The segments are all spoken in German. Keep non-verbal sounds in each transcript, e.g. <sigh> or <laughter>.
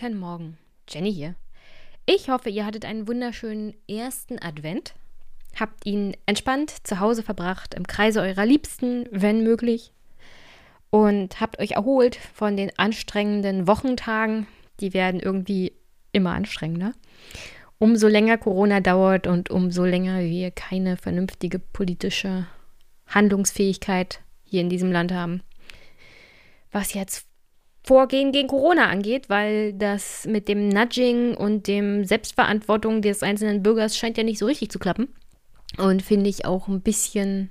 Guten Morgen, Jenny hier. Ich hoffe, ihr hattet einen wunderschönen ersten Advent, habt ihn entspannt zu Hause verbracht, im Kreise eurer Liebsten, wenn möglich, und habt euch erholt von den anstrengenden Wochentagen. Die werden irgendwie immer anstrengender. Umso länger Corona dauert und umso länger wir keine vernünftige politische Handlungsfähigkeit hier in diesem Land haben. Was jetzt Vorgehen gegen Corona angeht, weil das mit dem Nudging und dem Selbstverantwortung des einzelnen Bürgers scheint ja nicht so richtig zu klappen. Und finde ich auch ein bisschen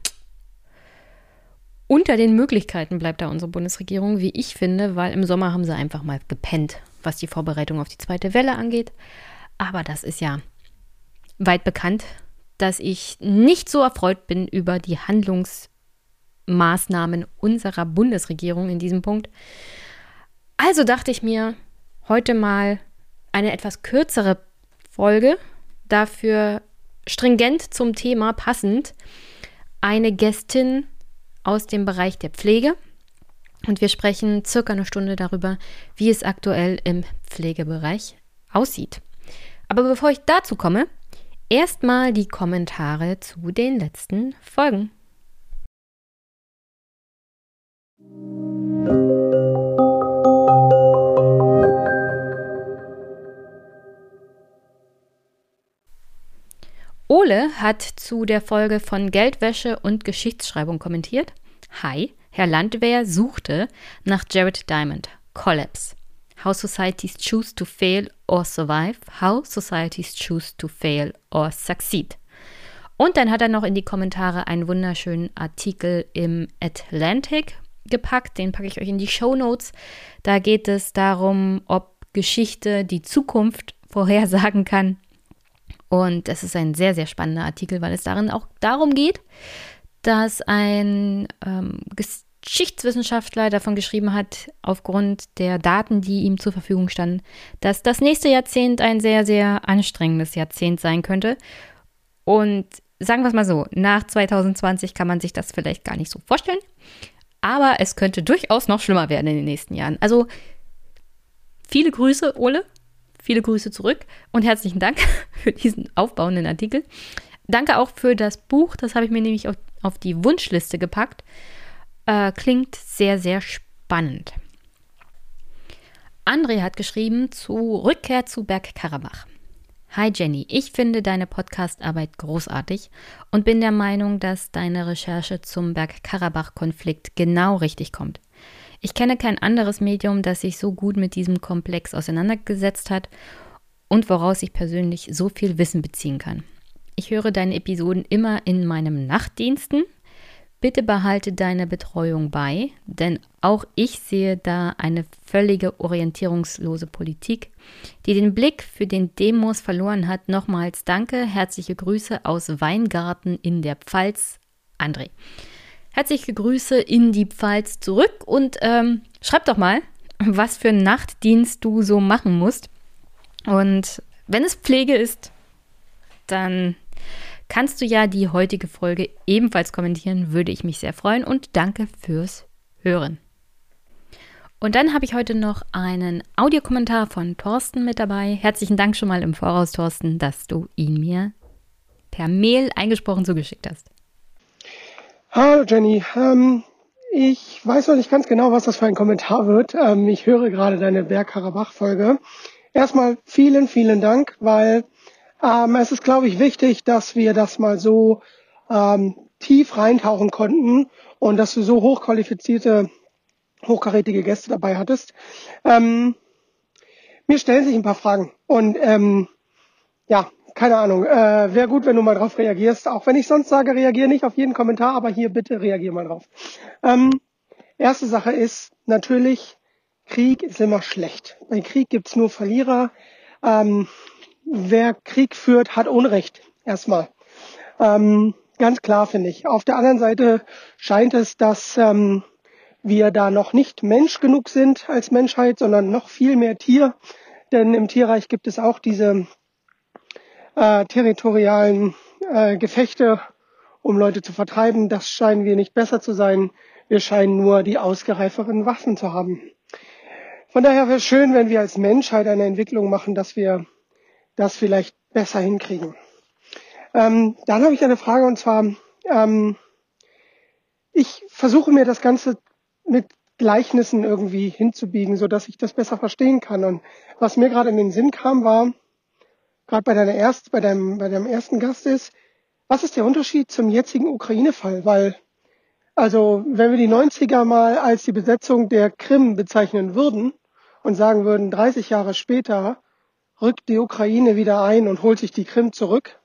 unter den Möglichkeiten bleibt da unsere Bundesregierung, wie ich finde, weil im Sommer haben sie einfach mal gepennt, was die Vorbereitung auf die zweite Welle angeht. Aber das ist ja weit bekannt, dass ich nicht so erfreut bin über die Handlungsmaßnahmen unserer Bundesregierung in diesem Punkt. Also dachte ich mir, heute mal eine etwas kürzere Folge, dafür stringent zum Thema passend, eine Gästin aus dem Bereich der Pflege. Und wir sprechen circa eine Stunde darüber, wie es aktuell im Pflegebereich aussieht. Aber bevor ich dazu komme, erstmal die Kommentare zu den letzten Folgen. Ole hat zu der Folge von Geldwäsche und Geschichtsschreibung kommentiert. Hi, Herr Landwehr suchte nach Jared Diamond. Collapse. How societies choose to fail or survive. How societies choose to fail or succeed. Und dann hat er noch in die Kommentare einen wunderschönen Artikel im Atlantic gepackt. Den packe ich euch in die Show Notes. Da geht es darum, ob Geschichte die Zukunft vorhersagen kann und es ist ein sehr, sehr spannender Artikel, weil es darin auch darum geht, dass ein ähm, Geschichtswissenschaftler davon geschrieben hat, aufgrund der Daten, die ihm zur Verfügung standen, dass das nächste Jahrzehnt ein sehr, sehr anstrengendes Jahrzehnt sein könnte. Und sagen wir es mal so, nach 2020 kann man sich das vielleicht gar nicht so vorstellen. Aber es könnte durchaus noch schlimmer werden in den nächsten Jahren. Also viele Grüße, Ole. Viele Grüße zurück und herzlichen Dank <laughs> für diesen aufbauenden Artikel. Danke auch für das Buch, das habe ich mir nämlich auf, auf die Wunschliste gepackt. Äh, klingt sehr, sehr spannend. André hat geschrieben zu Rückkehr zu Bergkarabach. Hi Jenny, ich finde deine Podcastarbeit großartig und bin der Meinung, dass deine Recherche zum Bergkarabach-Konflikt genau richtig kommt. Ich kenne kein anderes Medium, das sich so gut mit diesem Komplex auseinandergesetzt hat und woraus ich persönlich so viel Wissen beziehen kann. Ich höre deine Episoden immer in meinem Nachtdiensten. Bitte behalte deine Betreuung bei, denn auch ich sehe da eine völlige orientierungslose Politik, die den Blick für den Demos verloren hat. Nochmals danke, herzliche Grüße aus Weingarten in der Pfalz, André. Herzliche Grüße in die Pfalz zurück und ähm, schreib doch mal, was für einen Nachtdienst du so machen musst. Und wenn es Pflege ist, dann kannst du ja die heutige Folge ebenfalls kommentieren, würde ich mich sehr freuen und danke fürs Hören. Und dann habe ich heute noch einen Audiokommentar von Thorsten mit dabei. Herzlichen Dank schon mal im Voraus, Thorsten, dass du ihn mir per Mail eingesprochen zugeschickt hast. Hallo Jenny, ähm, ich weiß noch nicht ganz genau, was das für ein Kommentar wird. Ähm, ich höre gerade deine Bergkarabach-Folge. Erstmal vielen, vielen Dank, weil ähm, es ist, glaube ich, wichtig, dass wir das mal so ähm, tief reintauchen konnten und dass du so hochqualifizierte, hochkarätige Gäste dabei hattest. Ähm, mir stellen sich ein paar Fragen und ähm, ja, keine Ahnung. Äh, Wäre gut, wenn du mal drauf reagierst. Auch wenn ich sonst sage, reagier nicht auf jeden Kommentar, aber hier bitte reagier mal drauf. Ähm, erste Sache ist natürlich, Krieg ist immer schlecht. Bei Krieg gibt's nur Verlierer. Ähm, wer Krieg führt, hat Unrecht. Erstmal. Ähm, ganz klar finde ich. Auf der anderen Seite scheint es, dass ähm, wir da noch nicht Mensch genug sind als Menschheit, sondern noch viel mehr Tier. Denn im Tierreich gibt es auch diese äh, territorialen äh, Gefechte, um Leute zu vertreiben. Das scheinen wir nicht besser zu sein. Wir scheinen nur die ausgereiferen Waffen zu haben. Von daher wäre es schön, wenn wir als Menschheit eine Entwicklung machen, dass wir das vielleicht besser hinkriegen. Ähm, dann habe ich eine Frage und zwar, ähm, ich versuche mir das Ganze mit Gleichnissen irgendwie hinzubiegen, so dass ich das besser verstehen kann. Und was mir gerade in den Sinn kam, war, gerade bei deiner erst, bei deinem, bei deinem ersten Gast ist, was ist der Unterschied zum jetzigen Ukraine-Fall? Weil, also, wenn wir die 90er mal als die Besetzung der Krim bezeichnen würden und sagen würden, 30 Jahre später rückt die Ukraine wieder ein und holt sich die Krim zurück,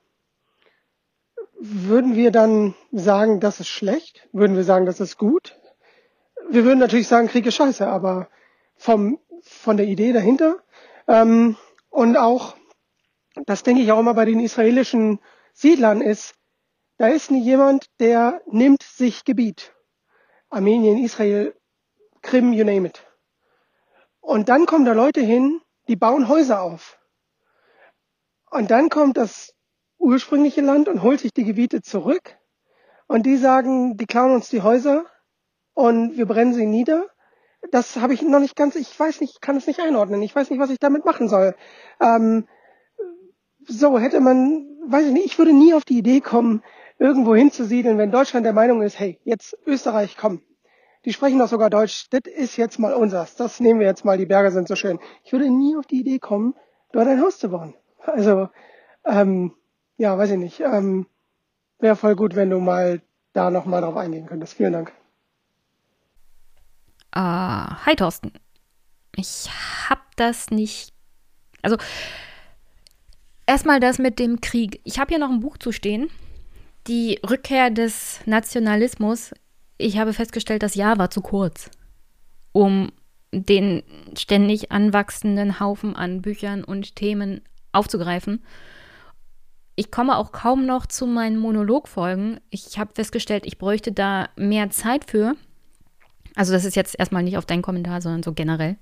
würden wir dann sagen, das ist schlecht? Würden wir sagen, das ist gut? Wir würden natürlich sagen, Krieg ist scheiße, aber vom, von der Idee dahinter ähm, und auch, das denke ich auch immer bei den israelischen Siedlern ist, da ist nie jemand, der nimmt sich Gebiet. Armenien, Israel, Krim, you name it. Und dann kommen da Leute hin, die bauen Häuser auf. Und dann kommt das ursprüngliche Land und holt sich die Gebiete zurück. Und die sagen, die klauen uns die Häuser und wir brennen sie nieder. Das habe ich noch nicht ganz, ich weiß nicht, ich kann es nicht einordnen. Ich weiß nicht, was ich damit machen soll. Ähm, so hätte man, weiß ich nicht, ich würde nie auf die Idee kommen, irgendwo hinzusiedeln, wenn Deutschland der Meinung ist, hey, jetzt Österreich, komm. Die sprechen doch sogar Deutsch, das ist jetzt mal unsers, das nehmen wir jetzt mal, die Berge sind so schön. Ich würde nie auf die Idee kommen, dort ein Haus zu bauen. Also, ähm, ja, weiß ich nicht. Ähm, Wäre voll gut, wenn du mal da nochmal drauf eingehen könntest. Vielen Dank. Uh, hi Thorsten. Ich hab das nicht. Also, erstmal das mit dem Krieg. Ich habe hier noch ein Buch zu stehen. Die Rückkehr des Nationalismus. Ich habe festgestellt, das Jahr war zu kurz, um den ständig anwachsenden Haufen an Büchern und Themen aufzugreifen ich komme auch kaum noch zu meinen Monologfolgen. Ich habe festgestellt, ich bräuchte da mehr Zeit für. Also das ist jetzt erstmal nicht auf deinen Kommentar, sondern so generell.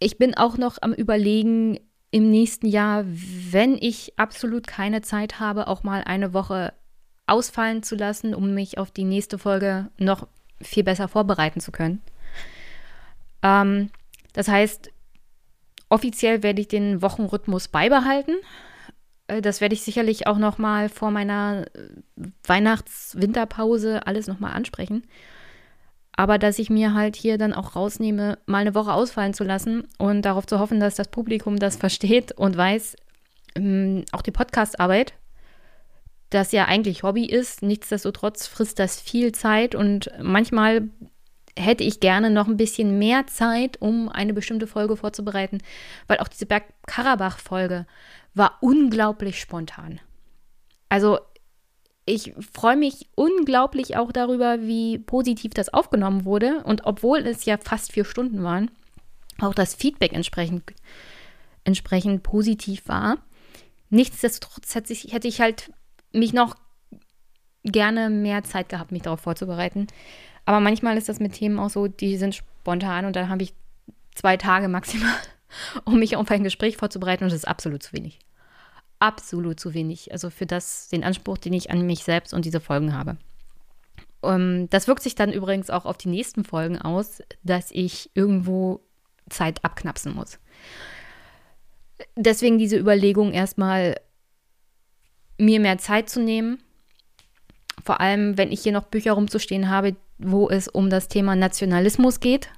Ich bin auch noch am Überlegen, im nächsten Jahr, wenn ich absolut keine Zeit habe, auch mal eine Woche ausfallen zu lassen, um mich auf die nächste Folge noch viel besser vorbereiten zu können. Ähm, das heißt, offiziell werde ich den Wochenrhythmus beibehalten. Äh, das werde ich sicherlich auch noch mal vor meiner äh, Weihnachts-Winterpause alles noch mal ansprechen. Aber dass ich mir halt hier dann auch rausnehme, mal eine Woche ausfallen zu lassen und darauf zu hoffen, dass das Publikum das versteht und weiß, ähm, auch die Podcastarbeit, das ja eigentlich Hobby ist, nichtsdestotrotz frisst das viel Zeit und manchmal hätte ich gerne noch ein bisschen mehr Zeit, um eine bestimmte Folge vorzubereiten, weil auch diese Bergkarabach-Folge war unglaublich spontan. Also ich freue mich unglaublich auch darüber, wie positiv das aufgenommen wurde. Und obwohl es ja fast vier Stunden waren, auch das Feedback entsprechend, entsprechend positiv war. Nichtsdestotrotz hätte ich, hätte ich halt mich noch gerne mehr Zeit gehabt, mich darauf vorzubereiten. Aber manchmal ist das mit Themen auch so, die sind spontan und dann habe ich zwei Tage maximal, <laughs> um mich auf ein Gespräch vorzubereiten und das ist absolut zu wenig absolut zu wenig. Also für das, den Anspruch, den ich an mich selbst und diese Folgen habe. Um, ähm, das wirkt sich dann übrigens auch auf die nächsten Folgen aus, dass ich irgendwo Zeit abknapsen muss. Deswegen diese Überlegung erstmal, mir mehr Zeit zu nehmen. Vor allem, wenn ich hier noch Bücher rumzustehen habe, wo es um das Thema Nationalismus geht,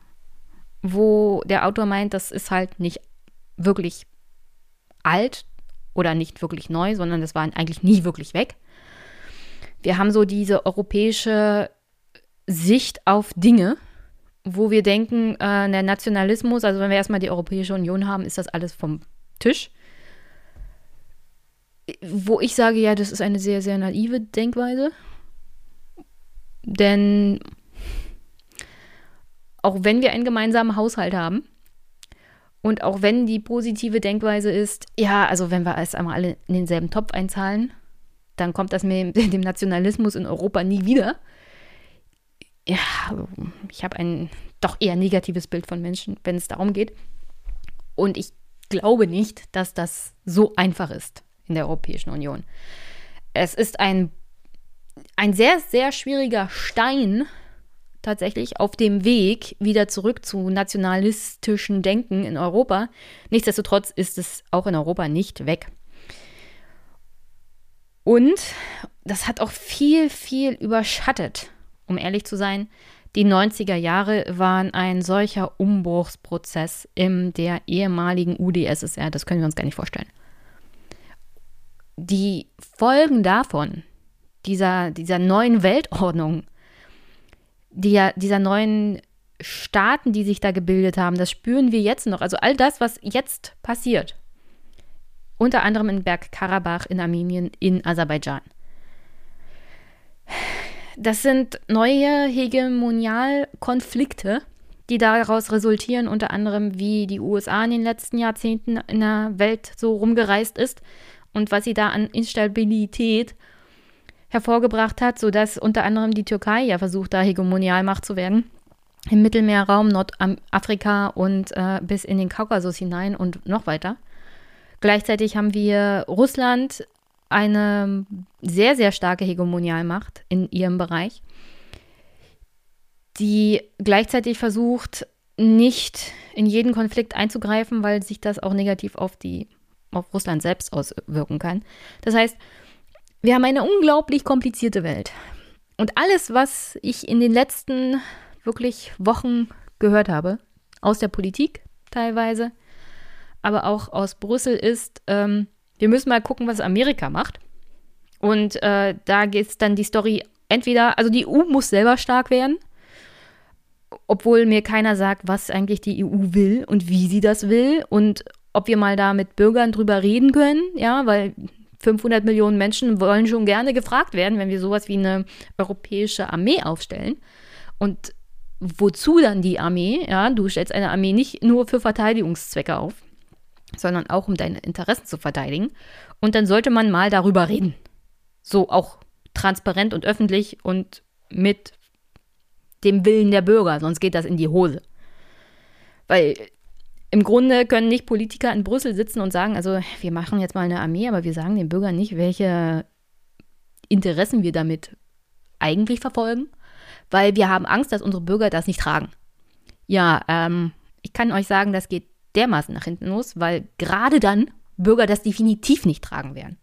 wo der Autor meint, das ist halt nicht wirklich alt, oder nicht wirklich neu, sondern das war eigentlich nie wirklich weg. Wir haben so diese europäische Sicht auf Dinge, wo wir denken, äh, der Nationalismus, also wenn wir erstmal die Europäische Union haben, ist das alles vom Tisch. Wo ich sage, ja, das ist eine sehr, sehr naive Denkweise. Denn auch wenn wir einen gemeinsamen Haushalt haben, und auch wenn die positive Denkweise ist, ja, also wenn wir es einmal alle in denselben Topf einzahlen, dann kommt das mit <laughs> dem Nationalismus in Europa nie wieder. Ja, ich habe ein doch eher negatives Bild von Menschen, wenn es darum geht. Und ich glaube nicht, dass das so einfach ist in der Europäischen Union. Es ist ein, ein sehr, sehr schwieriger Stein, tatsächlich auf dem Weg wieder zurück zu nationalistischen Denken in Europa. Nichtsdestotrotz ist es auch in Europa nicht weg. Und das hat auch viel, viel überschattet, um ehrlich zu sein. Die 90er Jahre waren ein solcher Umbruchsprozess in der ehemaligen UdSSR, das können wir uns gar nicht vorstellen. Die Folgen davon, dieser, dieser neuen Weltordnung, die, dieser neuen Staaten, die sich da gebildet haben, das spüren wir jetzt noch. Also all das, was jetzt passiert, unter anderem in Bergkarabach, in Armenien, in Aserbaidschan. Das sind neue Hegemonialkonflikte, die daraus resultieren, unter anderem, wie die USA in den letzten Jahrzehnten in der Welt so rumgereist ist und was sie da an Instabilität hervorgebracht hat, sodass unter anderem die Türkei ja versucht, da Hegemonialmacht zu werden. Im Mittelmeerraum, Nordafrika und äh, bis in den Kaukasus hinein und noch weiter. Gleichzeitig haben wir Russland, eine sehr, sehr starke Hegemonialmacht in ihrem Bereich, die gleichzeitig versucht, nicht in jeden Konflikt einzugreifen, weil sich das auch negativ auf die auf Russland selbst auswirken kann. Das heißt, wir haben eine unglaublich komplizierte Welt. Und alles, was ich in den letzten wirklich Wochen gehört habe, aus der Politik teilweise, aber auch aus Brüssel, ist, ähm, wir müssen mal gucken, was Amerika macht. Und äh, da geht es dann die Story entweder, also die EU muss selber stark werden, obwohl mir keiner sagt, was eigentlich die EU will und wie sie das will und ob wir mal da mit Bürgern drüber reden können, ja, weil 500 Millionen Menschen wollen schon gerne gefragt werden, wenn wir sowas wie eine europäische Armee aufstellen. Und wozu dann die Armee? Ja, du stellst eine Armee nicht nur für Verteidigungszwecke auf, sondern auch um deine Interessen zu verteidigen. Und dann sollte man mal darüber reden. So auch transparent und öffentlich und mit dem Willen der Bürger, sonst geht das in die Hose. Weil im Grunde können nicht Politiker in Brüssel sitzen und sagen, also wir machen jetzt mal eine Armee, aber wir sagen den Bürgern nicht, welche Interessen wir damit eigentlich verfolgen, weil wir haben Angst, dass unsere Bürger das nicht tragen. Ja, ähm, ich kann euch sagen, das geht dermaßen nach hinten los, weil gerade dann Bürger das definitiv nicht tragen werden.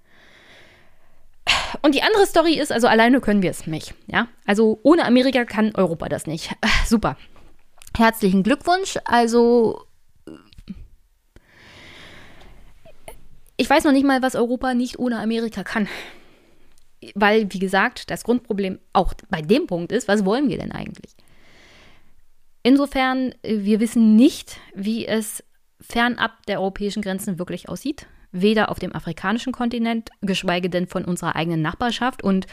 Und die andere Story ist, also alleine können wir es nicht. Ja, also ohne Amerika kann Europa das nicht. Super. Herzlichen Glückwunsch. Also ich weiß noch nicht mal, was Europa nicht ohne Amerika kann. Weil, wie gesagt, das Grundproblem auch bei dem Punkt ist, was wollen wir denn eigentlich? Insofern, wir wissen nicht, wie es fernab der europäischen Grenzen wirklich aussieht. Weder auf dem afrikanischen Kontinent, geschweige denn von unserer eigenen Nachbarschaft. Und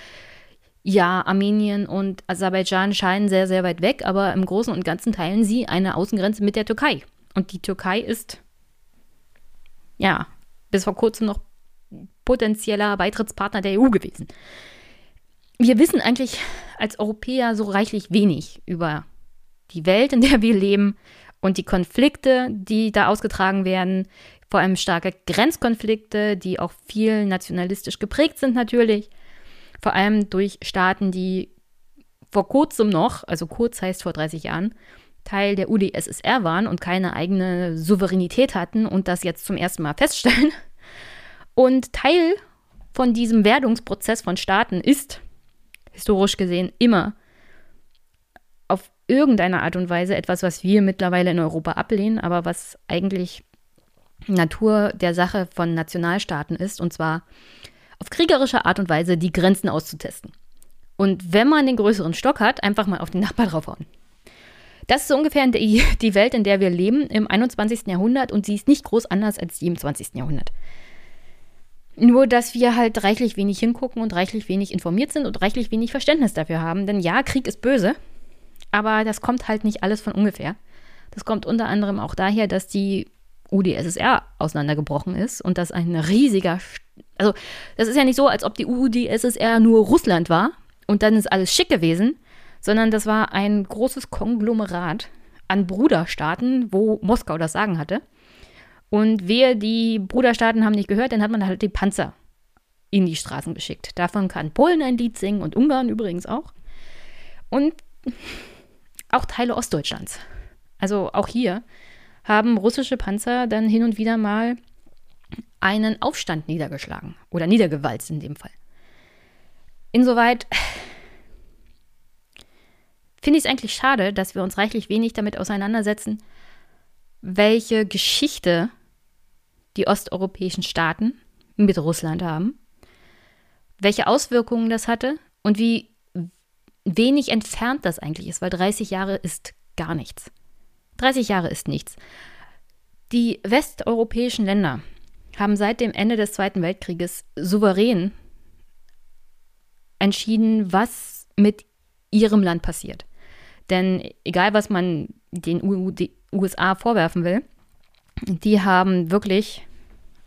ja, Armenien und Aserbaidschan scheinen sehr, sehr weit weg, aber im Großen und Ganzen teilen sie eine Außengrenze mit der Türkei. Und die Türkei ist, ja, bis vor kurzem noch potenzieller Beitrittspartner der EU gewesen. Wir wissen eigentlich als Europäer so reichlich wenig über die Welt, in der wir leben und die Konflikte, die da ausgetragen werden, vor allem starke Grenzkonflikte, die auch viel nationalistisch geprägt sind natürlich, vor allem durch Staaten, die vor kurzem noch, also kurz heißt vor 30 Jahren, Teil der UdSSR waren und keine eigene Souveränität hatten und das jetzt zum ersten Mal feststellen. Und Teil von diesem Werdungsprozess von Staaten ist, historisch gesehen, immer auf irgendeine Art und Weise etwas, was wir mittlerweile in Europa ablehnen, aber was eigentlich Natur der Sache von Nationalstaaten ist, und zwar auf kriegerische Art und Weise die Grenzen auszutesten. Und wenn man den größeren Stock hat, einfach mal auf den Nachbar draufhauen. Das ist so ungefähr die, <laughs> die Welt, in der wir leben im 21. Jahrhundert und sie ist nicht groß anders als die im 20. Jahrhundert. Nur, dass wir halt reichlich wenig hingucken und reichlich wenig informiert sind und reichlich wenig Verständnis dafür haben. Denn ja, Krieg ist böse, aber das kommt halt nicht alles von ungefähr. Das kommt unter anderem auch daher, dass die UdSSR auseinandergebrochen ist und dass ein riesiger, also das ist ja nicht so, als ob die UdSSR nur Russland war und dann ist alles schick gewesen, sondern das war ein großes Konglomerat an Bruderstaaten, wo Moskau das Sagen hatte. Und wehe, die Bruderstaaten haben nicht gehört, dann hat man halt die Panzer in die Straßen geschickt. Davon kann Polen ein Lied singen und Ungarn übrigens auch. Und <laughs> auch Teile Ostdeutschlands. Also auch hier haben russische Panzer dann hin und wieder mal einen Aufstand niedergeschlagen oder niedergewalzt in dem Fall. Insoweit finde ich es eigentlich schade, dass wir uns reichlich wenig damit auseinandersetzen, welche Geschichte die osteuropäischen Staaten mit Russland haben, welche Auswirkungen das hatte und wie wenig entfernt das eigentlich ist, weil 30 Jahre ist gar nichts. 30 Jahre ist nichts. Die westeuropäischen Länder haben seit dem Ende des Zweiten Weltkrieges souverän entschieden, was mit ihrem Land passiert. Denn egal, was man den USA vorwerfen will, die haben wirklich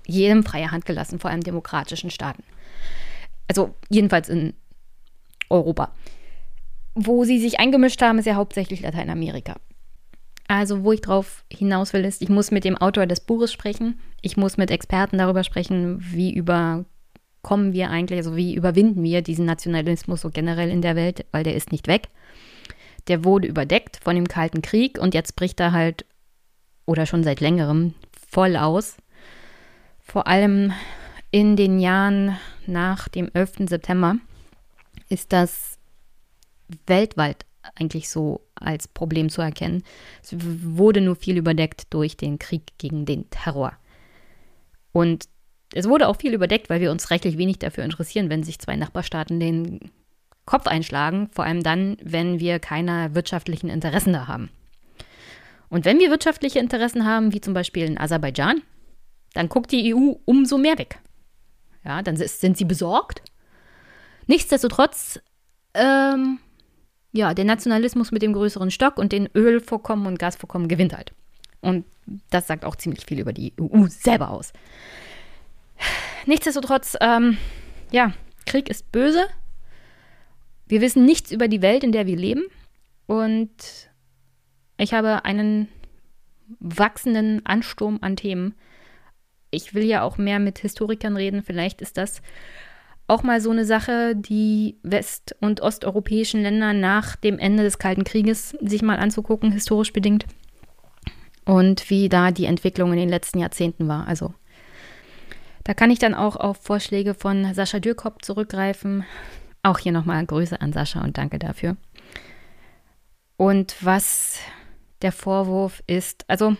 jedem freie Hand gelassen, vor allem demokratischen Staaten. Also jedenfalls in Europa. Wo sie sich eingemischt haben, ist ja hauptsächlich Lateinamerika. Also, wo ich drauf hinaus will, ist, ich muss mit dem Autor des Buches sprechen. Ich muss mit Experten darüber sprechen, wie überkommen wir eigentlich, also wie überwinden wir diesen Nationalismus so generell in der Welt, weil der ist nicht weg. Der wurde überdeckt von dem Kalten Krieg und jetzt bricht er halt, oder schon seit längerem, voll aus. Vor allem in den Jahren nach dem 11. September ist das weltweit eigentlich so als Problem zu erkennen. Es wurde nur viel überdeckt durch den Krieg gegen den Terror. Und es wurde auch viel überdeckt, weil wir uns rechtlich wenig dafür interessieren, wenn sich zwei Nachbarstaaten den Kopf einschlagen, vor allem dann, wenn wir keine wirtschaftlichen Interessen da haben. Und wenn wir wirtschaftliche Interessen haben, wie zum Beispiel in Aserbaidschan, dann guckt die EU umso mehr weg. Ja, dann sind sie besorgt. Nichtsdestotrotz ähm, ja, der Nationalismus mit dem größeren Stock und den Ölvorkommen und Gasvorkommen gewinnt halt. Und das sagt auch ziemlich viel über die EU selber aus. Nichtsdestotrotz, ähm, ja, Krieg ist böse. Wir wissen nichts über die Welt, in der wir leben. Und ich habe einen wachsenden Ansturm an Themen. Ich will ja auch mehr mit Historikern reden. Vielleicht ist das auch mal so eine Sache, die west- und osteuropäischen Länder nach dem Ende des Kalten Krieges sich mal anzugucken, historisch bedingt. Und wie da die Entwicklung in den letzten Jahrzehnten war. Also da kann ich dann auch auf Vorschläge von Sascha Dürkop zurückgreifen. Auch hier nochmal Grüße an Sascha und danke dafür. Und was der Vorwurf ist, also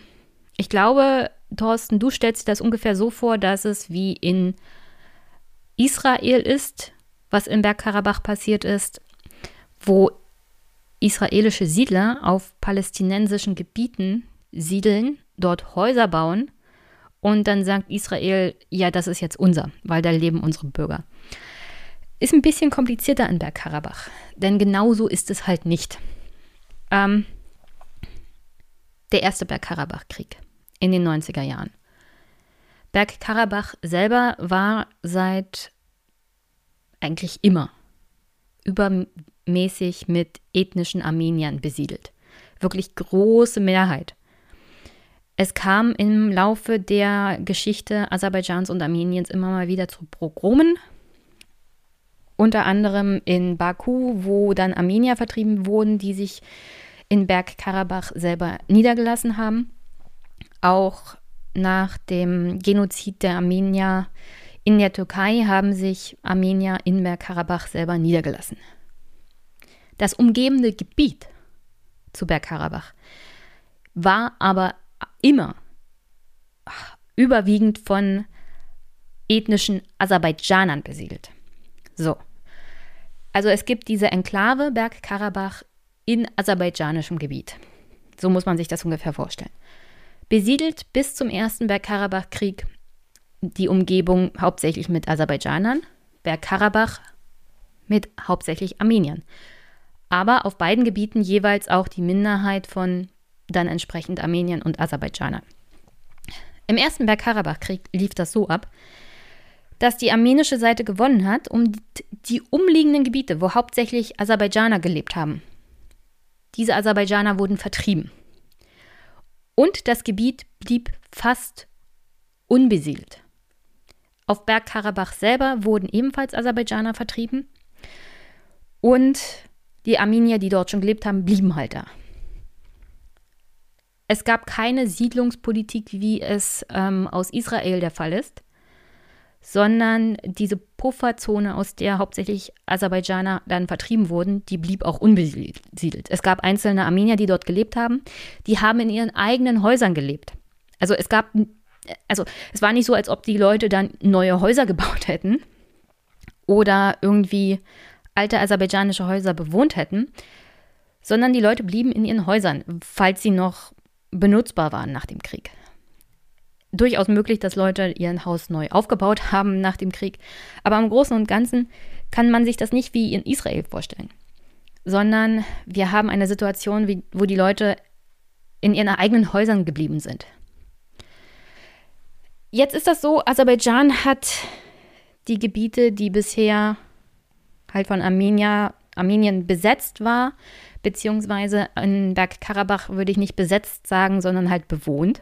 ich glaube, Thorsten, du stellst dir das ungefähr so vor, dass es wie in Israel ist, was im Bergkarabach passiert ist, wo israelische Siedler auf palästinensischen Gebieten siedeln, dort Häuser bauen und dann sagt Israel, ja, das ist jetzt unser, weil da leben unsere Bürger. Ist ein bisschen komplizierter in Bergkarabach, denn genau so ist es halt nicht. Ähm, der erste Bergkarabach-Krieg in den 90er Jahren. Bergkarabach selber war seit eigentlich immer übermäßig mit ethnischen Armeniern besiedelt. Wirklich große Mehrheit. Es kam im Laufe der Geschichte Aserbaidschans und Armeniens immer mal wieder zu Pogromen. Unter anderem in Baku, wo dann Armenier vertrieben wurden, die sich in Bergkarabach selber niedergelassen haben. Auch nach dem Genozid der Armenier in der Türkei haben sich Armenier in Bergkarabach selber niedergelassen. Das umgebende Gebiet zu Bergkarabach war aber immer überwiegend von ethnischen Aserbaidschanern besiedelt. So. Also es gibt diese Enklave Bergkarabach in aserbaidschanischem Gebiet. So muss man sich das ungefähr vorstellen besiedelt bis zum ersten Bergkarabach-Krieg die Umgebung hauptsächlich mit Aserbaidschanern, Bergkarabach mit hauptsächlich Armeniern. Aber auf beiden Gebieten jeweils auch die Minderheit von dann entsprechend Armeniern und Aserbaidschanern. Im ersten Bergkarabach-Krieg lief das so ab, dass die armenische Seite gewonnen hat, um die umliegenden Gebiete, wo hauptsächlich Aserbaidschaner gelebt haben. Diese Aserbaidschaner wurden vertrieben. Und das Gebiet blieb fast unbesiedelt. Auf Bergkarabach selber wurden ebenfalls Aserbaidschaner vertrieben. Und die Armenier, die dort schon gelebt haben, blieben halt da. Es gab keine Siedlungspolitik, wie es ähm, aus Israel der Fall ist, sondern diese Pufferzone, aus der hauptsächlich Aserbaidschaner dann vertrieben wurden, die blieb auch unbesiedelt. Es gab einzelne Armenier, die dort gelebt haben, die haben in ihren eigenen Häusern gelebt. Also es gab, also es war nicht so, als ob die Leute dann neue Häuser gebaut hätten oder irgendwie alte aserbaidschanische Häuser bewohnt hätten, sondern die Leute blieben in ihren Häusern, falls sie noch benutzbar waren nach dem Krieg. Durchaus möglich, dass Leute ihr Haus neu aufgebaut <laughs> haben nach dem Krieg, aber im Großen und Ganzen kann man sich das nicht wie in Israel vorstellen, sondern wir haben eine Situation, wie, wo die Leute in ihren eigenen Häusern geblieben sind. Jetzt ist das so, Aserbaidschan hat die Gebiete, die bisher halt von Armenier, Armenien besetzt war, beziehungsweise in Bergkarabach würde ich nicht besetzt sagen, sondern halt bewohnt.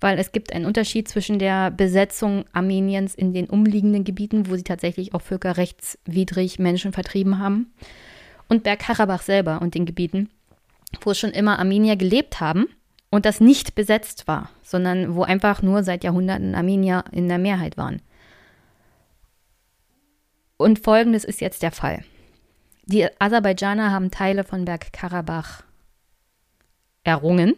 Weil es gibt einen Unterschied zwischen der Besetzung Armeniens in den umliegenden Gebieten, wo sie tatsächlich auch völkerrechtswidrig Menschen vertrieben haben, und Bergkarabach selber und den Gebieten, wo schon immer Armenier gelebt haben und das nicht besetzt war, sondern wo einfach nur seit Jahrhunderten Armenier in der Mehrheit waren. Und folgendes ist jetzt der Fall. Die Aserbaidschaner haben Teile von Bergkarabach errungen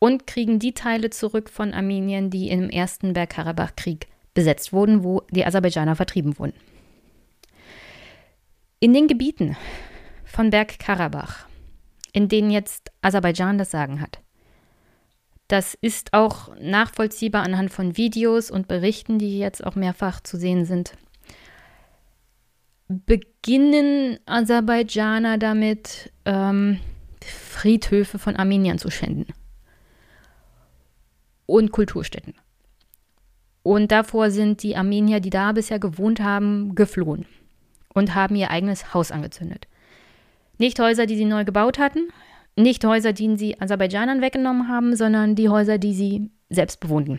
und kriegen die Teile zurück von Armenien, die im ersten Bergkarabach-Krieg besetzt wurden, wo die Aserbaidschaner vertrieben wurden. In den Gebieten von Bergkarabach, in denen jetzt Aserbaidschan das Sagen hat, das ist auch nachvollziehbar anhand von Videos und Berichten, die jetzt auch mehrfach zu sehen sind, beginnen Aserbaidschaner damit, ähm, Friedhöfe von Armeniern zu schänden. Und Kulturstätten. Und davor sind die Armenier, die da bisher gewohnt haben, geflohen und haben ihr eigenes Haus angezündet. Nicht Häuser, die sie neu gebaut hatten, nicht Häuser, die sie Aserbaidschanern weggenommen haben, sondern die Häuser, die sie selbst bewohnten.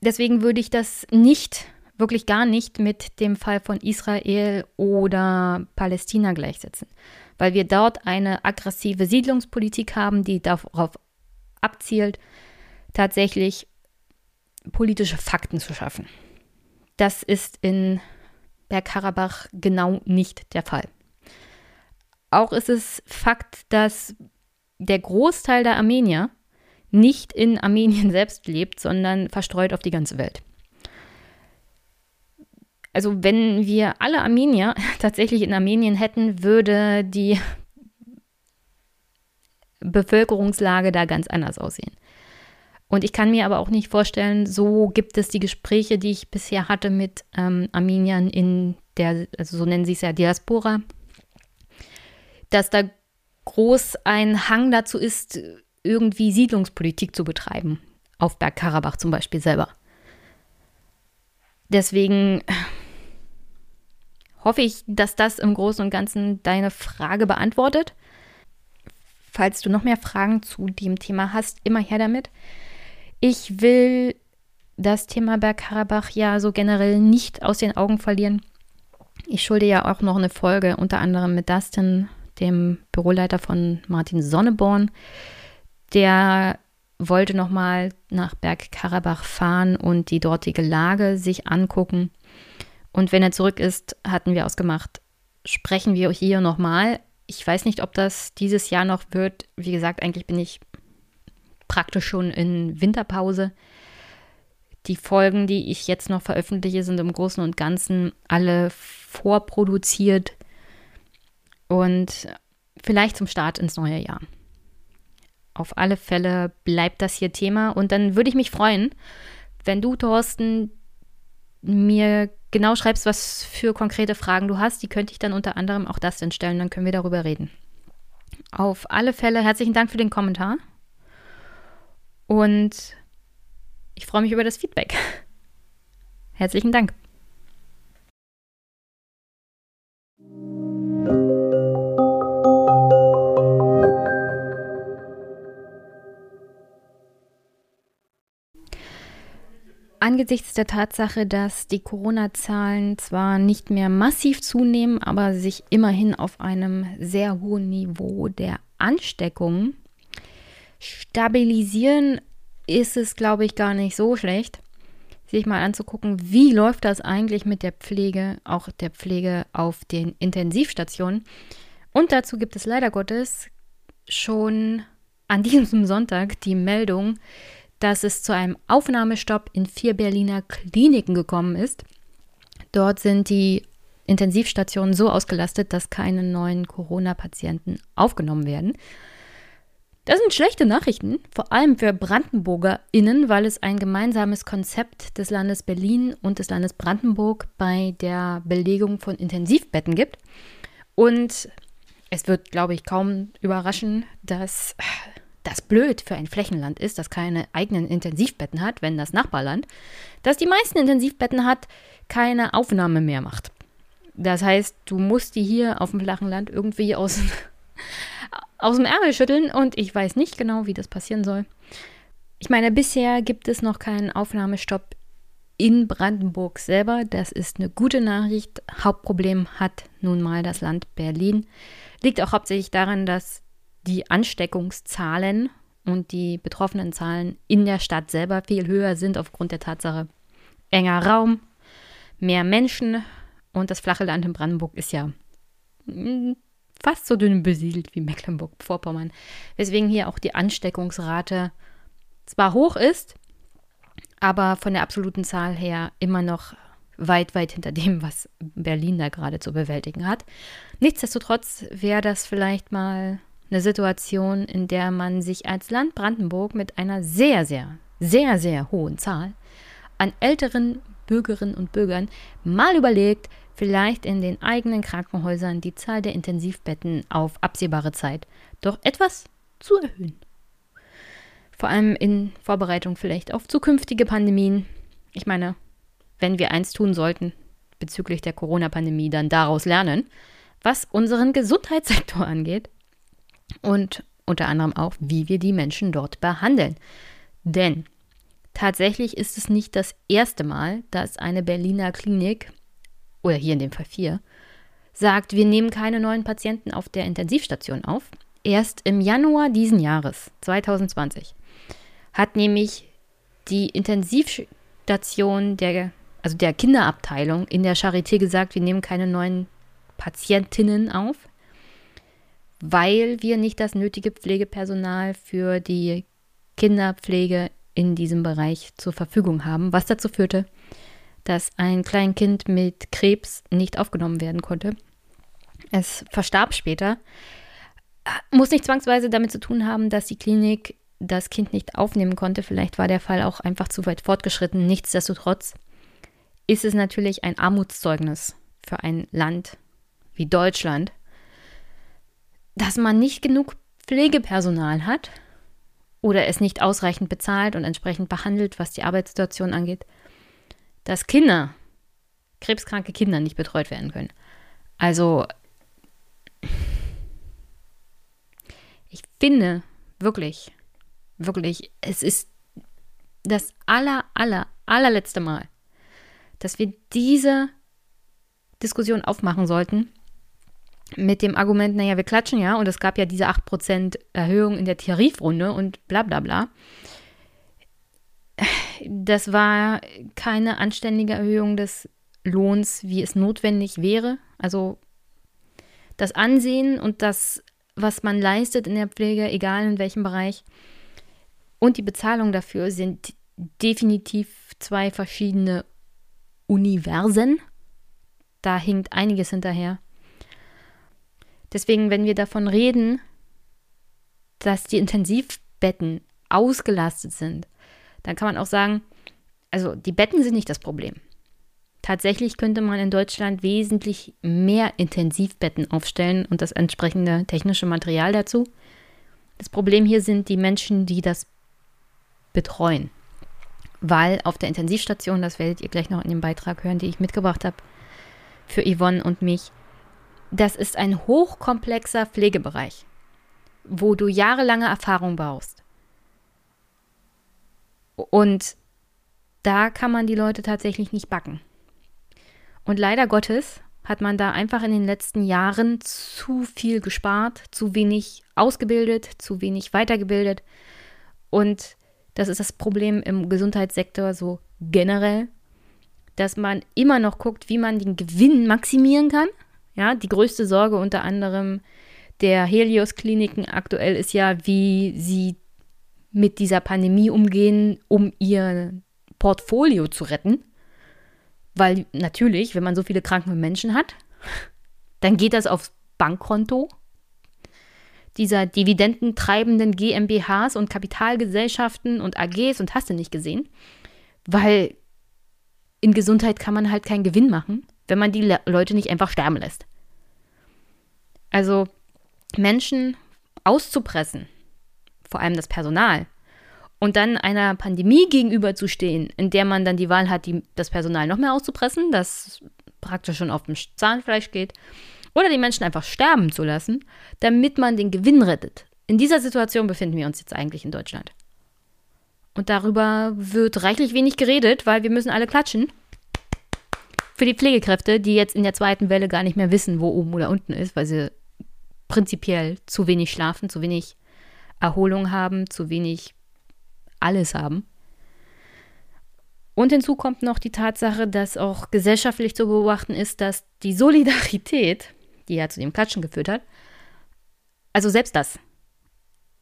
Deswegen würde ich das nicht, wirklich gar nicht mit dem Fall von Israel oder Palästina gleichsetzen, weil wir dort eine aggressive Siedlungspolitik haben, die darauf abzielt, tatsächlich politische Fakten zu schaffen. Das ist in Bergkarabach genau nicht der Fall. Auch ist es Fakt, dass der Großteil der Armenier nicht in Armenien <laughs> selbst lebt, sondern verstreut auf die ganze Welt. Also wenn wir alle Armenier <laughs> tatsächlich in Armenien hätten, würde die Bevölkerungslage da ganz anders aussehen. Und ich kann mir aber auch nicht vorstellen, so gibt es die Gespräche, die ich bisher hatte mit ähm, Armeniern in der, also so nennen sie es ja Diaspora, dass da groß ein Hang dazu ist, irgendwie Siedlungspolitik zu betreiben. Auf Bergkarabach zum Beispiel selber. Deswegen hoffe ich, dass das im Großen und Ganzen deine Frage beantwortet. Falls du noch mehr Fragen zu dem Thema hast, immer her damit. Ich will das Thema Bergkarabach ja so generell nicht aus den Augen verlieren. Ich schulde ja auch noch eine Folge, unter anderem mit Dustin, dem Büroleiter von Martin Sonneborn, der wollte nochmal nach Bergkarabach fahren und die dortige Lage sich angucken. Und wenn er zurück ist, hatten wir ausgemacht, sprechen wir hier nochmal. Ich weiß nicht, ob das dieses Jahr noch wird. Wie gesagt, eigentlich bin ich praktisch schon in Winterpause. Die Folgen, die ich jetzt noch veröffentliche, sind im Großen und Ganzen alle vorproduziert und vielleicht zum Start ins neue Jahr auf alle Fälle bleibt das hier Thema. Und dann würde ich mich freuen, wenn du, Thorsten, mir genau schreibst, was für konkrete Fragen du hast. Die könnte ich dann unter anderem auch das stellen, dann können wir darüber reden. Auf alle Fälle herzlichen Dank für den Kommentar. Und ich freue mich über das Feedback. <laughs> Herzlichen Dank. Angesichts der Tatsache, dass die Corona-Zahlen zwar nicht mehr massiv zunehmen, aber sich immerhin auf einem sehr hohen Niveau der Ansteckung stabilisieren, ist es, glaube ich, gar nicht so schlecht, sich mal anzugucken, wie läuft das eigentlich mit der Pflege, auch der Pflege auf den Intensivstationen. Und dazu gibt es leider Gottes schon an diesem Sonntag die Meldung, dass es zu einem Aufnahmestopp in vier Berliner Kliniken gekommen ist. Dort sind die Intensivstationen so ausgelastet, dass keine neuen Corona-Patienten aufgenommen werden. Das sind schlechte Nachrichten, vor allem für BrandenburgerInnen, weil es ein gemeinsames Konzept des Landes Berlin und des Landes Brandenburg bei der Belegung von Intensivbetten gibt. Und es wird, glaube ich, kaum überraschen, dass das blöd für ein Flächenland ist, das keine eigenen Intensivbetten hat, wenn das Nachbarland, das die meisten Intensivbetten hat, keine Aufnahme mehr macht. Das heißt, du musst die hier auf dem flachen Land irgendwie aus, <laughs> aus dem Ärmel schütteln und ich weiß nicht genau, wie das passieren soll. Ich meine, bisher gibt es noch keinen Aufnahmestopp in Brandenburg selber. Das ist eine gute Nachricht. Hauptproblem hat nun mal das Land Berlin. Liegt auch hauptsächlich daran, dass die Ansteckungszahlen und die betroffenen Zahlen in der Stadt selber viel höher sind aufgrund der Tatsache enger Raum, mehr Menschen und das flache Land in Brandenburg ist ja hm, fast so dünn besiedelt wie Mecklenburg-Vorpommern, weswegen hier auch die Ansteckungsrate zwar hoch ist, aber von der absoluten Zahl her immer noch weit, weit hinter dem, was Berlin da gerade zu bewältigen hat. Nichtsdestotrotz wäre das vielleicht mal eine Situation, in der man sich als Land Brandenburg mit einer sehr, sehr, sehr, sehr hohen Zahl an älteren Bürgerinnen und Bürgern mal überlegt, vielleicht in den eigenen Krankenhäusern die Zahl der Intensivbetten auf absehbare Zeit doch etwas zu erhöhen. Vor allem in Vorbereitung vielleicht auf zukünftige Pandemien. Ich meine, wenn wir eins tun sollten bezüglich der Corona-Pandemie, dann daraus lernen, was unseren Gesundheitssektor <laughs> angeht und unter anderem auch, wie wir die Menschen dort behandeln. Denn tatsächlich ist es nicht das erste Mal, dass eine Berliner Klinik, oder hier in dem Fall vier, sagt, wir nehmen keine neuen Patienten auf der Intensivstation auf. Erst im Januar diesen Jahres, 2020, hat nämlich die Intensivstation der, also der Kinderabteilung in der Charité gesagt, wir nehmen keine neuen Patientinnen auf weil wir nicht das nötige Pflegepersonal für die Kinderpflege in diesem Bereich zur Verfügung haben, was dazu führte, dass ein Kleinkind mit Krebs nicht aufgenommen werden konnte. Es verstarb später. Muss nicht zwangsweise damit zu tun haben, dass die Klinik das Kind nicht aufnehmen konnte. Vielleicht war der Fall auch einfach zu weit fortgeschritten. Nichtsdestotrotz ist es natürlich ein Armutszeugnis für ein Land wie Deutschland, dass man nicht genug Pflegepersonal hat oder es nicht ausreichend bezahlt und entsprechend behandelt, was die Arbeitssituation angeht, dass Kinder, krebskranke Kinder nicht betreut werden können. Also, ich finde wirklich, wirklich, es ist das aller, aller, allerletzte Mal, dass wir diese Diskussion aufmachen sollten mit dem Argument, naja, wir klatschen ja und es gab ja diese 8% Erhöhung in der Tarifrunde und bla bla bla. Das war keine anständige Erhöhung des Lohns, wie es notwendig wäre. Also das Ansehen und das, was man leistet in der Pflege, egal in welchem Bereich, und die Bezahlung dafür sind definitiv zwei verschiedene Universen. Da hinkt einiges hinterher. Deswegen, wenn wir davon reden, dass die Intensivbetten ausgelastet sind, dann kann man auch sagen, also die Betten sind nicht das Problem. Tatsächlich könnte man in Deutschland wesentlich mehr Intensivbetten aufstellen und das entsprechende technische Material dazu. Das Problem hier sind die Menschen, die das betreuen. Weil auf der Intensivstation, das werdet ihr gleich noch in dem Beitrag hören, den ich mitgebracht habe, für Yvonne und mich, das ist ein hochkomplexer Pflegebereich, wo du jahrelange Erfahrung baust. Und da kann man die Leute tatsächlich nicht backen. Und leider Gottes hat man da einfach in den letzten Jahren zu viel gespart, zu wenig ausgebildet, zu wenig weitergebildet. Und das ist das Problem im Gesundheitssektor so generell, dass man immer noch guckt, wie man den Gewinn maximieren kann. Ja, die größte Sorge unter anderem der Helios-Kliniken aktuell ist ja, wie sie mit dieser Pandemie umgehen, um ihr Portfolio zu retten. Weil natürlich, wenn man so viele kranke Menschen hat, <laughs> dann geht das aufs Bankkonto dieser dividendentreibenden GmbHs und Kapitalgesellschaften und AGs und hast du nicht gesehen. Weil in Gesundheit kann man halt keinen Gewinn machen, wenn man die Le Leute nicht einfach sterben lässt. Also Menschen auszupressen, vor allem das Personal, und dann einer Pandemie gegenüberzustehen, in der man dann die Wahl hat, die, das Personal noch mehr auszupressen, das praktisch schon auf dem Zahnfleisch geht, oder die Menschen einfach sterben zu lassen, damit man den Gewinn rettet. In dieser Situation befinden wir uns jetzt eigentlich in Deutschland. Und darüber wird reichlich wenig geredet, weil wir müssen alle klatschen. Für die Pflegekräfte, die jetzt in der zweiten Welle gar nicht mehr wissen, wo oben oder unten ist, weil sie prinzipiell zu wenig schlafen, zu wenig Erholung haben, zu wenig alles haben. Und hinzu kommt noch die Tatsache, dass auch gesellschaftlich zu beobachten ist, dass die Solidarität, die ja zu dem Klatschen geführt hat, also selbst das,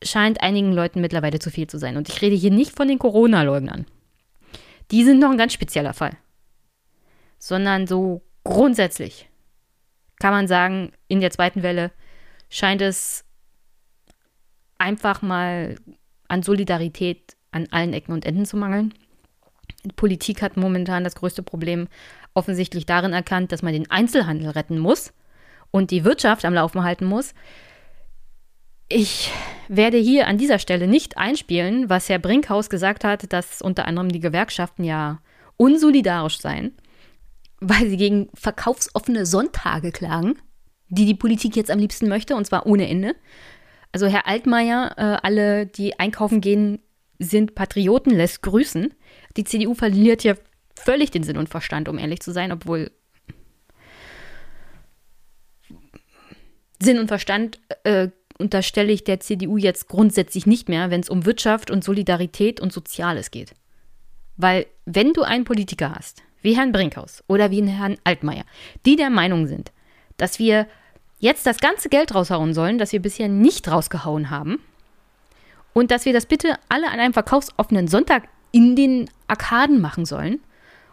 scheint einigen Leuten mittlerweile zu viel zu sein. Und ich rede hier nicht von den Corona-Leugnern. Die sind noch ein ganz spezieller Fall. Sondern so grundsätzlich kann man sagen, in der zweiten Welle scheint es einfach mal an Solidarität an allen Ecken und Enden zu mangeln. Die Politik hat momentan das größte Problem offensichtlich darin erkannt, dass man den Einzelhandel retten muss und die Wirtschaft am Laufen halten muss. Ich werde hier an dieser Stelle nicht einspielen, was Herr Brinkhaus gesagt hat, dass unter anderem die Gewerkschaften ja unsolidarisch seien, weil sie gegen verkaufsoffene Sonntage klagen, die die Politik jetzt am liebsten möchte, und zwar ohne Ende. Also Herr Altmaier, äh, alle, die einkaufen gehen, sind Patrioten, lässt grüßen. Die CDU verliert hier völlig den Sinn und Verstand, um ehrlich zu sein, obwohl Sinn und Verstand äh, unterstelle ich der CDU jetzt grundsätzlich nicht mehr, wenn es um Wirtschaft und Solidarität und Soziales geht. Weil wenn du einen Politiker hast, wie Herrn Brinkhaus oder wie Herrn Altmaier, die der Meinung sind, dass wir jetzt das ganze Geld raushauen sollen, das wir bisher nicht rausgehauen haben, und dass wir das bitte alle an einem verkaufsoffenen Sonntag in den Arkaden machen sollen,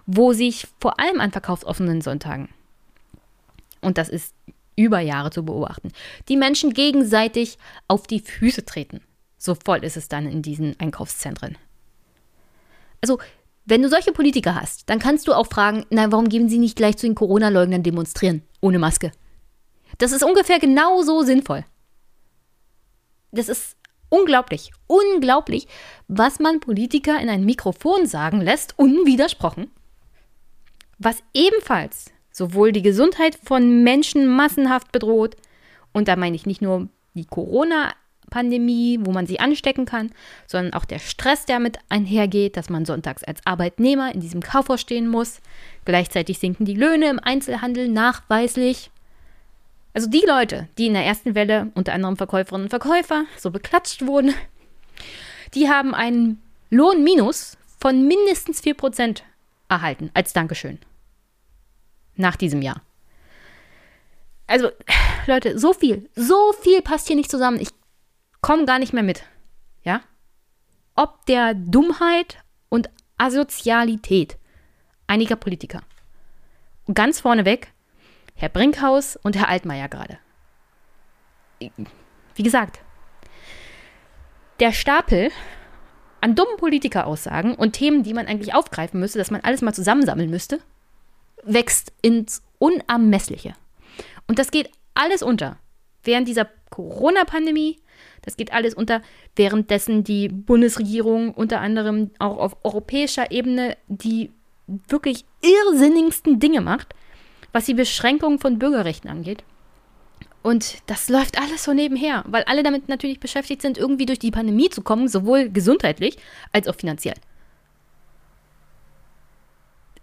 wo sich vor allem an verkaufsoffenen Sonntagen, und das ist über Jahre zu beobachten, die Menschen gegenseitig auf die Füße treten. So voll ist es dann in diesen Einkaufszentren. Also, wenn du solche Politiker hast, dann kannst du auch fragen, na, warum geben sie nicht gleich zu den Corona-Leugnern demonstrieren, ohne Maske? Das ist ungefähr genauso sinnvoll. Das ist unglaublich, unglaublich, was man Politiker in ein Mikrofon sagen lässt, unwidersprochen. Was ebenfalls sowohl die Gesundheit von Menschen massenhaft bedroht, und da meine ich nicht nur die Corona-Pandemie, wo man sie anstecken kann, sondern auch der Stress, der mit einhergeht, dass man sonntags als Arbeitnehmer in diesem Kaufhaus stehen muss. Gleichzeitig sinken die Löhne im Einzelhandel nachweislich. Also die Leute, die in der ersten Welle, unter anderem Verkäuferinnen und Verkäufer, so beklatscht wurden, die haben einen Lohnminus von mindestens 4% erhalten als Dankeschön. Nach diesem Jahr. Also, Leute, so viel, so viel passt hier nicht zusammen. Ich komme gar nicht mehr mit. Ja? Ob der Dummheit und Asozialität einiger Politiker. Und ganz vorneweg Herr Brinkhaus und Herr Altmaier gerade. Wie gesagt, der Stapel an dummen Politikeraussagen und Themen, die man eigentlich aufgreifen müsste, dass man alles mal zusammensammeln müsste, wächst ins Unermessliche. Und das geht alles unter. Während dieser Corona-Pandemie, das geht alles unter, währenddessen die Bundesregierung unter anderem auch auf europäischer Ebene die wirklich irrsinnigsten Dinge macht, was die Beschränkung von Bürgerrechten angeht. Und das läuft alles so nebenher, weil alle damit natürlich beschäftigt sind, irgendwie durch die Pandemie zu kommen, sowohl gesundheitlich als auch finanziell.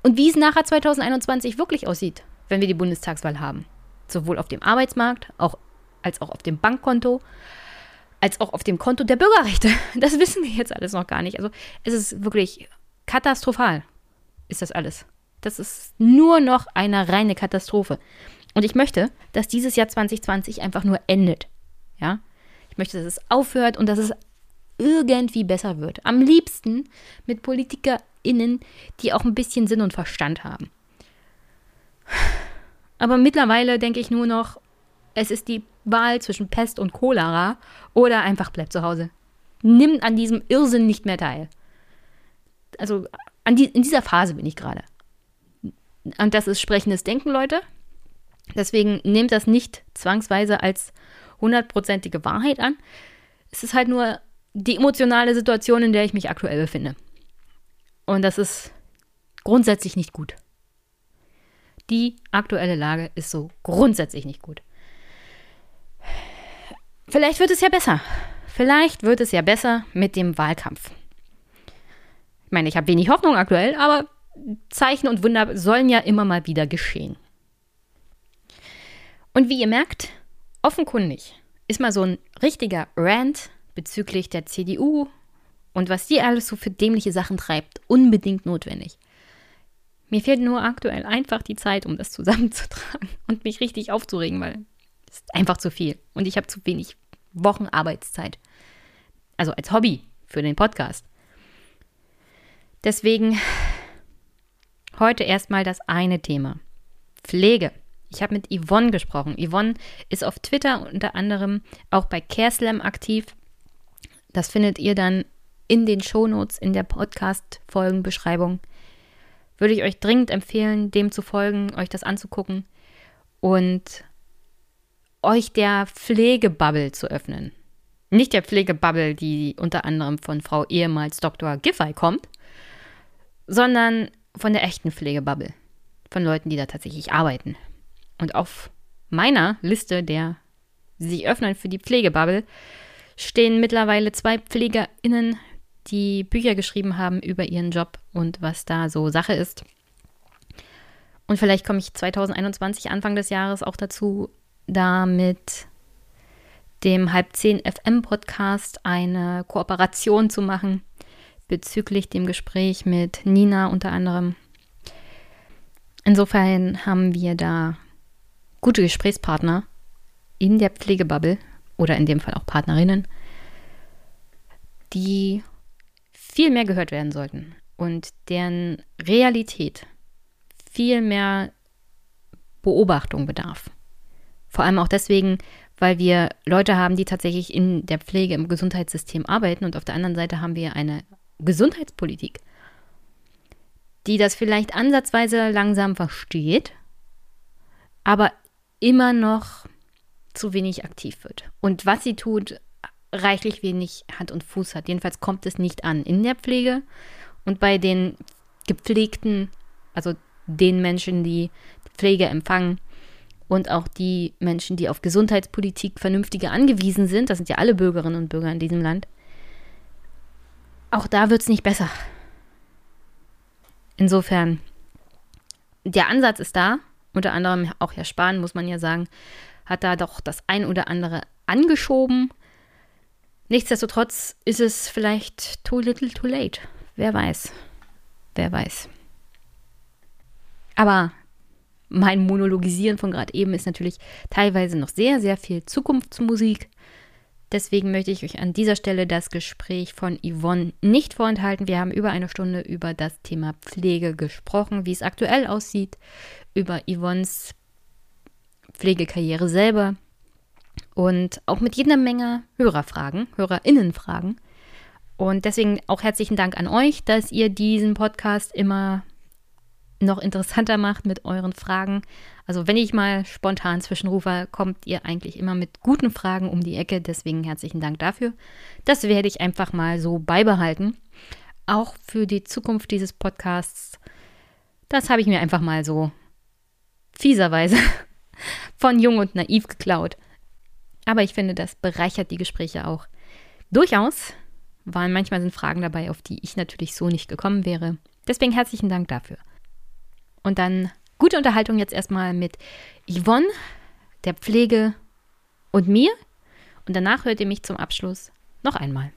Und wie es nachher 2021 wirklich aussieht, wenn wir die Bundestagswahl haben. Sowohl auf dem Arbeitsmarkt, auch, als auch auf dem Bankkonto, als auch auf dem Konto der Bürgerrechte. <laughs> Das wissen wir jetzt alles noch gar nicht. Also es ist wirklich katastrophal, ist das alles. Das ist nur noch eine reine Katastrophe. Und ich möchte, dass dieses Jahr 2020 einfach nur endet. Ja? Ich möchte, dass es aufhört und dass es irgendwie besser wird. Am liebsten mit PolitikerInnen, die auch ein bisschen Sinn und Verstand haben. Aber mittlerweile denke ich nur noch, es ist die Wahl zwischen Pest und Cholera oder einfach bleib zu Hause. Nimm an diesem Irrsinn nicht mehr teil. Also die, in dieser Phase bin ich gerade. Und das ist sprechendes Denken, Leute. Deswegen nehmt das nicht zwangsweise als hundertprozentige Wahrheit an. Es ist halt nur die emotionale Situation, in der ich mich aktuell befinde. Und das ist grundsätzlich nicht gut. Die aktuelle Lage ist so grundsätzlich nicht gut. Vielleicht wird es ja besser. Vielleicht wird es ja besser mit dem Wahlkampf. Ich meine, ich habe wenig Hoffnung aktuell, aber Zeichen und Wunder sollen ja immer mal wieder geschehen. Und wie ihr merkt, offenkundig ist mal so ein richtiger Rant bezüglich der CDU und was die alles so für dämliche Sachen treibt, unbedingt notwendig. Mir fehlt nur aktuell einfach die Zeit, um das zusammenzutragen und mich richtig aufzuregen, weil ist einfach zu viel und ich habe zu wenig Wochen Arbeitszeit. Also als Hobby für den Podcast. Deswegen heute erstmal das eine Thema. Pflege. Ich habe mit Yvonne gesprochen. Yvonne ist auf Twitter unter anderem auch bei CareSlam aktiv. Das findet ihr dann in den Shownotes in der Podcast-Folgenbeschreibung. Würde ich euch dringend empfehlen, dem zu folgen, euch das anzugucken und euch der Pflegebubble zu öffnen. Nicht der Pflegebubble, die unter anderem von Frau ehemals Dr. Giffey kommt, sondern von der echten Pflegebubble. Von Leuten, die da tatsächlich arbeiten. Und auf meiner Liste der sich öffnen für die Pflegebubble stehen mittlerweile zwei PflegerInnen, die Bücher geschrieben haben über ihren Job und was da so Sache ist. Und vielleicht komme ich 2021, Anfang des Jahres, auch dazu, da mit dem Halb 10 FM Podcast eine Kooperation zu machen bezüglich dem Gespräch mit Nina unter anderem. Insofern haben wir da gute Gesprächspartner in der Pflegebubble oder in dem Fall auch Partnerinnen, die viel mehr gehört werden sollten und deren Realität viel mehr Beobachtung bedarf. Vor allem auch deswegen, weil wir Leute haben, die tatsächlich in der Pflege im Gesundheitssystem arbeiten und auf der anderen Seite haben wir eine Gesundheitspolitik, die das vielleicht ansatzweise langsam versteht, aber immer noch zu wenig aktiv wird. Und was sie tut, reichlich wenig Hand und Fuß hat. Jedenfalls kommt es nicht an in der Pflege und bei den gepflegten, also den Menschen, die Pflege empfangen und auch die Menschen, die auf Gesundheitspolitik vernünftiger angewiesen sind, das sind ja alle Bürgerinnen und Bürger in diesem Land, auch da wird es nicht besser. Insofern, der Ansatz ist da, unter anderem auch Herr Spahn, muss man ja sagen, hat da doch das ein oder andere angeschoben. Nichtsdestotrotz ist es vielleicht too little too late. Wer weiß. Wer weiß. Aber mein Monologisieren von gerade eben ist natürlich teilweise noch sehr, sehr viel Zukunftsmusik. Deswegen möchte ich euch an dieser Stelle das Gespräch von Yvonne nicht vorenthalten. Wir haben über eine Stunde über das Thema Pflege gesprochen, wie es aktuell aussieht, über Yvonnes Pflegekarriere selber und auch mit jeder Menge Hörerfragen, Hörerinnenfragen. Und deswegen auch herzlichen Dank an euch, dass ihr diesen Podcast immer noch interessanter macht mit euren Fragen. Also wenn ich mal spontan zwischenrufe, kommt ihr eigentlich immer mit guten Fragen um die Ecke. Deswegen herzlichen Dank dafür. Das werde ich einfach mal so beibehalten. Auch für die Zukunft dieses Podcasts. Das habe ich mir einfach mal so fieserweise <laughs> von Jung und Naiv geklaut. Aber ich finde, das bereichert die Gespräche auch durchaus, weil manchmal sind Fragen dabei, auf die ich natürlich so nicht gekommen wäre. Deswegen herzlichen Dank dafür. Und dann gute Unterhaltung jetzt erstmal mit Yvonne, der Pflege und mir. Und danach hört ihr mich zum Abschluss noch einmal.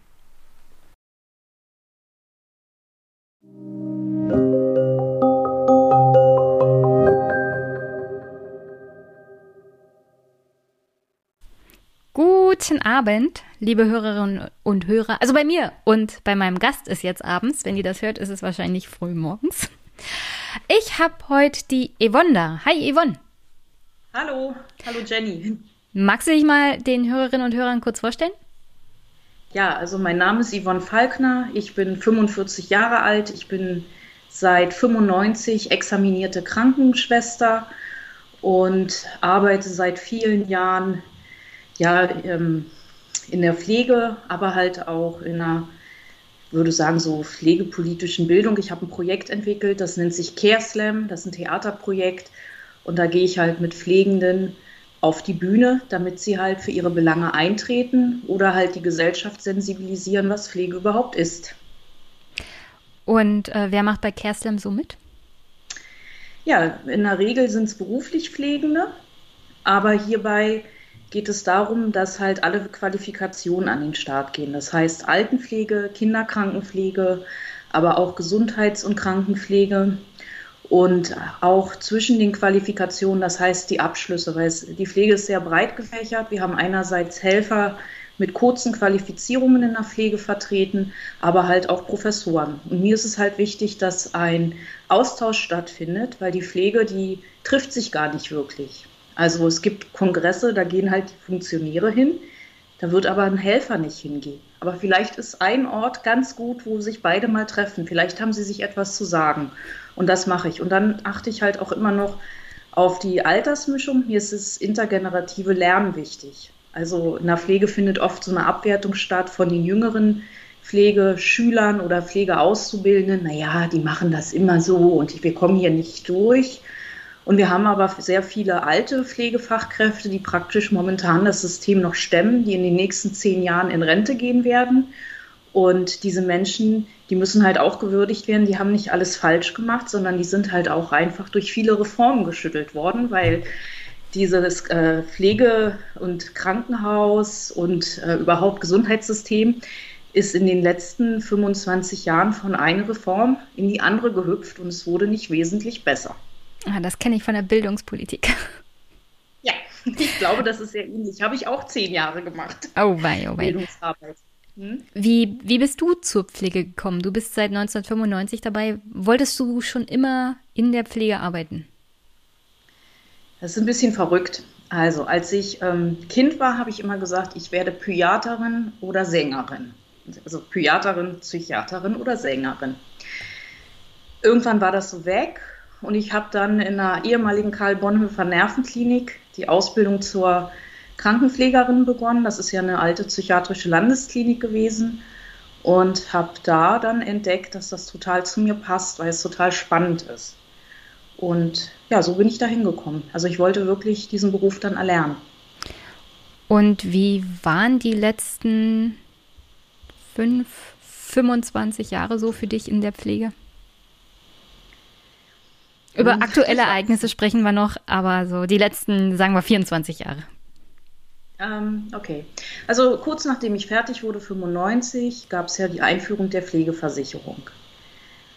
Guten Abend, liebe Hörerinnen und Hörer. Also bei mir und bei meinem Gast ist jetzt abends. Wenn ihr das hört, ist es wahrscheinlich früh morgens. Ich habe heute die Yvonne da. Hi Yvonne. Hallo, hallo Jenny. Magst du dich mal den Hörerinnen und Hörern kurz vorstellen? Ja, also mein Name ist Yvonne Falkner. Ich bin 45 Jahre alt. Ich bin seit 95 examinierte Krankenschwester und arbeite seit vielen Jahren ja, ähm, in der Pflege, aber halt auch in einer, würde sagen, so pflegepolitischen Bildung. Ich habe ein Projekt entwickelt, das nennt sich Care Slam, das ist ein Theaterprojekt. Und da gehe ich halt mit Pflegenden auf die Bühne, damit sie halt für ihre Belange eintreten oder halt die Gesellschaft sensibilisieren, was Pflege überhaupt ist. Und äh, wer macht bei Care Slam so mit? Ja, in der Regel sind es beruflich Pflegende, aber hierbei geht es darum, dass halt alle Qualifikationen an den Start gehen. Das heißt Altenpflege, Kinderkrankenpflege, aber auch Gesundheits- und Krankenpflege und auch zwischen den Qualifikationen, das heißt die Abschlüsse, weil es, die Pflege ist sehr breit gefächert. Wir haben einerseits Helfer mit kurzen Qualifizierungen in der Pflege vertreten, aber halt auch Professoren. Und mir ist es halt wichtig, dass ein Austausch stattfindet, weil die Pflege, die trifft sich gar nicht wirklich. Also es gibt Kongresse, da gehen halt die Funktionäre hin, da wird aber ein Helfer nicht hingehen. Aber vielleicht ist ein Ort ganz gut, wo sich beide mal treffen. Vielleicht haben sie sich etwas zu sagen. Und das mache ich. Und dann achte ich halt auch immer noch auf die Altersmischung. Mir ist das intergenerative Lernen wichtig. Also in der Pflege findet oft so eine Abwertung statt von den jüngeren Pflegeschülern oder Pflegeauszubildenden. Naja, die machen das immer so und wir kommen hier nicht durch. Und wir haben aber sehr viele alte Pflegefachkräfte, die praktisch momentan das System noch stemmen, die in den nächsten zehn Jahren in Rente gehen werden. Und diese Menschen, die müssen halt auch gewürdigt werden, die haben nicht alles falsch gemacht, sondern die sind halt auch einfach durch viele Reformen geschüttelt worden, weil dieses äh, Pflege- und Krankenhaus und äh, überhaupt Gesundheitssystem ist in den letzten 25 Jahren von einer Reform in die andere gehüpft und es wurde nicht wesentlich besser. Ah, das kenne ich von der Bildungspolitik. <laughs> Ja, ich glaube, das ist sehr ähnlich. Habe ich auch zehn Jahre gemacht. Oh wei, oh wei. Bildungsarbeit. Hm? Wie, wie bist du zur Pflege gekommen? Du bist seit 1995 dabei. Wolltest du schon immer in der Pflege arbeiten? Das ist ein bisschen verrückt. Also, als ich ähm, Kind war, habe ich immer gesagt, ich werde Psychiaterin oder Sängerin. Also Psychiaterin, Psychiaterin oder Sängerin. Irgendwann war das so weg und ich habe dann in einer ehemaligen Karl Bonhoeffer Nervenklinik die Ausbildung zur Krankenpflegerin begonnen. Das ist ja eine alte psychiatrische Landesklinik gewesen und habe da dann entdeckt, dass das total zu mir passt, weil es total spannend ist. Und ja, so bin ich da hingekommen. Also ich wollte wirklich diesen Beruf dann erlernen. Und wie waren die letzten fünf, 25 Jahre so für dich in der Pflege? Über hm. aktuelle Ereignisse sprechen wir noch, aber so die letzten, sagen wir, 24 Jahre. Ähm, okay. Also kurz nachdem ich fertig wurde, 95, gab es ja die Einführung der Pflegeversicherung.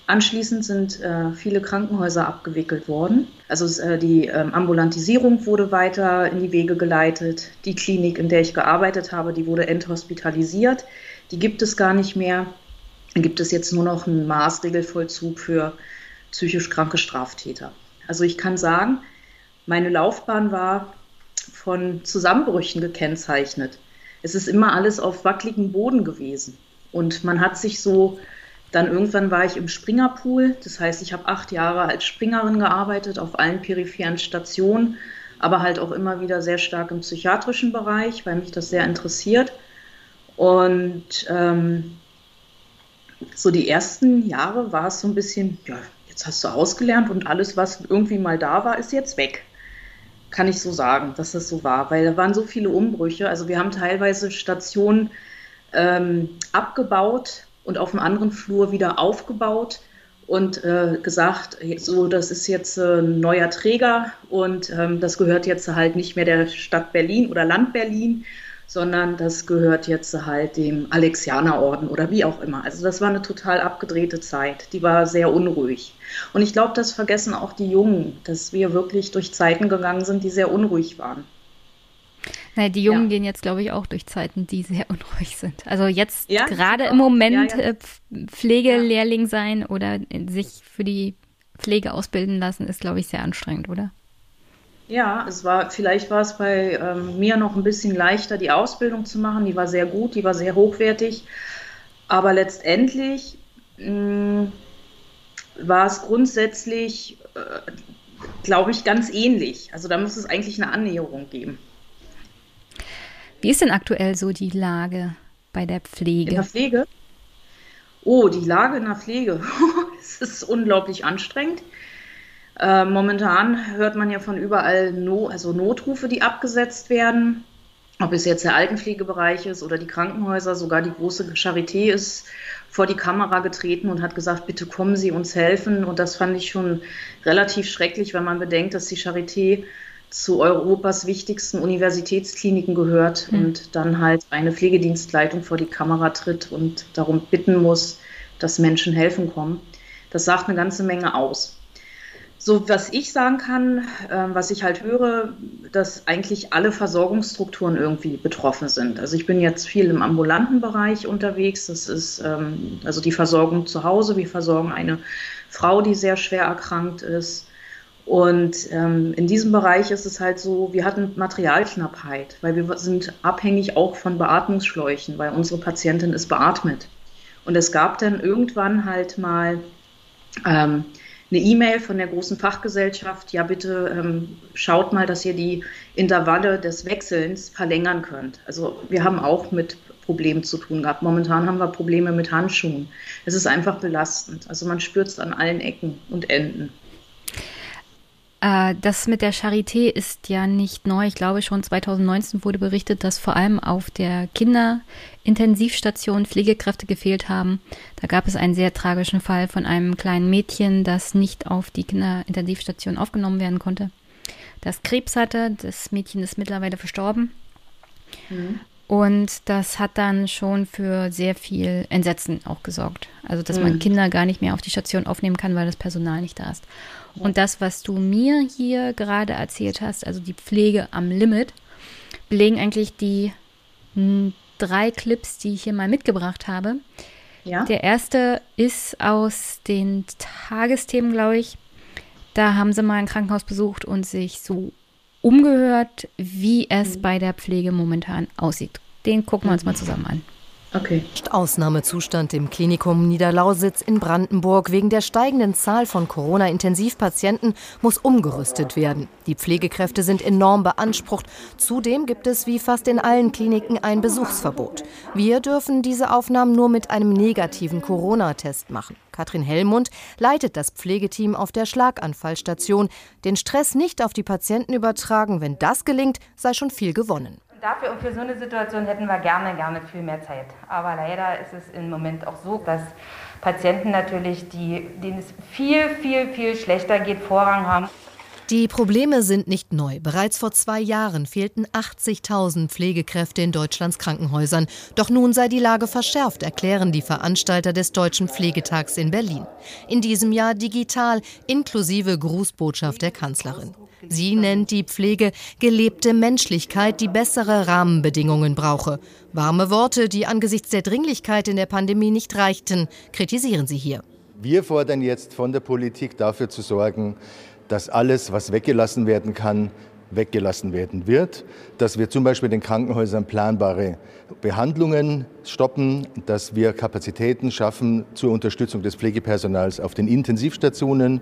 Anschließend sind äh, viele Krankenhäuser abgewickelt worden. Also äh, die äh, Ambulantisierung wurde weiter in die Wege geleitet. Die Klinik, in der ich gearbeitet habe, die wurde enthospitalisiert. Die gibt es gar nicht mehr. Dann gibt es jetzt nur noch einen Maßregelvollzug für psychisch kranke Straftäter. Also ich kann sagen, meine Laufbahn war von Zusammenbrüchen gekennzeichnet. Es ist immer alles auf wackeligen Boden gewesen. Und man hat sich so, dann irgendwann war ich im Springerpool. Das heißt, ich habe acht Jahre als Springerin gearbeitet auf allen peripheren Stationen, aber halt auch immer wieder sehr stark im psychiatrischen Bereich, weil mich das sehr interessiert. Und ähm, so die ersten Jahre war es so ein bisschen, ja, jetzt hast du ausgelernt und alles, was irgendwie mal da war, ist jetzt weg. Kann ich so sagen, dass das so war, weil da waren so viele Umbrüche. Also wir haben teilweise Stationen ähm, abgebaut und auf einem anderen Flur wieder aufgebaut. und äh, gesagt, so, das ist jetzt äh, ein neuer Träger und ähm, das gehört jetzt halt nicht mehr der Stadt Berlin oder Land Berlin, sondern das gehört jetzt halt dem Alexianerorden oder wie auch immer. Also das war eine total abgedrehte Zeit, die war sehr unruhig. Und ich glaube, das vergessen auch die Jungen, dass wir wirklich durch Zeiten gegangen sind, die sehr unruhig waren. Naja, die Jungen ja. gehen jetzt, glaube ich, auch durch Zeiten, die sehr <laughs> unruhig sind. Also jetzt ja, gerade im Moment ja, äh, Pflegelehrling sein oder sich für die Pflege ausbilden lassen, ist, glaube ich, sehr anstrengend, oder? Ja, es war, vielleicht war es bei ähm, mir noch ein bisschen leichter, die Ausbildung zu machen. Die war sehr gut, die war sehr hochwertig. Aber letztendlich mh, mm, war es grundsätzlich, äh, glaube ich, ganz ähnlich. Also da muss es eigentlich eine Annäherung geben. Wie ist denn aktuell so die Lage bei der Pflege? In der Pflege? Oh, die Lage in der Pflege. <laughs> es ist unglaublich anstrengend. Äh, momentan hört man ja von überall no also Notrufe, die abgesetzt werden. Ob es jetzt der Altenpflegebereich ist oder die Krankenhäuser, sogar die große Charité ist vor die Kamera getreten und hat gesagt, bitte kommen Sie uns helfen. Und das fand ich schon relativ schrecklich, wenn man bedenkt, dass die Charité zu Europas wichtigsten Universitätskliniken gehört mhm. und dann halt eine Pflegedienstleitung vor die Kamera tritt und darum bitten muss, dass Menschen helfen kommen. Das sagt eine ganze Menge aus. So, was ich sagen kann, äh, was ich halt höre, dass eigentlich alle Versorgungsstrukturen irgendwie betroffen sind. Also ich bin jetzt viel im ambulanten Bereich unterwegs. Das ist ähm, also die Versorgung zu Hause. Wir versorgen eine Frau, die sehr schwer erkrankt ist. Und ähm, in diesem Bereich ist es halt so, wir hatten Materialknappheit, weil wir sind abhängig auch von Beatmungsschläuchen, weil unsere Patientin ist beatmet. Und es gab dann irgendwann halt mal ähm, eine E-Mail von der großen Fachgesellschaft, ja bitte ähm, schaut mal, dass ihr die Intervalle des Wechselns verlängern könnt. Also wir haben auch mit Problemen zu tun gehabt. Momentan haben wir Probleme mit Handschuhen. Es ist einfach belastend. Also man spürt es an allen Ecken und Enden. Äh, das mit der Charité ist ja nicht neu. Ich glaube, schon 2019 wurde berichtet, dass vor allem auf der Kinderintensivstation Pflegekräfte gefehlt haben. Da gab es einen sehr tragischen Fall von einem kleinen Mädchen, das nicht auf die Kinderintensivstation aufgenommen werden konnte. Das Krebs hatte. Das Mädchen ist mittlerweile verstorben. Mhm. Und das hat dann schon für sehr viel Entsetzen auch gesorgt. Also, dass mhm. man Kinder gar nicht mehr auf die Station aufnehmen kann, weil das Personal nicht da ist. Und das, was du mir hier gerade erzählt hast, also die Pflege am Limit, belegen eigentlich die drei Clips, die ich hier mal mitgebracht habe. Ja. Der erste ist aus den Tagesthemen, glaube ich. Da haben sie mal ein Krankenhaus besucht und sich so umgehört, wie es mhm. bei der Pflege momentan aussieht. Den gucken wir uns mal zusammen an. Okay. Ausnahmezustand im Klinikum Niederlausitz in Brandenburg. Wegen der steigenden Zahl von Corona-Intensivpatienten muss umgerüstet werden. Die Pflegekräfte sind enorm beansprucht. Zudem gibt es wie fast in allen Kliniken ein Besuchsverbot. Wir dürfen diese Aufnahmen nur mit einem negativen Corona-Test machen. Katrin Hellmund leitet das Pflegeteam auf der Schlaganfallstation. Den Stress nicht auf die Patienten übertragen, wenn das gelingt, sei schon viel gewonnen dafür und für so eine Situation hätten wir gerne, gerne viel mehr Zeit. Aber leider ist es im Moment auch so, dass Patienten natürlich, die, denen es viel, viel, viel schlechter geht, Vorrang haben. Die Probleme sind nicht neu. Bereits vor zwei Jahren fehlten 80.000 Pflegekräfte in Deutschlands Krankenhäusern. Doch nun sei die Lage verschärft, erklären die Veranstalter des Deutschen Pflegetags in Berlin. In diesem Jahr digital, inklusive Grußbotschaft der Kanzlerin. Sie nennt die Pflege gelebte Menschlichkeit, die bessere Rahmenbedingungen brauche. Warme Worte, die angesichts der Dringlichkeit in der Pandemie nicht reichten, kritisieren sie hier. Wir fordern jetzt von der Politik dafür zu sorgen, dass alles, was weggelassen werden kann, weggelassen werden wird, dass wir zum Beispiel den Krankenhäusern planbare Behandlungen stoppen, dass wir Kapazitäten schaffen zur Unterstützung des Pflegepersonals auf den Intensivstationen.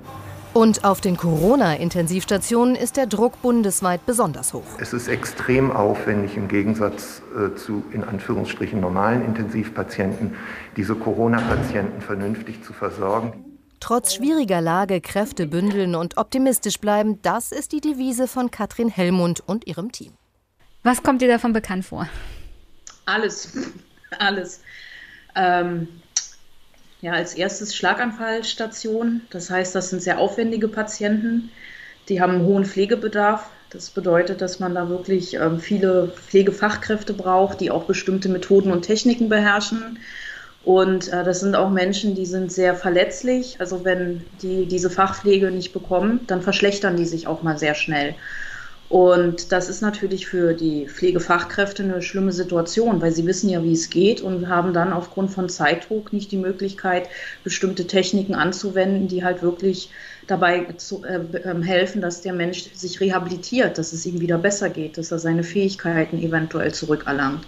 Und auf den Corona-Intensivstationen ist der Druck bundesweit besonders hoch. Es ist extrem aufwendig im Gegensatz äh, zu in Anführungsstrichen normalen Intensivpatienten, diese Corona-Patienten vernünftig zu versorgen. Trotz schwieriger Lage Kräfte bündeln und optimistisch bleiben, das ist die Devise von Katrin Hellmund und ihrem Team. Was kommt dir davon bekannt vor? Alles, <laughs> alles. Ähm, Ja, als erstes Schlaganfallstation. Das heißt, das sind sehr aufwendige Patienten. Die haben einen hohen Pflegebedarf. Das bedeutet, dass man da wirklich ähm, viele Pflegefachkräfte braucht, die auch bestimmte Methoden und Techniken beherrschen. Und äh, das sind auch Menschen, die sind sehr verletzlich. Also wenn die diese Fachpflege nicht bekommen, dann verschlechtern die sich auch mal sehr schnell. Und das ist natürlich für die Pflegefachkräfte eine schlimme Situation, weil sie wissen ja, wie es geht und haben dann aufgrund von Zeitdruck nicht die Möglichkeit, bestimmte Techniken anzuwenden, die halt wirklich dabei zu, äh, ähm, helfen, dass der Mensch sich rehabilitiert, dass es ihm wieder besser geht, dass er seine Fähigkeiten eventuell zurückerlangt.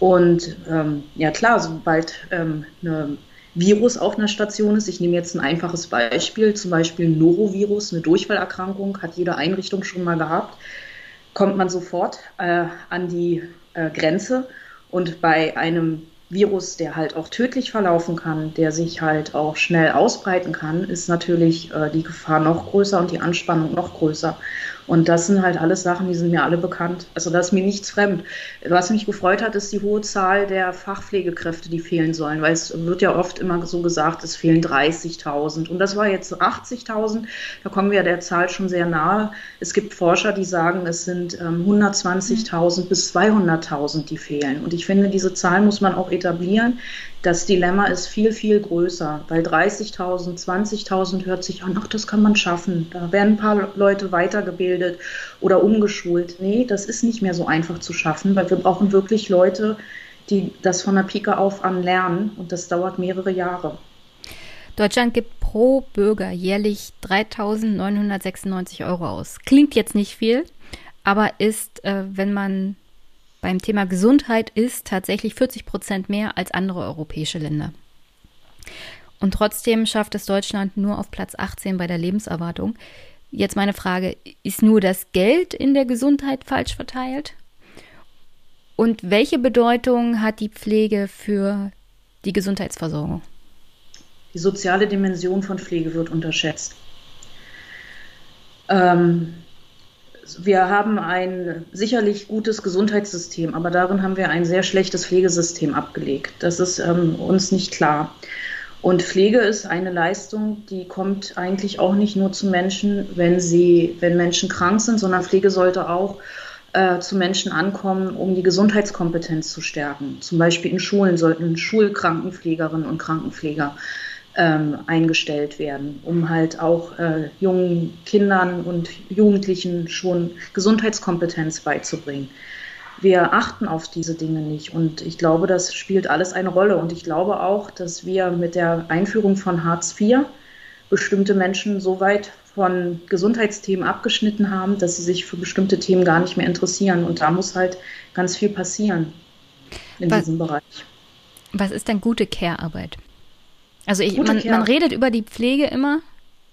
Und ähm, ja klar, sobald ähm, eine Virus auf einer Station ist. Ich nehme jetzt ein einfaches Beispiel, zum Beispiel ein Norovirus, eine Durchfallerkrankung, hat jede Einrichtung schon mal gehabt, kommt man sofort äh, an die äh, Grenze und bei einem Virus, der halt auch tödlich verlaufen kann, der sich halt auch schnell ausbreiten kann, ist natürlich äh, die Gefahr noch größer und die Anspannung noch größer. Und das sind halt alles Sachen, die sind mir alle bekannt. Also da ist mir nichts fremd. Was mich gefreut hat, ist die hohe Zahl der Fachpflegekräfte, die fehlen sollen, weil es wird ja oft immer so gesagt, es fehlen 30.000. Und das war jetzt 80.000. Da kommen wir der Zahl schon sehr nahe. Es gibt Forscher, die sagen, es sind ähm, 120.000 bis 200.000, die fehlen. Und ich finde, diese Zahl muss man auch etablieren. Das Dilemma ist viel, viel größer, weil 30.000, 20.000 hört sich an, ach, das kann man schaffen. Da werden ein paar Leute weitergebildet oder umgeschult. Nee, das ist nicht mehr so einfach zu schaffen, weil wir brauchen wirklich Leute, die das von der Pike auf an lernen und das dauert mehrere Jahre. Deutschland gibt pro Bürger jährlich 3.996 Euro aus. Klingt jetzt nicht viel, aber ist, äh, wenn man beim Thema Gesundheit ist tatsächlich 40 Prozent mehr als andere europäische Länder. Und trotzdem schafft es Deutschland nur auf Platz 18 bei der Lebenserwartung. Jetzt meine Frage, ist nur das Geld in der Gesundheit falsch verteilt? Und welche Bedeutung hat die Pflege für die Gesundheitsversorgung? Die soziale Dimension von Pflege wird unterschätzt. Ähm, wir haben ein sicherlich gutes Gesundheitssystem, aber darin haben wir ein sehr schlechtes Pflegesystem abgelegt. Das ist ähm, uns nicht klar. Und Pflege ist eine Leistung, die kommt eigentlich auch nicht nur zu Menschen, wenn sie, wenn Menschen krank sind, sondern Pflege sollte auch äh, zu Menschen ankommen, um die Gesundheitskompetenz zu stärken. Zum Beispiel in Schulen sollten Schulkrankenpflegerinnen und Krankenpfleger ähm, eingestellt werden, um halt auch äh, jungen Kindern und Jugendlichen schon Gesundheitskompetenz beizubringen. Wir achten auf diese Dinge nicht und ich glaube, das spielt alles eine Rolle und ich glaube auch, dass wir mit der Einführung von Hartz IV bestimmte Menschen so weit von Gesundheitsthemen abgeschnitten haben, dass sie sich für bestimmte Themen gar nicht mehr interessieren und da muss halt ganz viel passieren in was, diesem Bereich. Was ist denn gute Care-Arbeit? Also ich, man, man redet über die Pflege immer.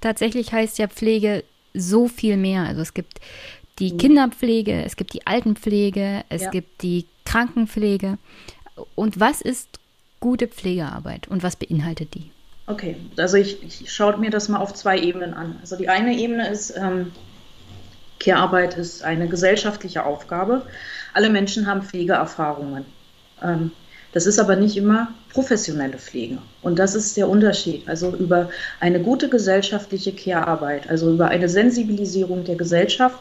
Tatsächlich heißt ja Pflege so viel mehr. Also es gibt die mhm. Kinderpflege, es gibt die Altenpflege, es ja. gibt die Krankenpflege. Und was ist gute Pflegearbeit und was beinhaltet die? Okay, also ich, ich schaue mir das mal auf zwei Ebenen an. Also die eine Ebene ist, ähm, Care-Arbeit ist eine gesellschaftliche Aufgabe. Alle Menschen haben Pflegeerfahrungen. Ähm, das ist aber nicht immer professionelle Pflege. Und das ist der Unterschied. Also über eine gute gesellschaftliche Care-Arbeit, also über eine Sensibilisierung der Gesellschaft,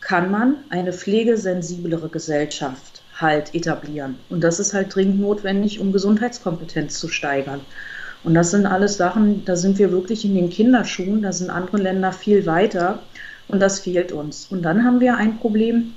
kann man eine pflegesensiblere Gesellschaft halt etablieren. Und das ist halt dringend notwendig, um Gesundheitskompetenz zu steigern. Und das sind alles Sachen, da sind wir wirklich in den Kinderschuhen, da sind andere Länder viel weiter und das fehlt uns. Und dann haben wir ein Problem,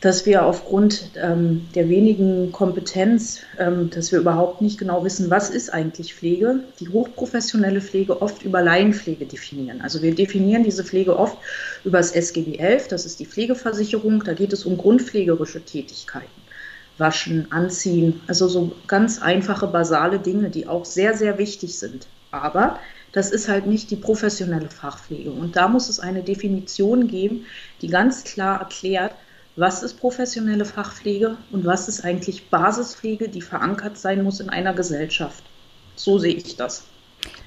dass wir aufgrund ähm, der wenigen Kompetenz, ähm, dass wir überhaupt nicht genau wissen, was ist eigentlich Pflege, die hochprofessionelle Pflege oft über Laienpflege definieren. Also wir definieren diese Pflege oft über das SGB 11, das ist die Pflegeversicherung, da geht es um grundpflegerische Tätigkeiten. Waschen, anziehen, also so ganz einfache, basale Dinge, die auch sehr, sehr wichtig sind. Aber das ist halt nicht die professionelle Fachpflege. Und da muss es eine Definition geben, die ganz klar erklärt, was ist professionelle Fachpflege und was ist eigentlich Basispflege, die verankert sein muss in einer Gesellschaft. So sehe ich das.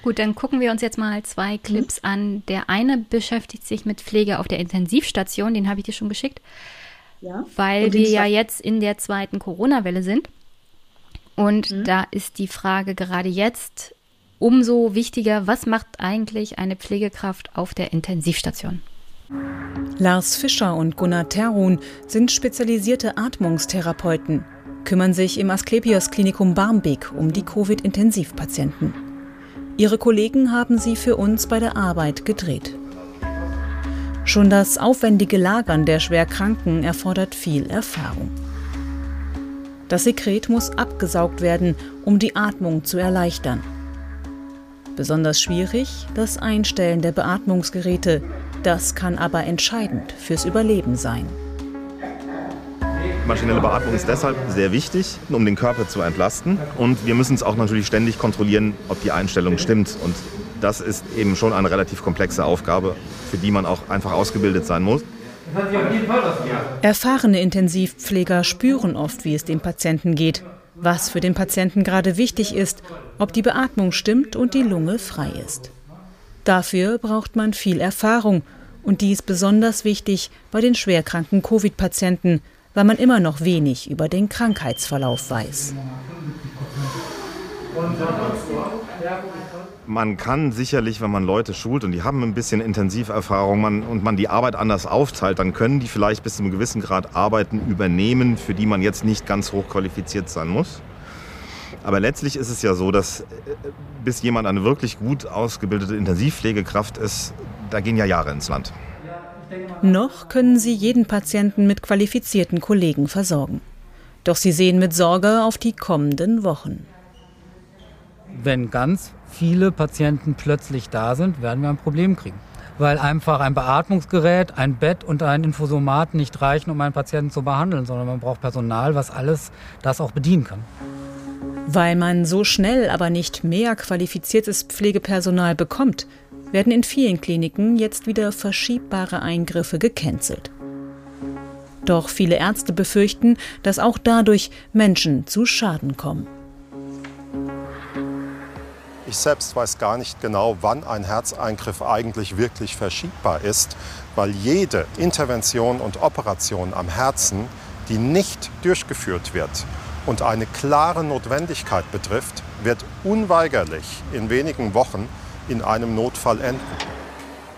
Gut, dann gucken wir uns jetzt mal zwei. Clips mhm. an. Der eine beschäftigt sich mit Pflege auf der Intensivstation, den habe ich dir schon geschickt, ja. weil wir ja jetzt in der zweiten Corona-Welle sind. Und mhm. da ist die Frage gerade jetzt, umso wichtiger, was macht eigentlich eine Pflegekraft auf der Intensivstation? Lars Fischer und Gunnar Terhun sind spezialisierte Atmungstherapeuten, kümmern sich im Asklepios Klinikum Barmbek um die Covid-Intensivpatienten. Ihre Kollegen haben sie für uns bei der Arbeit gedreht. Schon das aufwendige Lagern der Schwerkranken erfordert viel Erfahrung. Das Sekret muss abgesaugt werden, um die Atmung zu erleichtern. Besonders schwierig das Einstellen der Beatmungsgeräte. Das kann aber entscheidend fürs Überleben sein. Maschinelle Beatmung ist deshalb sehr wichtig, um den Körper zu entlasten. Und wir müssen es auch natürlich ständig kontrollieren, ob die Einstellung stimmt. Und das ist eben schon eine relativ komplexe Aufgabe, für die man auch einfach ausgebildet sein muss. Erfahrene Intensivpfleger spüren oft, wie es dem Patienten geht, was für den Patienten gerade wichtig ist, ob die Beatmung stimmt und die Lunge frei ist. Dafür braucht man viel Erfahrung und die ist besonders wichtig bei den schwerkranken Covid-Patienten, weil man immer noch wenig über den Krankheitsverlauf weiß. Man kann sicherlich, wenn man Leute schult und die haben ein bisschen Intensiverfahrung man, und man die Arbeit anders aufteilt, dann können die vielleicht bis zu einem gewissen Grad Arbeiten übernehmen, für die man jetzt nicht ganz hochqualifiziert sein muss. Aber letztlich ist es ja so, dass äh, bis jemand eine wirklich gut ausgebildete Intensivpflegekraft ist, da gehen ja Jahre ins Land. Noch können sie jeden Patienten mit qualifizierten Kollegen versorgen. Doch sie sehen mit Sorge auf die kommenden Wochen. Wenn ganz viele Patienten plötzlich da sind, werden wir ein Problem kriegen. Weil einfach ein Beatmungsgerät, ein Bett und ein Infosomat nicht reichen, um einen Patienten zu behandeln, sondern man braucht Personal, was alles das auch bedienen kann. Weil man so schnell aber nicht mehr qualifiziertes Pflegepersonal bekommt, werden in vielen Kliniken jetzt wieder verschiebbare Eingriffe gecancelt. Doch viele Ärzte befürchten, dass auch dadurch Menschen zu Schaden kommen. Ich selbst weiß gar nicht genau, wann ein Herzeingriff eigentlich wirklich verschiebbar ist, weil jede Intervention und Operation am Herzen, die nicht durchgeführt wird und eine klare Notwendigkeit betrifft, wird unweigerlich in wenigen Wochen in einem Notfall enden.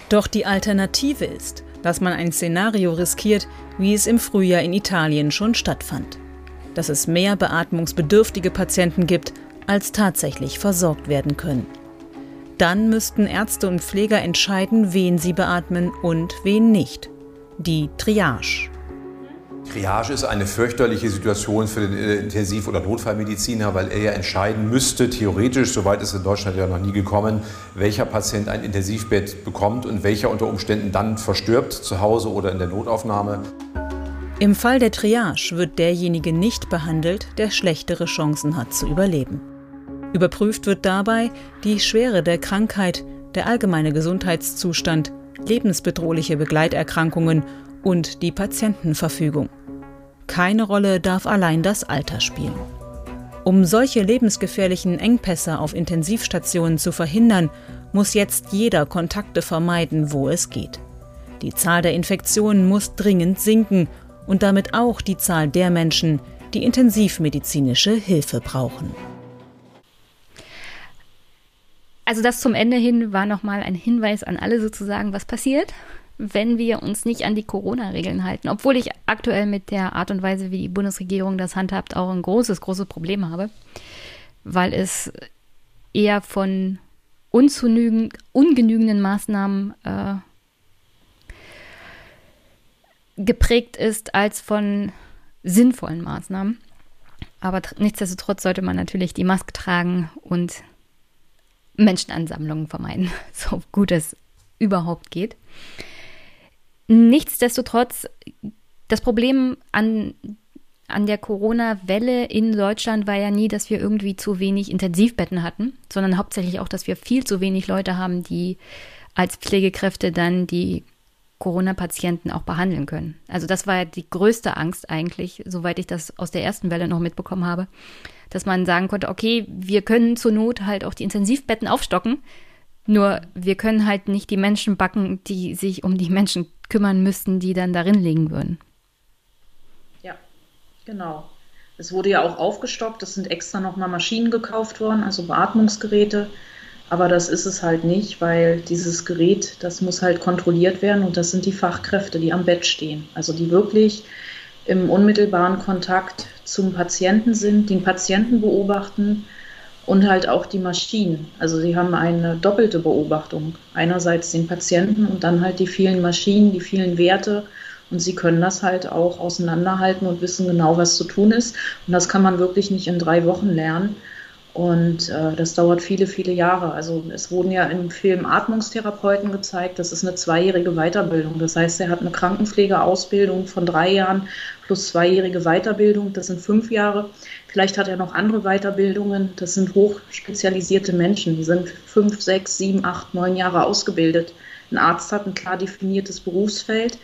Doch die Alternative ist, dass man ein Szenario riskiert, wie es im Frühjahr in Italien schon stattfand. Dass es mehr beatmungsbedürftige Patienten gibt als tatsächlich versorgt werden können. Dann müssten Ärzte und Pfleger entscheiden, wen sie beatmen und wen nicht. Die Triage. Triage ist eine fürchterliche Situation für den äh, Intensiv- oder Notfallmediziner, weil er ja entscheiden müsste, theoretisch, soweit ist in Deutschland ja noch nie gekommen, welcher Patient ein Intensivbett bekommt und welcher unter Umständen dann verstirbt, zu Hause oder in der Notaufnahme. Im Fall der Triage wird derjenige nicht behandelt, der schlechtere Chancen hat zu überleben. Überprüft wird dabei die Schwere der Krankheit, der allgemeine Gesundheitszustand, lebensbedrohliche Begleiterkrankungen und die Patientenverfügung. Keine Rolle darf allein das Alter spielen. Um solche lebensgefährlichen Engpässe auf Intensivstationen zu verhindern, muss jetzt jeder Kontakte vermeiden, wo es geht. Die Zahl der Infektionen muss dringend sinken und damit auch die Zahl der Menschen, die intensivmedizinische Hilfe brauchen. Also das zum Ende hin war nochmal ein Hinweis an alle sozusagen, was passiert, wenn wir uns nicht an die Corona-Regeln halten. Obwohl ich aktuell mit der Art und Weise, wie die Bundesregierung das handhabt, auch ein großes, großes Problem habe, weil es eher von ungenügenden Maßnahmen äh, geprägt ist als von sinnvollen Maßnahmen. Aber nichtsdestotrotz sollte man natürlich die Maske tragen und Menschenansammlungen vermeiden, <laughs> so gut es überhaupt geht. Nichtsdestotrotz, das Problem an, an der Corona-Welle in Deutschland war ja nie, dass wir irgendwie zu wenig Intensivbetten hatten, sondern hauptsächlich auch, dass wir viel zu wenig Leute haben, die als Pflegekräfte dann die Corona-Patienten auch behandeln können. Also das war ja die größte Angst eigentlich, soweit ich das aus der ersten Welle noch mitbekommen habe, dass man sagen konnte, okay, wir können zur Not halt auch die Intensivbetten aufstocken, nur wir können halt nicht die Menschen backen, die sich um die Menschen kümmern müssten, die dann darin liegen würden. Ja, genau. Es wurde ja auch aufgestockt, es sind extra nochmal Maschinen gekauft worden, also Beatmungsgeräte. Aber das ist es halt nicht, weil dieses Gerät, das muss halt kontrolliert werden und das sind die Fachkräfte, die am Bett stehen. Also die wirklich im unmittelbaren Kontakt zum Patienten sind, den Patienten beobachten und halt auch die Maschinen. Also sie haben eine doppelte Beobachtung. Einerseits den Patienten und dann halt die vielen Maschinen, die vielen Werte. Und sie können das halt auch auseinanderhalten und wissen genau, was zu tun ist. Und das kann man wirklich nicht in drei Wochen lernen. Und äh, das dauert viele, viele Jahre. Also es wurden ja im Film Atmungstherapeuten gezeigt, das ist eine zweijährige Weiterbildung. Das heißt, er hat eine Krankenpflegeausbildung von drei Jahren plus zweijährige Weiterbildung, das sind fünf Jahre. Vielleicht hat er noch andere Weiterbildungen, das sind hochspezialisierte Menschen, die sind fünf, sechs, sieben, acht, neun Jahre ausgebildet. Ein Arzt hat ein klar definiertes Berufsfeld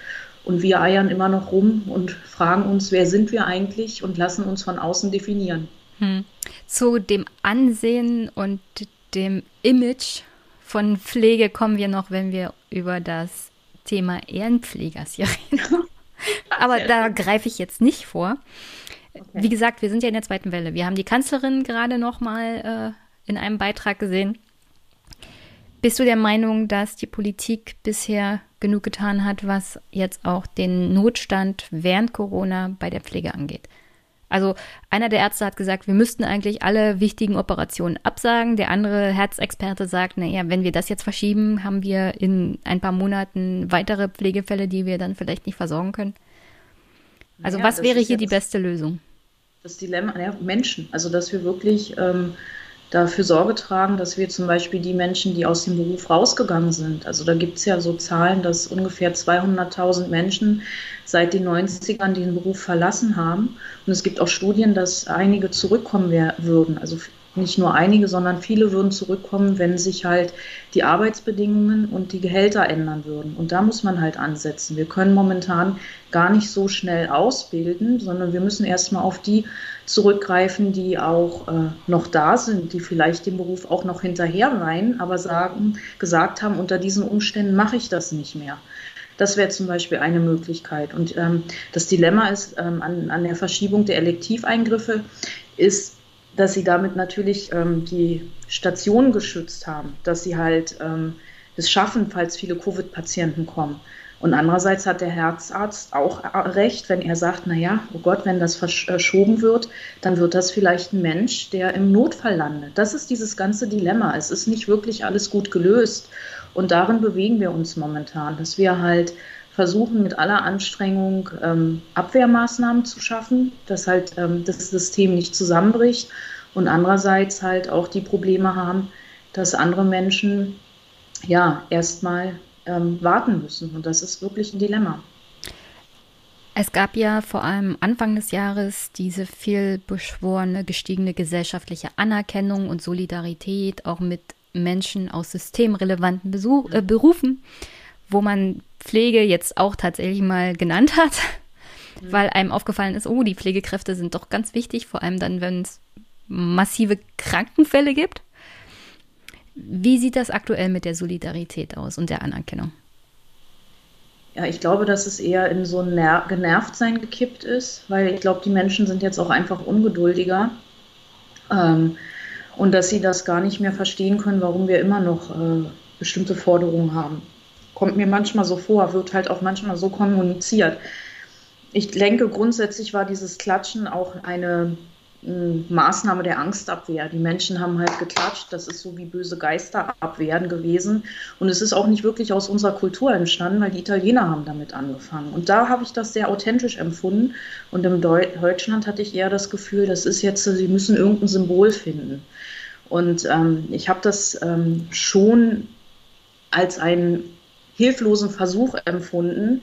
und wir eiern immer noch rum und fragen uns, wer sind wir eigentlich und lassen uns von außen definieren. Hm. Zu dem Ansehen und dem Image von Pflege kommen wir noch, wenn wir über das Thema Ehrenpflegers hier reden. <laughs> Aber da greife ich jetzt nicht vor. Okay. Wie gesagt, wir sind ja in der zweiten Welle. Wir haben die Kanzlerin gerade noch mal äh, in einem Beitrag gesehen. Bist du der Meinung, dass die Politik bisher genug getan hat, was jetzt auch den Notstand während Corona bei der Pflege angeht? Also einer der Ärzte hat gesagt, wir müssten eigentlich alle wichtigen Operationen absagen. Der andere Herzexperte sagt, naja, wenn wir das jetzt verschieben, haben wir in ein paar Monaten weitere Pflegefälle, die wir dann vielleicht nicht versorgen können. Also ja, was wäre hier die beste Lösung? Das Dilemma, ja, Menschen. Also dass wir wirklich ähm, dafür Sorge tragen, dass wir zum Beispiel die Menschen, die aus dem Beruf rausgegangen sind, also da gibt es ja so Zahlen, dass ungefähr 200.000 Menschen seit den 90ern den Beruf verlassen haben. Und es gibt auch Studien, dass einige zurückkommen würden. Also nicht nur einige, sondern viele würden zurückkommen, wenn sich halt die Arbeitsbedingungen und die Gehälter ändern würden. Und da muss man halt ansetzen. Wir können momentan gar nicht so schnell ausbilden, sondern wir müssen erstmal auf die zurückgreifen, die auch äh, noch da sind, die vielleicht den Beruf auch noch hinterher rein, aber sagen, gesagt haben, unter diesen Umständen mache ich das nicht mehr. Das wäre zum Beispiel eine Möglichkeit. Und ähm, das Dilemma ist ähm, an, an der Verschiebung der Elektiveingriffe ist, dass sie damit natürlich ähm, die Stationen geschützt haben, dass sie halt ähm, es schaffen, falls viele Covid-Patienten kommen. Und andererseits hat der Herzarzt auch recht, wenn er sagt, na ja, oh Gott, wenn das verschoben wird, dann wird das vielleicht ein Mensch, der im Notfall landet. Das ist dieses ganze Dilemma. Es ist nicht wirklich alles gut gelöst. Und darin bewegen wir uns momentan, dass wir halt versuchen, mit aller Anstrengung ähm, Abwehrmaßnahmen zu schaffen, dass halt ähm, das System nicht zusammenbricht und andererseits halt auch die Probleme haben, dass andere Menschen ja erstmal ähm, warten müssen. Und das ist wirklich ein Dilemma. Es gab ja vor allem Anfang des Jahres diese viel beschworene gestiegene gesellschaftliche Anerkennung und Solidarität auch mit Menschen aus systemrelevanten Besuch, äh, Berufen, wo man Pflege jetzt auch tatsächlich mal genannt hat, mhm. weil einem aufgefallen ist, oh, die Pflegekräfte sind doch ganz wichtig, vor allem dann, wenn es massive Krankenfälle gibt. Wie sieht das aktuell mit der Solidarität aus und der Anerkennung? Ja, ich glaube, dass es eher in so ein Ner Genervtsein gekippt ist, weil ich glaube, die Menschen sind jetzt auch einfach ungeduldiger ähm, und dass sie das gar nicht mehr verstehen können, warum wir immer noch äh, bestimmte Forderungen haben. Kommt mir manchmal so vor, wird halt auch manchmal so kommuniziert. Ich denke, grundsätzlich war dieses Klatschen auch eine Maßnahme der Angstabwehr. Die Menschen haben halt geklatscht, das ist so wie böse Geister abwehren gewesen. Und es ist auch nicht wirklich aus unserer Kultur entstanden, weil die Italiener haben damit angefangen. Und da habe ich das sehr authentisch empfunden. Und in Deutschland hatte ich eher das Gefühl, das ist jetzt, sie müssen irgendein Symbol finden. Und ähm, ich habe das ähm, schon als einen hilflosen Versuch empfunden,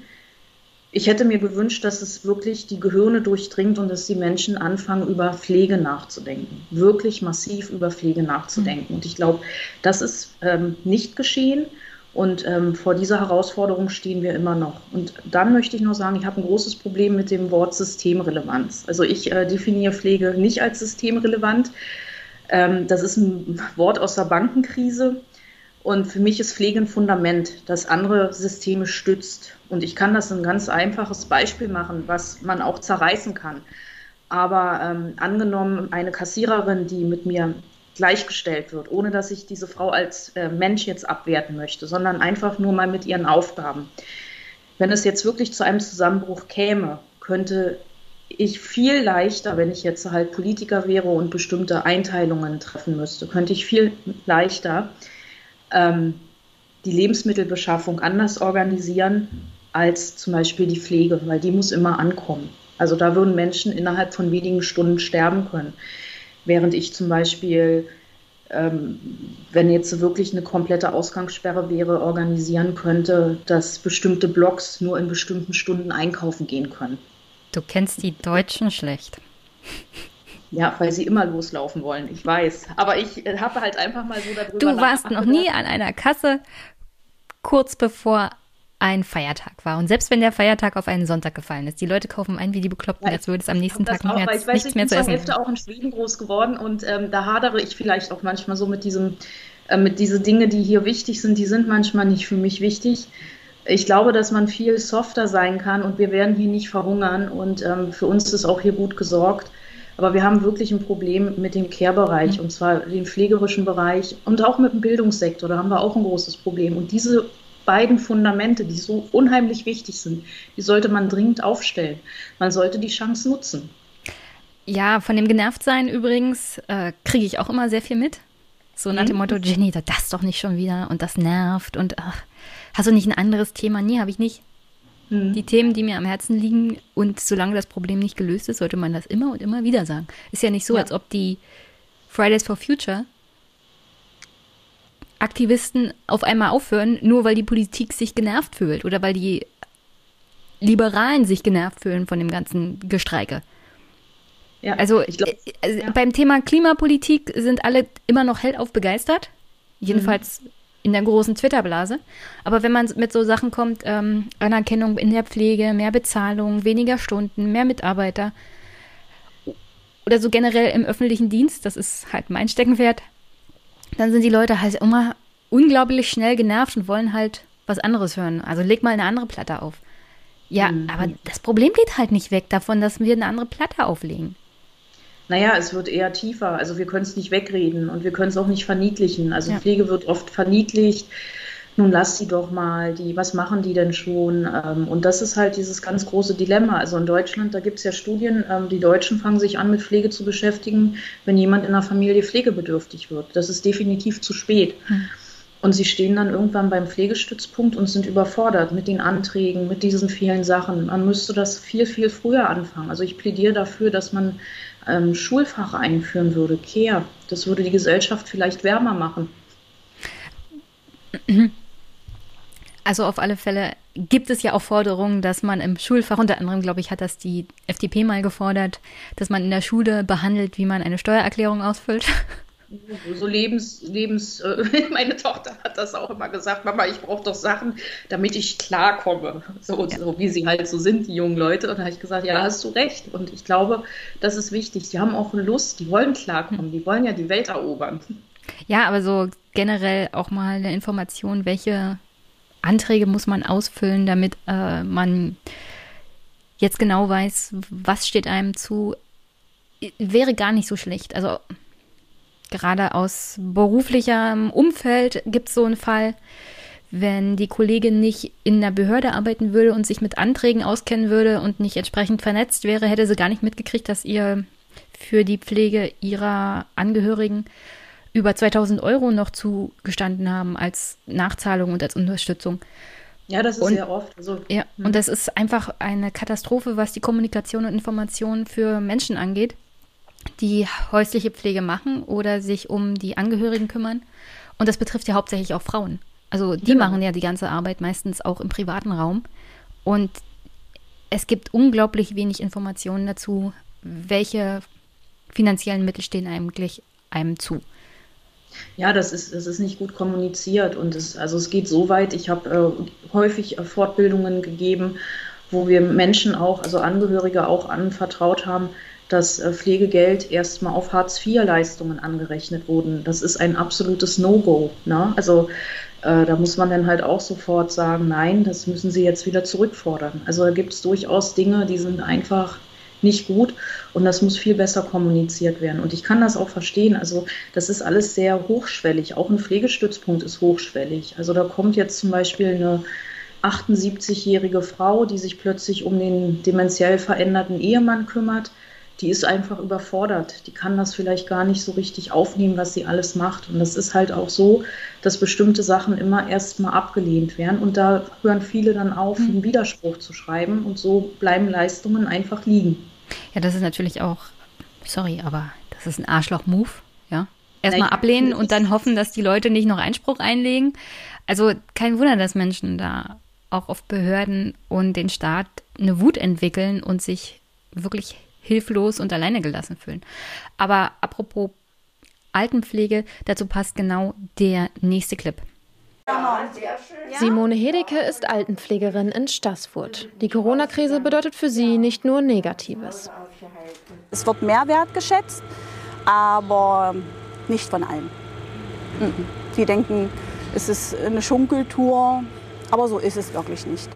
ich hätte mir gewünscht, dass es wirklich die Gehirne durchdringt und dass die Menschen anfangen, über Pflege nachzudenken. Wirklich massiv über Pflege nachzudenken. Mhm. Und ich glaube, das ist ähm, nicht geschehen. Und ähm, vor dieser Herausforderung stehen wir immer noch. Und dann möchte ich noch sagen, ich habe ein großes Problem mit dem Wort Systemrelevanz. Also ich äh, definiere Pflege nicht als systemrelevant. Ähm, das ist ein Wort aus der Bankenkrise. Und für mich ist Pflege ein Fundament, das andere Systeme stützt. Und ich kann das ein ganz einfaches Beispiel machen, was man auch zerreißen kann. Aber ähm, angenommen, eine Kassiererin, die mit mir gleichgestellt wird, ohne dass ich diese Frau als äh, Mensch jetzt abwerten möchte, sondern einfach nur mal mit ihren Aufgaben. Wenn es jetzt wirklich zu einem Zusammenbruch käme, könnte ich viel leichter, wenn ich jetzt halt Politiker wäre und bestimmte Einteilungen treffen müsste, könnte ich viel leichter ähm, die Lebensmittelbeschaffung anders organisieren als zum Beispiel die Pflege, weil die muss immer ankommen. Also da würden Menschen innerhalb von wenigen Stunden sterben können. Während ich zum Beispiel, ähm, wenn jetzt wirklich eine komplette Ausgangssperre wäre, organisieren könnte, dass bestimmte Blocks nur in bestimmten Stunden einkaufen gehen können. Du kennst die Deutschen schlecht. Ja, weil sie immer loslaufen wollen, ich weiß. Aber ich äh, habe halt einfach mal so darüber Du warst noch nie an einer Kasse kurz bevor ein Feiertag war. Und selbst wenn der Feiertag auf einen Sonntag gefallen ist, die Leute kaufen ein wie die Bekloppten, ja, als würde es am nächsten Tag auch, mehr, ich weiß, nichts ich mehr zu essen. Ich bin zur Hälfte auch in Schweden groß geworden und ähm, da hadere ich vielleicht auch manchmal so mit diesem, äh, mit diese Dinge, die hier wichtig sind, die sind manchmal nicht für mich wichtig. Ich glaube, dass man viel softer sein kann und wir werden hier nicht verhungern und ähm, für uns ist auch hier gut gesorgt. Aber wir haben wirklich ein Problem mit dem Care-Bereich, mhm. und zwar den pflegerischen Bereich und auch mit dem Bildungssektor. Da haben wir auch ein großes Problem. Und diese beiden Fundamente, die so unheimlich wichtig sind, die sollte man dringend aufstellen. Man sollte die Chance nutzen. Ja, von dem Genervtsein übrigens äh, kriege ich auch immer sehr viel mit. So nach mhm. dem Motto, Jenny, das doch nicht schon wieder und das nervt und ach, hast du nicht ein anderes Thema? Nee, habe ich nicht. Mhm. Die Themen, die mir am Herzen liegen und solange das Problem nicht gelöst ist, sollte man das immer und immer wieder sagen. Ist ja nicht so, ja. als ob die Fridays for Future Aktivisten auf einmal aufhören, nur weil die Politik sich genervt fühlt oder weil die Liberalen sich genervt fühlen von dem ganzen Gestreike. Ja, also, glaub, äh, ja. beim Thema Klimapolitik sind alle immer noch hellauf begeistert. Jedenfalls mhm. In der großen Twitter-Blase. Aber wenn man mit so Sachen kommt, ähm, Anerkennung in der Pflege, mehr Bezahlung, weniger Stunden, mehr Mitarbeiter oder so generell im öffentlichen Dienst, das ist halt mein Steckenpferd, dann sind die Leute halt immer unglaublich schnell genervt und wollen halt was anderes hören. Also leg mal eine andere Platte auf. Ja, mhm. aber das Problem geht halt nicht weg davon, dass wir eine andere Platte auflegen. Naja, es wird eher tiefer. Also wir können es nicht wegreden und wir können es auch nicht verniedlichen. Also ja. Pflege wird oft verniedlicht nun lass sie doch mal, die, was machen die denn schon? Ähm, und das ist halt dieses ganz große Dilemma. Also in Deutschland, da gibt es ja Studien, ähm, die Deutschen fangen sich an, mit Pflege zu beschäftigen, wenn jemand in der Familie pflegebedürftig wird. Das ist definitiv zu spät. Hm. Und sie stehen dann irgendwann beim Pflegestützpunkt und sind überfordert mit den Anträgen, mit diesen vielen Sachen. Man müsste das viel, viel früher anfangen. Also ich plädiere dafür, dass man ähm, Schulfach einführen würde, Care. Das würde die Gesellschaft vielleicht wärmer machen. Also auf alle Fälle gibt es ja auch Forderungen, dass man im Schulfach, unter anderem, glaube ich, hat das die FDP mal gefordert, dass man in der Schule behandelt, wie man eine Steuererklärung ausfüllt. So Lebens, Lebens, äh, <laughs> meine Tochter hat das auch immer gesagt, Mama, ich brauche doch Sachen, damit ich klarkomme. So, ja. so wie sie halt so sind, die jungen Leute. Und da habe ich gesagt, ja, da hast du recht. Und ich glaube, das ist wichtig. Die haben auch Lust, die wollen klarkommen, die wollen ja die Welt erobern. Ja, aber so generell auch mal eine Information, welche Anträge muss man ausfüllen, damit äh, man jetzt genau weiß, was steht einem zu, wäre gar nicht so schlecht. Also gerade aus beruflichem Umfeld gibt es so einen Fall, wenn die Kollegin nicht in der Behörde arbeiten würde und sich mit Anträgen auskennen würde und nicht entsprechend vernetzt wäre, hätte sie gar nicht mitgekriegt, dass ihr für die Pflege ihrer Angehörigen über 2000 Euro noch zugestanden haben als Nachzahlung und als Unterstützung. Ja, das ist und, sehr oft. Also, ja, hm. und das ist einfach eine Katastrophe, was die Kommunikation und Information für Menschen angeht, die häusliche Pflege machen oder sich um die Angehörigen kümmern. Und das betrifft ja hauptsächlich auch Frauen. Also die genau. machen ja die ganze Arbeit meistens auch im privaten Raum. Und es gibt unglaublich wenig Informationen dazu, welche finanziellen Mittel stehen eigentlich einem zu. Ja, das ist, das ist nicht gut kommuniziert und es, also es geht so weit. Ich habe äh, häufig äh, Fortbildungen gegeben, wo wir Menschen auch, also Angehörige auch anvertraut haben, dass äh, Pflegegeld erstmal auf Hartz-IV-Leistungen angerechnet wurden. Das ist ein absolutes No-Go. Ne? Also äh, da muss man dann halt auch sofort sagen, nein, das müssen Sie jetzt wieder zurückfordern. Also da gibt es durchaus Dinge, die sind einfach nicht gut und das muss viel besser kommuniziert werden. Und ich kann das auch verstehen. Also das ist alles sehr hochschwellig. Auch ein Pflegestützpunkt ist hochschwellig. Also da kommt jetzt zum Beispiel eine 78-jährige Frau, die sich plötzlich um den dementiell veränderten Ehemann kümmert die ist einfach überfordert. Die kann das vielleicht gar nicht so richtig aufnehmen, was sie alles macht. Und das ist halt auch so, dass bestimmte Sachen immer erst mal abgelehnt werden. Und da hören viele dann auf, hm. einen Widerspruch zu schreiben. Und so bleiben Leistungen einfach liegen. Ja, das ist natürlich auch, sorry, aber das ist ein Arschloch-Move. Ja. Erstmal ablehnen und dann hoffen, dass die Leute nicht noch Einspruch einlegen. Also kein Wunder, dass Menschen da auch auf Behörden und den Staat eine Wut entwickeln und sich wirklich hilflos und alleine gelassen fühlen. Aber apropos Altenpflege, dazu passt genau der nächste Clip. Simone Hedeke ist Altenpflegerin in Stassfurt. Die Corona-Krise bedeutet für sie nicht nur Negatives. Es wird mehr wertgeschätzt, aber nicht von allen. Die denken, es ist eine Schunkeltour, aber so ist es wirklich nicht.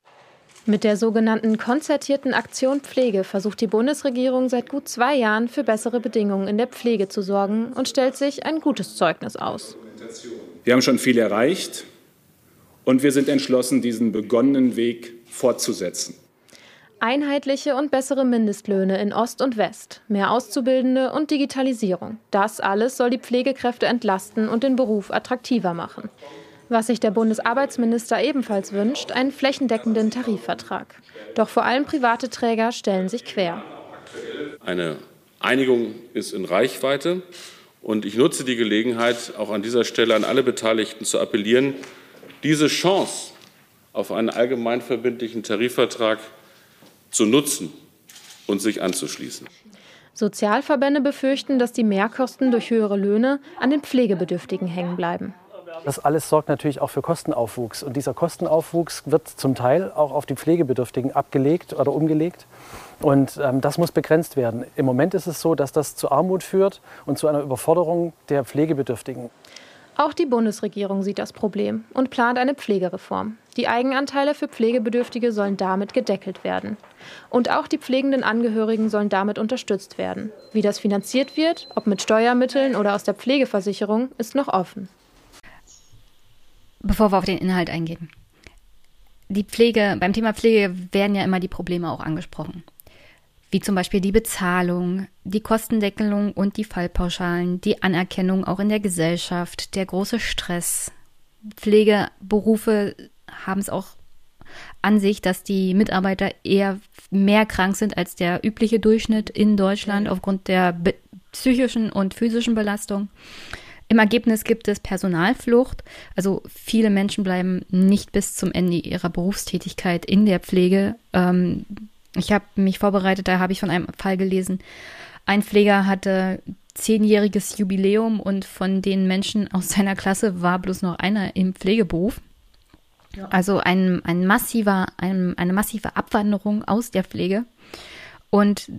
Mit der sogenannten konzertierten Aktion Pflege versucht die Bundesregierung seit gut zwei Jahren für bessere Bedingungen in der Pflege zu sorgen und stellt sich ein gutes Zeugnis aus. Wir haben schon viel erreicht und wir sind entschlossen, diesen begonnenen Weg fortzusetzen. Einheitliche und bessere Mindestlöhne in Ost und West, mehr Auszubildende und Digitalisierung. Das alles soll die Pflegekräfte entlasten und den Beruf attraktiver machen. Was sich der Bundesarbeitsminister ebenfalls wünscht, einen flächendeckenden Tarifvertrag. Doch vor allem private Träger stellen sich quer. Eine Einigung ist in Reichweite. Und ich nutze die Gelegenheit, auch an dieser Stelle an alle Beteiligten zu appellieren, diese Chance auf einen allgemeinverbindlichen Tarifvertrag zu nutzen und sich anzuschließen. Sozialverbände befürchten, dass die Mehrkosten durch höhere Löhne an den Pflegebedürftigen hängen bleiben. Das alles sorgt natürlich auch für Kostenaufwuchs. Und dieser Kostenaufwuchs wird zum Teil auch auf die Pflegebedürftigen abgelegt oder umgelegt. Und ähm, das muss begrenzt werden. Im Moment ist es so, dass das zu Armut führt und zu einer Überforderung der Pflegebedürftigen. Auch die Bundesregierung sieht das Problem und plant eine Pflegereform. Die Eigenanteile für Pflegebedürftige sollen damit gedeckelt werden. Und auch die pflegenden Angehörigen sollen damit unterstützt werden. Wie das finanziert wird, ob mit Steuermitteln oder aus der Pflegeversicherung, ist noch offen bevor wir auf den Inhalt eingehen. Die Pflege, beim Thema Pflege werden ja immer die Probleme auch angesprochen. Wie zum Beispiel die Bezahlung, die Kostendeckelung und die Fallpauschalen, die Anerkennung auch in der Gesellschaft, der große Stress. Pflegeberufe haben es auch an sich, dass die Mitarbeiter eher mehr krank sind als der übliche Durchschnitt in Deutschland aufgrund der psychischen und physischen Belastung. Im Ergebnis gibt es Personalflucht. Also viele Menschen bleiben nicht bis zum Ende ihrer Berufstätigkeit in der Pflege. Ähm, ich habe mich vorbereitet, da habe ich von einem Fall gelesen. Ein Pfleger hatte zehnjähriges Jubiläum und von den Menschen aus <laughs> seiner Klasse war bloß noch einer im Pflegeberuf. Ja. Also ein, ein massiver, ein, eine massive Abwanderung aus der Pflege. Und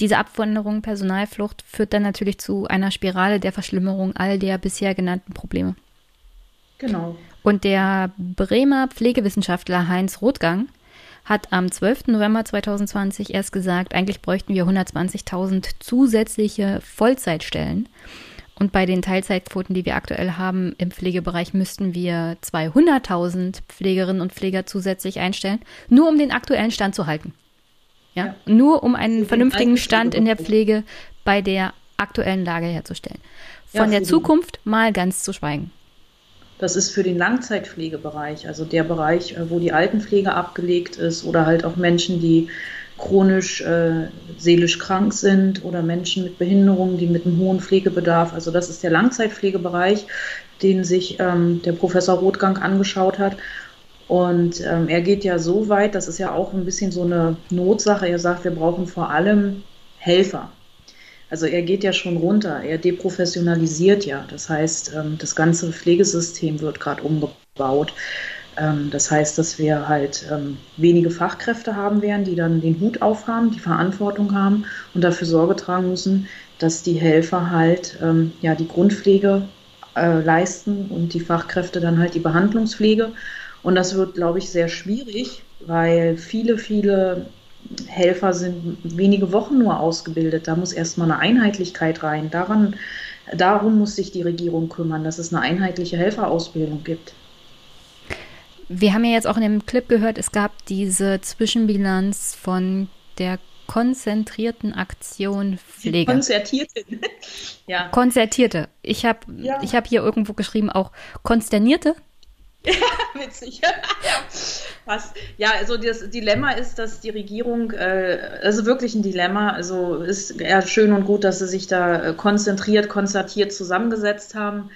diese Abwanderung, Personalflucht führt dann natürlich zu einer Spirale der Verschlimmerung all der bisher genannten Probleme. Genau. Und der Bremer Pflegewissenschaftler Heinz Rothgang hat am 12. November 2020 erst gesagt, eigentlich bräuchten wir 120.000 zusätzliche Vollzeitstellen. Und bei den Teilzeitquoten, die wir aktuell haben im Pflegebereich, müssten wir 200.000 Pflegerinnen und Pfleger zusätzlich einstellen, nur um den aktuellen Stand zu halten. Ja? ja. Nur um einen vernünftigen Stand in der Pflege bei der aktuellen Lage herzustellen. Von ja, der Zukunft mal ganz zu schweigen. Das ist für den Langzeitpflegebereich, also der Bereich, äh, wo die Altenpflege abgelegt ist oder halt auch Menschen, die chronisch äh, seelisch krank sind oder Menschen mit Behinderungen, die mit einem hohen Pflegebedarf. Also das ist der Langzeitpflegebereich, den sich ähm, der Professor Rothgang angeschaut hat. Und ähm, er geht ja so weit, das ist ja auch ein bisschen so eine Notsache. Er sagt, wir brauchen vor allem Helfer. Also er geht ja schon runter, er deprofessionalisiert ja. Das heißt, ähm, das ganze Pflegesystem wird gerade umgebaut. Ähm, das heißt, dass wir halt ähm, wenige Fachkräfte haben werden, die dann den Hut aufhaben, die Verantwortung haben und dafür Sorge tragen müssen, dass die Helfer halt ähm, ja die Grundpflege äh, leisten und die Fachkräfte dann halt die Behandlungspflege. Und das wird, glaube ich, sehr schwierig, weil viele, viele Helfer sind wenige Wochen nur ausgebildet. Da muss erstmal eine Einheitlichkeit rein. Daran, darum muss sich die Regierung kümmern, dass es eine einheitliche Helferausbildung gibt. Wir haben ja jetzt auch in dem Clip gehört, es gab diese Zwischenbilanz von der konzentrierten Aktion Pflege. Konzertierte. <laughs> ja. Konzertierte. Ich habe ja. hab hier irgendwo geschrieben auch konsternierte. <laughs> Ja, witzig. <laughs> Was? Ja, also das Dilemma ist, dass die Regierung, äh, also wirklich ein Dilemma, also ist ja schön und gut, dass sie sich da äh, konzentriert, konzertiert zusammengesetzt haben.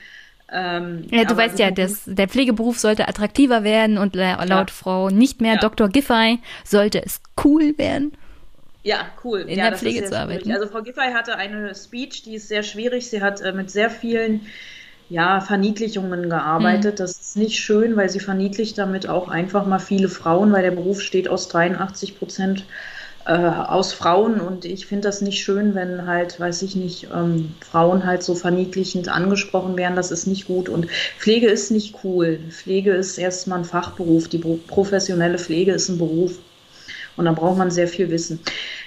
Ähm, ja, du weißt ja, das, der Pflegeberuf sollte attraktiver werden und laut ja. Frau nicht mehr ja. Dr. Giffey sollte es cool werden. Ja, cool. In ja, der Pflege zu arbeiten. Also Frau Giffey hatte eine Speech, die ist sehr schwierig. Sie hat äh, mit sehr vielen ja, Verniedlichungen gearbeitet. Mhm. Das ist nicht schön, weil sie verniedlicht damit auch einfach mal viele Frauen, weil der Beruf steht aus 83 Prozent äh, aus Frauen und ich finde das nicht schön, wenn halt, weiß ich nicht, ähm, Frauen halt so verniedlichend angesprochen werden. Das ist nicht gut und Pflege ist nicht cool. Pflege ist erstmal ein Fachberuf. Die professionelle Pflege ist ein Beruf und da braucht man sehr viel Wissen.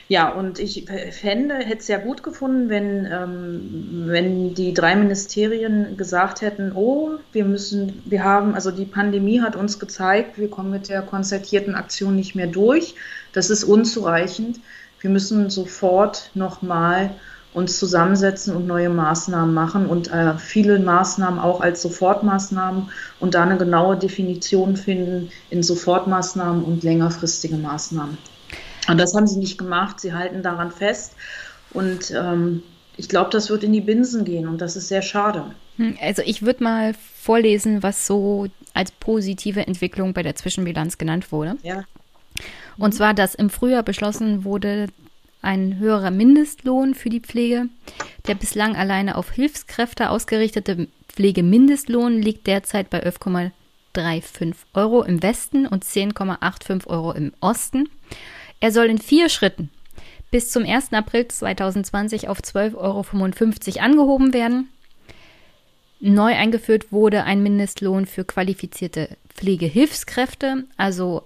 Ja, und ich fände, hätte es ja gut gefunden, wenn, ähm, wenn die drei Ministerien gesagt hätten, oh, wir müssen, wir haben, also die Pandemie hat uns gezeigt, wir kommen mit der konzertierten Aktion nicht mehr durch. Das ist unzureichend. Wir müssen sofort nochmal uns zusammensetzen und neue Maßnahmen machen und äh, viele Maßnahmen auch als Sofortmaßnahmen und da eine genaue Definition finden in Sofortmaßnahmen und längerfristige Maßnahmen. Und das haben sie nicht gemacht. Sie halten daran fest. Und ähm, ich glaube, das wird in die Binsen gehen und das ist sehr schade. Hm, also ich würde mal vorlesen, was so als positive Entwicklung bei der Zwischenbilanz genannt wurde. Ja. Und zwar, dass im Frühjahr beschlossen wurde, ein höherer Mindestlohn für die Pflege. Der bislang alleine auf Hilfskräfte ausgerichtete Pflegemindestlohn liegt derzeit bei 11,35 Euro im Westen und 10,85 Euro im Osten. Er soll in vier Schritten bis zum 1. April 2020 auf 12,55 Euro angehoben werden. Neu eingeführt wurde ein Mindestlohn für qualifizierte Pflegehilfskräfte, also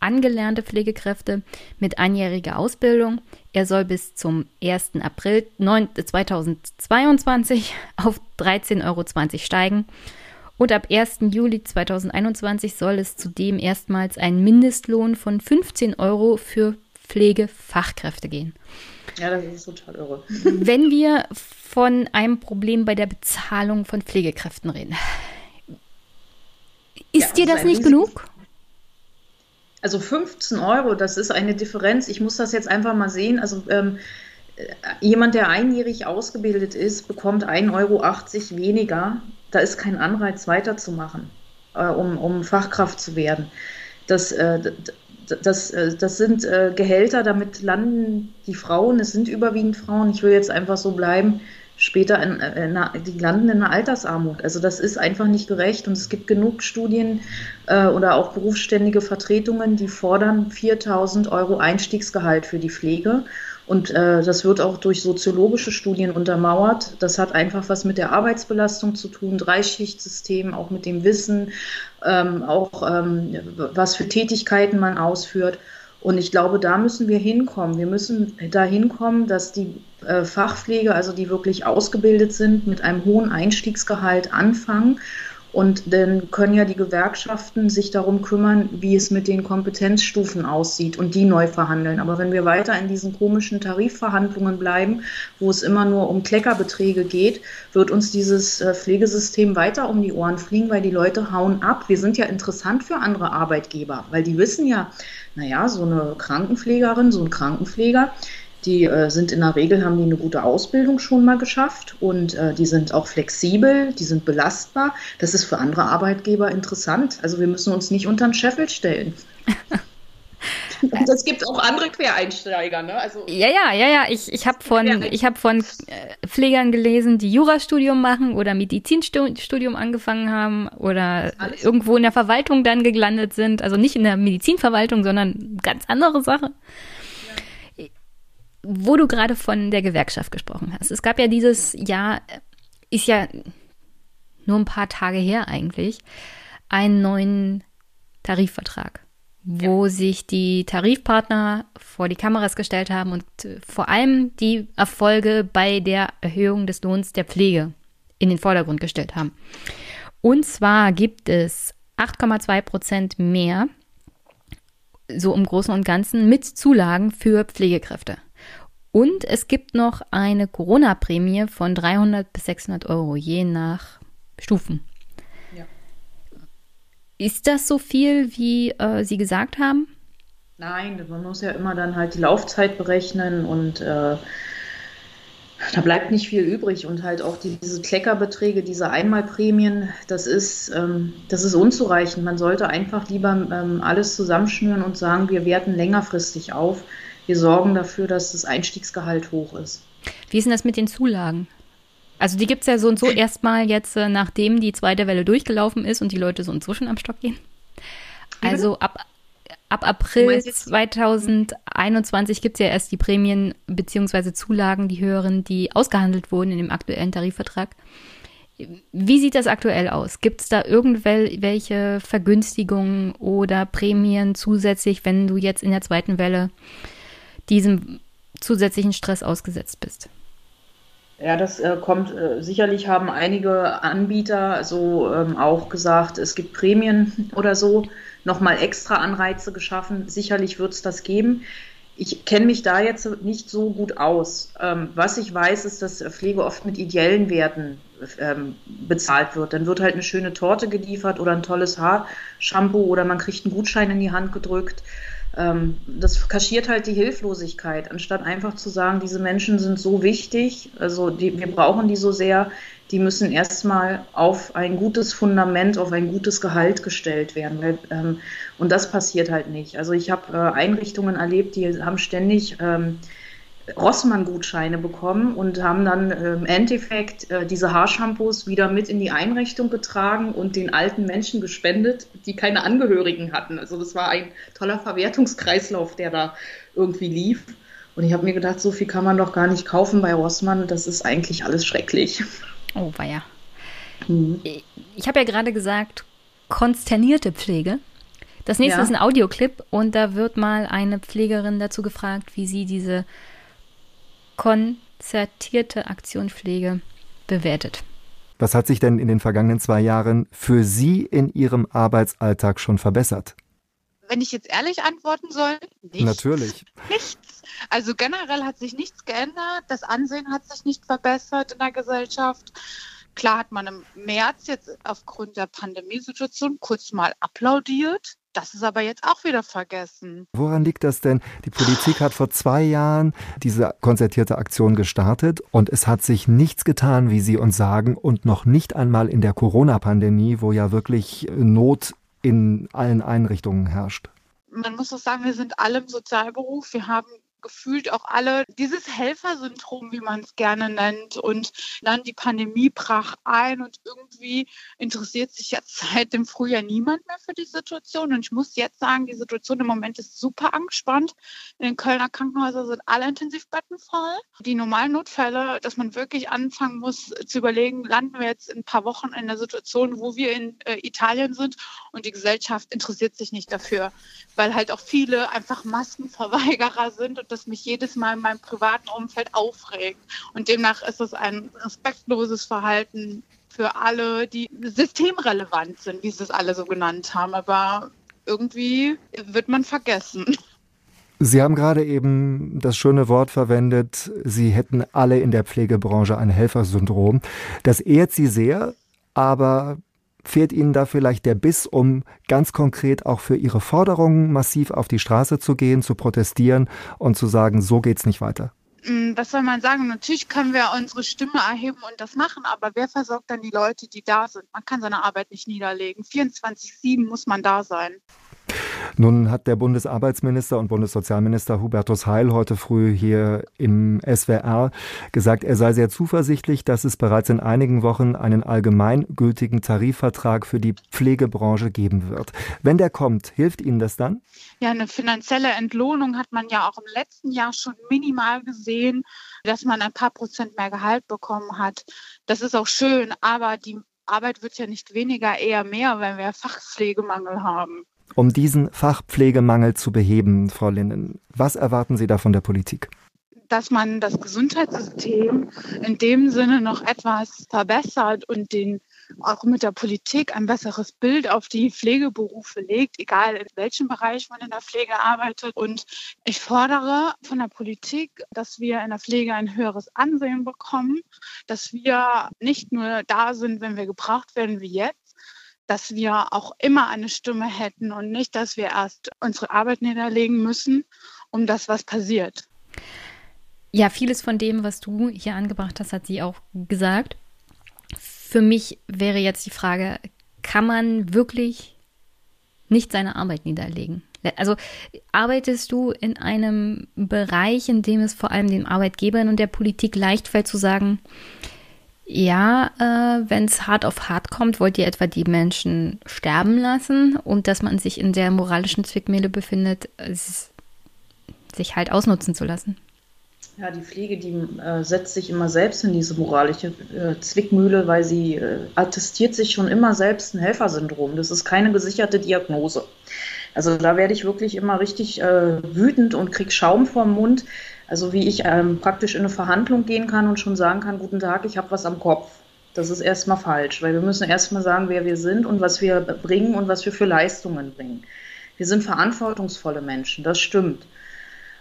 angelernte Pflegekräfte mit einjähriger Ausbildung. Er soll bis zum 1. April 2022 <laughs> auf 13,20 Euro steigen. Und ab 1. Juli 2021 soll es zudem erstmals einen Mindestlohn von 15 Euro für Pflegefachkräfte gehen. Ja, das ist total irre. <laughs> Wenn wir von einem Problem bei der Bezahlung von Pflegekräften reden, ist ja, dir das, das nicht genug? Also 15 Euro, das ist eine Differenz. Ich muss das jetzt einfach mal sehen. Also ähm, äh, jemand, der einjährig ausgebildet ist, bekommt 1,80 Euro weniger da ist kein Anreiz weiterzumachen, äh, um, um Fachkraft zu werden. Das, äh, das, äh, das sind äh, Gehälter, damit landen die Frauen, es sind überwiegend Frauen, ich will jetzt einfach so bleiben, später, in, äh, in, die landen in einer Altersarmut. Also das ist einfach nicht gerecht und es gibt genug Studien äh, oder auch berufsständige Vertretungen, die fordern 4000 Euro Einstiegsgehalt für die Pflege und äh, das wird auch durch soziologische Studien untermauert. Das hat einfach was mit der Arbeitsbelastung zu tun, Dreischichtsystem, auch mit dem Wissen, ähm, auch ähm, was für Tätigkeiten man ausführt. Und ich glaube, da müssen wir hinkommen. Wir müssen da hinkommen, dass die äh, Fachpflege, also die wirklich ausgebildet sind, mit einem hohen Einstiegsgehalt anfangen und dann können ja die Gewerkschaften sich darum kümmern, wie es mit den Kompetenzstufen aussieht und die neu verhandeln. Aber wenn wir weiter in diesen komischen Tarifverhandlungen bleiben, wo es immer nur um Kleckerbeträge geht, wird uns dieses äh, Pflegesystem weiter um die Ohren fliegen, weil die Leute hauen ab. Wir sind ja interessant für andere Arbeitgeber, weil die wissen ja, naja, so eine Krankenpflegerin, so ein Krankenpfleger, die äh, sind in der Regel, haben die eine gute Ausbildung schon mal geschafft und äh, die sind auch flexibel, die sind belastbar. Das ist für andere Arbeitgeber interessant. Also wir müssen uns nicht unter den Scheffel stellen. <laughs> Und es gibt auch andere Quereinsteiger, ne? Also ja, ja, ja, ja. Ich, ich habe von, hab von äh, Pflegern gelesen, die Jurastudium machen oder Medizinstudium angefangen haben oder irgendwo in der Verwaltung dann gelandet sind. Also nicht in der Medizinverwaltung, sondern ganz andere Sache wo du gerade von der Gewerkschaft gesprochen hast. Es gab ja dieses Jahr, ist ja nur ein paar Tage her eigentlich, einen neuen Tarifvertrag wo ja. sich die Tarifpartner vor die Kameras gestellt haben und äh, vor allem die Erfolge bei der Erhöhung des Lohns der Pflege in den Vordergrund gestellt haben. Und zwar gibt es 8,2 Prozent mehr, so im Großen und Ganzen, mit Zulagen für Pflegekräfte. Und es gibt noch eine Corona-Prämie von 300 bis 600 Euro, je nach Stufen. Ist das so viel, wie äh, Sie gesagt haben? Nein, man muss ja immer dann halt die Laufzeit berechnen und äh, da bleibt nicht viel übrig und halt auch die, diese Kleckerbeträge, diese Einmalprämien, das ist, ähm, das ist unzureichend. Man sollte einfach lieber ähm, alles zusammenschnüren und sagen, wir werten längerfristig auf. Wir sorgen dafür, dass das Einstiegsgehalt hoch ist. Wie ist denn das mit den Zulagen? Also die gibt es ja so und so erstmal jetzt, äh, nachdem die zweite Welle durchgelaufen ist und die Leute so inzwischen am Stock gehen. Also ab, ab April 2021 gibt es ja erst die Prämien bzw. Zulagen, die höheren, die ausgehandelt wurden in dem aktuellen Tarifvertrag. Wie sieht das aktuell aus? Gibt es da irgendwelche Vergünstigungen oder Prämien zusätzlich, wenn du jetzt in der zweiten Welle diesem zusätzlichen Stress ausgesetzt bist? Ja, das äh, kommt, äh, sicherlich haben einige Anbieter so ähm, auch gesagt, es gibt Prämien <laughs> oder so, nochmal extra Anreize geschaffen. Sicherlich wird es das geben. Ich kenne mich da jetzt nicht so gut aus. Ähm, was ich weiß, ist, dass Pflege oft mit ideellen Werten ähm, bezahlt wird. Dann wird halt eine schöne Torte geliefert oder ein tolles Haarshampoo oder man kriegt einen Gutschein in die Hand gedrückt ähm, das kaschiert halt die Hilflosigkeit, anstatt einfach zu sagen, diese Menschen sind so wichtig, also die, wir brauchen die so sehr, die müssen erstmal auf ein gutes Fundament, auf ein gutes Gehalt gestellt werden. Ähm, und das passiert halt nicht. Also ich habe äh, Einrichtungen erlebt, die haben ständig ähm, Rossmann-Gutscheine bekommen und haben dann äh, im Endeffekt äh, diese Haarshampoos wieder mit in die Einrichtung getragen und den alten Menschen gespendet, die keine Angehörigen hatten. Also das war ein toller Verwertungskreislauf, der da irgendwie lief. Und ich habe mir gedacht, so viel kann man doch gar nicht kaufen bei Rossmann. Das ist eigentlich alles schrecklich. Oh, war ja. Mhm. Ich habe ja gerade gesagt, konsternierte Pflege. Das nächste ja. ist ein Audioclip und da wird mal eine Pflegerin dazu gefragt, wie sie diese konzertierte Aktion Pflege bewertet. Was hat sich denn in den vergangenen zwei Jahren für Sie in Ihrem Arbeitsalltag schon verbessert? Wenn ich jetzt ehrlich antworten soll, nichts. Natürlich. <laughs> Nichts. Also generell hat sich nichts geändert. Das Ansehen hat sich nicht verbessert in der Gesellschaft. Klar hat man im März jetzt aufgrund der Pandemiesituation kurz mal applaudiert. Das ist aber jetzt auch wieder vergessen. Woran liegt das denn? Die Politik hat vor zwei Jahren diese konzertierte Aktion gestartet und es hat sich nichts getan, wie Sie uns sagen, und noch nicht einmal in der Corona-Pandemie, wo ja wirklich Not in allen Einrichtungen herrscht. Man muss auch sagen, wir sind alle im Sozialberuf. Wir haben gefühlt auch alle dieses Helfersyndrom, wie man es gerne nennt. Und dann die Pandemie brach ein und irgendwie interessiert sich jetzt <laughs> seit dem Frühjahr niemand mehr für die Situation. Und ich muss jetzt sagen, die Situation im Moment ist super angespannt. In den Kölner Krankenhäusern sind alle Intensivbetten voll. Die normalen Notfälle, dass man wirklich anfangen muss zu überlegen, landen wir jetzt in ein paar Wochen in der Situation, wo wir in äh, Italien sind und die Gesellschaft interessiert sich nicht dafür, weil halt auch viele einfach Maskenverweigerer sind und das mich jedes Mal in meinem privaten Umfeld aufregt. Und demnach ist es ein respektloses Verhalten für alle, die systemrelevant sind, wie sie es alle so genannt haben. Aber irgendwie wird man vergessen. Sie haben gerade eben das schöne Wort verwendet, Sie hätten alle in der Pflegebranche ein Helfersyndrom. Das ehrt Sie sehr, aber Fehlt Ihnen da vielleicht der Biss, um ganz konkret auch für Ihre Forderungen massiv auf die Straße zu gehen, zu protestieren und zu sagen, so geht's nicht weiter? Mm, was soll man sagen? Natürlich können wir unsere Stimme erheben und das machen, aber wer versorgt dann die Leute, die da sind? Man kann seine Arbeit nicht niederlegen. 24-7 muss man da sein. Nun hat der Bundesarbeitsminister und Bundessozialminister Hubertus Heil heute früh hier im SWR gesagt, er sei sehr zuversichtlich, dass es bereits in einigen Wochen einen allgemeingültigen Tarifvertrag für die Pflegebranche geben wird. Wenn der kommt, hilft Ihnen das dann? Ja, eine finanzielle Entlohnung hat man ja auch im letzten Jahr schon minimal gesehen, dass man ein paar Prozent mehr Gehalt bekommen hat. Das ist auch schön, aber die Arbeit wird ja nicht weniger, eher mehr, wenn wir Fachpflegemangel haben. Um diesen Fachpflegemangel zu beheben, Frau Linden? Was erwarten Sie da von der Politik? dass man das Gesundheitssystem in dem Sinne noch etwas verbessert und den auch mit der Politik ein besseres Bild auf die Pflegeberufe legt, egal in welchem Bereich man in der Pflege arbeitet. Und ich fordere von der Politik, dass wir in der Pflege ein höheres Ansehen bekommen, dass wir nicht nur da sind, wenn wir gebraucht werden wie jetzt, dass wir auch immer eine Stimme hätten und nicht, dass wir erst unsere Arbeit niederlegen müssen, um das, was passiert. Ja, vieles von dem, was du hier angebracht hast, hat sie auch gesagt. Für mich wäre jetzt die Frage, kann man wirklich nicht seine Arbeit niederlegen? Also arbeitest du in einem Bereich, in dem es vor allem den Arbeitgebern und der Politik leicht fällt zu sagen, ja, äh, wenn es hart auf hart kommt, wollt ihr etwa die Menschen sterben lassen und dass man sich in der moralischen Zwickmühle befindet, sich halt ausnutzen zu lassen? Ja, die Pflege, die äh, setzt sich immer selbst in diese moralische äh, Zwickmühle, weil sie äh, attestiert sich schon immer selbst ein Helfersyndrom. Das ist keine gesicherte Diagnose. Also da werde ich wirklich immer richtig äh, wütend und krieg Schaum vorm Mund. Also wie ich ähm, praktisch in eine Verhandlung gehen kann und schon sagen kann, guten Tag, ich habe was am Kopf. Das ist erstmal falsch, weil wir müssen erstmal sagen, wer wir sind und was wir bringen und was wir für Leistungen bringen. Wir sind verantwortungsvolle Menschen, das stimmt.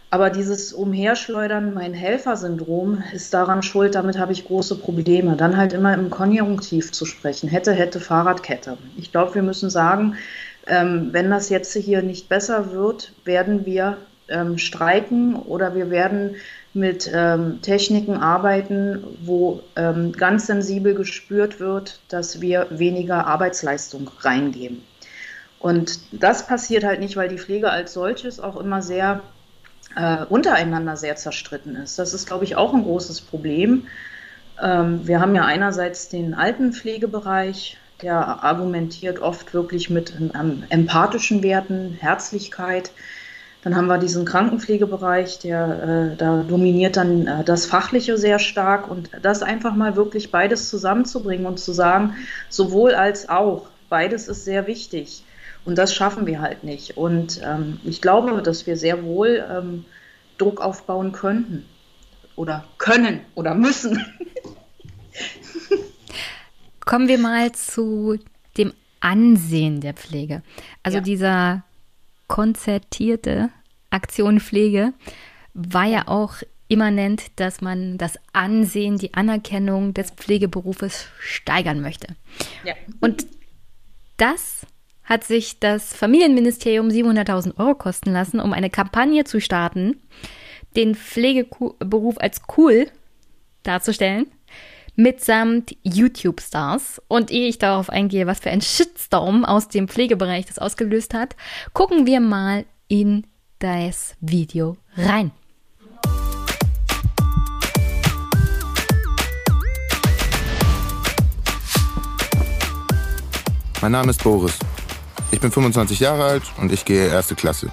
Aber dieses Umherschleudern, mein Helfersyndrom, ist daran schuld, damit habe ich große Probleme. Dann halt immer im Konjunktiv zu sprechen. Hätte, hätte, Fahrradkette. Ich glaube, wir müssen sagen, ähm, wenn das jetzt hier nicht besser wird, werden wir ähm, streiken oder wir werden mit ähm, Techniken arbeiten, wo ähm, ganz sensibel gespürt wird, dass wir weniger Arbeitsleistung reingeben. Und das passiert halt nicht, weil die Pflege als solches auch immer sehr äh, untereinander sehr zerstritten ist. Das ist, glaube ich, auch ein großes Problem. Ähm, wir haben ja einerseits den Altenpflegebereich, der argumentiert oft wirklich mit ähm, empathischen Werten, Herzlichkeit. Dann haben wir diesen Krankenpflegebereich, der äh, da dominiert dann äh, das Fachliche sehr stark und das einfach mal wirklich beides zusammenzubringen und zu sagen, sowohl als auch, beides ist sehr wichtig. Und das schaffen wir halt nicht. Und ähm, ich glaube, dass wir sehr wohl ähm, Druck aufbauen könnten oder können oder müssen. <laughs> Kommen wir mal zu dem Ansehen der Pflege. Also ja. dieser konzertierte Aktion Pflege war ja auch immanent, dass man das Ansehen, die Anerkennung des Pflegeberufes steigern möchte. Ja. Und das hat sich das Familienministerium 700.000 Euro kosten lassen, um eine Kampagne zu starten, den Pflegeberuf als cool darzustellen, mitsamt YouTube-Stars. Und ehe ich darauf eingehe, was für ein Shitstorm aus dem Pflegebereich das ausgelöst hat, gucken wir mal in das Video rein. Mein Name ist Boris. Ich bin 25 Jahre alt und ich gehe erste Klasse.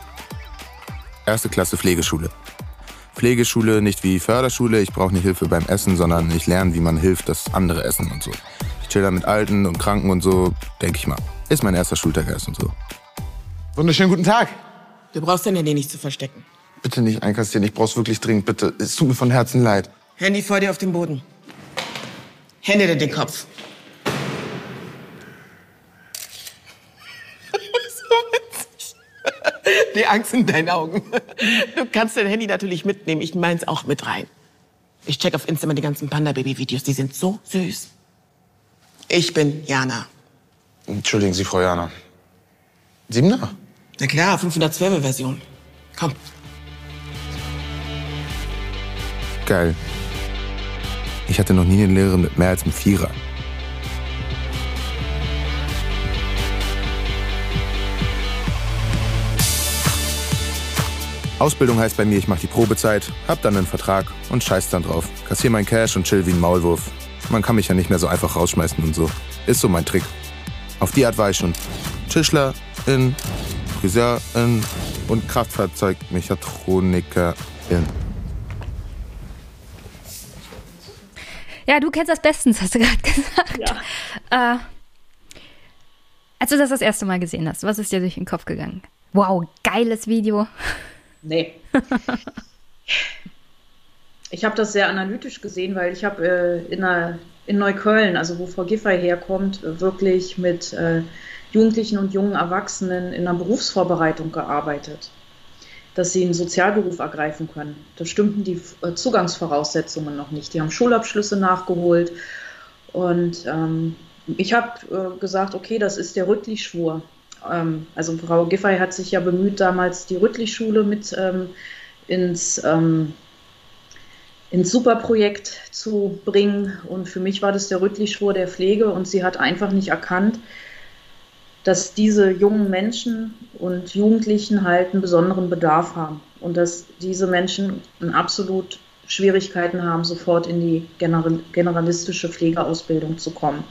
Erste Klasse Pflegeschule. Pflegeschule nicht wie Förderschule, ich brauche nicht Hilfe beim Essen, sondern ich lerne, wie man hilft, dass andere essen und so. Ich chill da mit Alten und Kranken und so, denke ich mal. Ist mein erster Schultag erst und so. Wunderschönen guten Tag. Du brauchst dein Handy nicht zu verstecken. Bitte nicht einkassieren, ich brauch's wirklich dringend, bitte. Es tut mir von Herzen leid. Handy vor dir auf dem Boden. Hände in den Kopf. Die Angst in deinen Augen. <laughs> Du kannst dein Handy natürlich mitnehmen. Ich meins auch mit rein. Ich check auf Instagram die ganzen Panda-Baby-Videos. Die sind so süß. Ich bin Jana. Entschuldigen Sie, Frau Jana. Siebener? Na klar, 512er-Version. Komm. Geil. Ich hatte noch nie eine Lehrerin mit mehr als einem Vierer. Ausbildung heißt bei mir, ich mache die Probezeit, hab dann einen Vertrag und scheiß dann drauf. Kassier mein Cash und chill wie ein Maulwurf. Man kann mich ja nicht mehr so einfach rausschmeißen und so. Ist so mein Trick. Auf die Art war ich schon Tischlerin, Friseurin und Kraftfahrzeugmechatronikerin. Ja, du kennst das bestens, hast du gerade <laughs> gesagt. Ja. Äh, Als du das das erste Mal gesehen hast, was ist dir durch den Kopf gegangen? Wow, geiles Video. Nee. <laughs> ich habe das sehr analytisch gesehen, weil ich habe äh, in, in Neukölln, also wo Frau Giffey herkommt, wirklich mit äh, Jugendlichen und jungen Erwachsenen in einer Berufsvorbereitung gearbeitet, dass sie einen Sozialberuf ergreifen können. Da stimmten die äh, Zugangsvoraussetzungen noch nicht. Die haben Schulabschlüsse nachgeholt und ähm, ich habe äh, gesagt, okay, das ist der Rüttli-Schwur. Ähm, also Frau Giffey hat sich ja bemüht, damals die Rüttli-Schule mit ähm, ins, ähm, ins Superprojekt zu bringen. Und für mich war das der Rüttli-Schwur der Pflege und sie hat einfach nicht erkannt, dass diese jungen Menschen und Jugendlichen halt einen besonderen Bedarf haben und dass diese Menschen absolut Schwierigkeiten haben, sofort in die generalistische Pflegeausbildung zu kommen.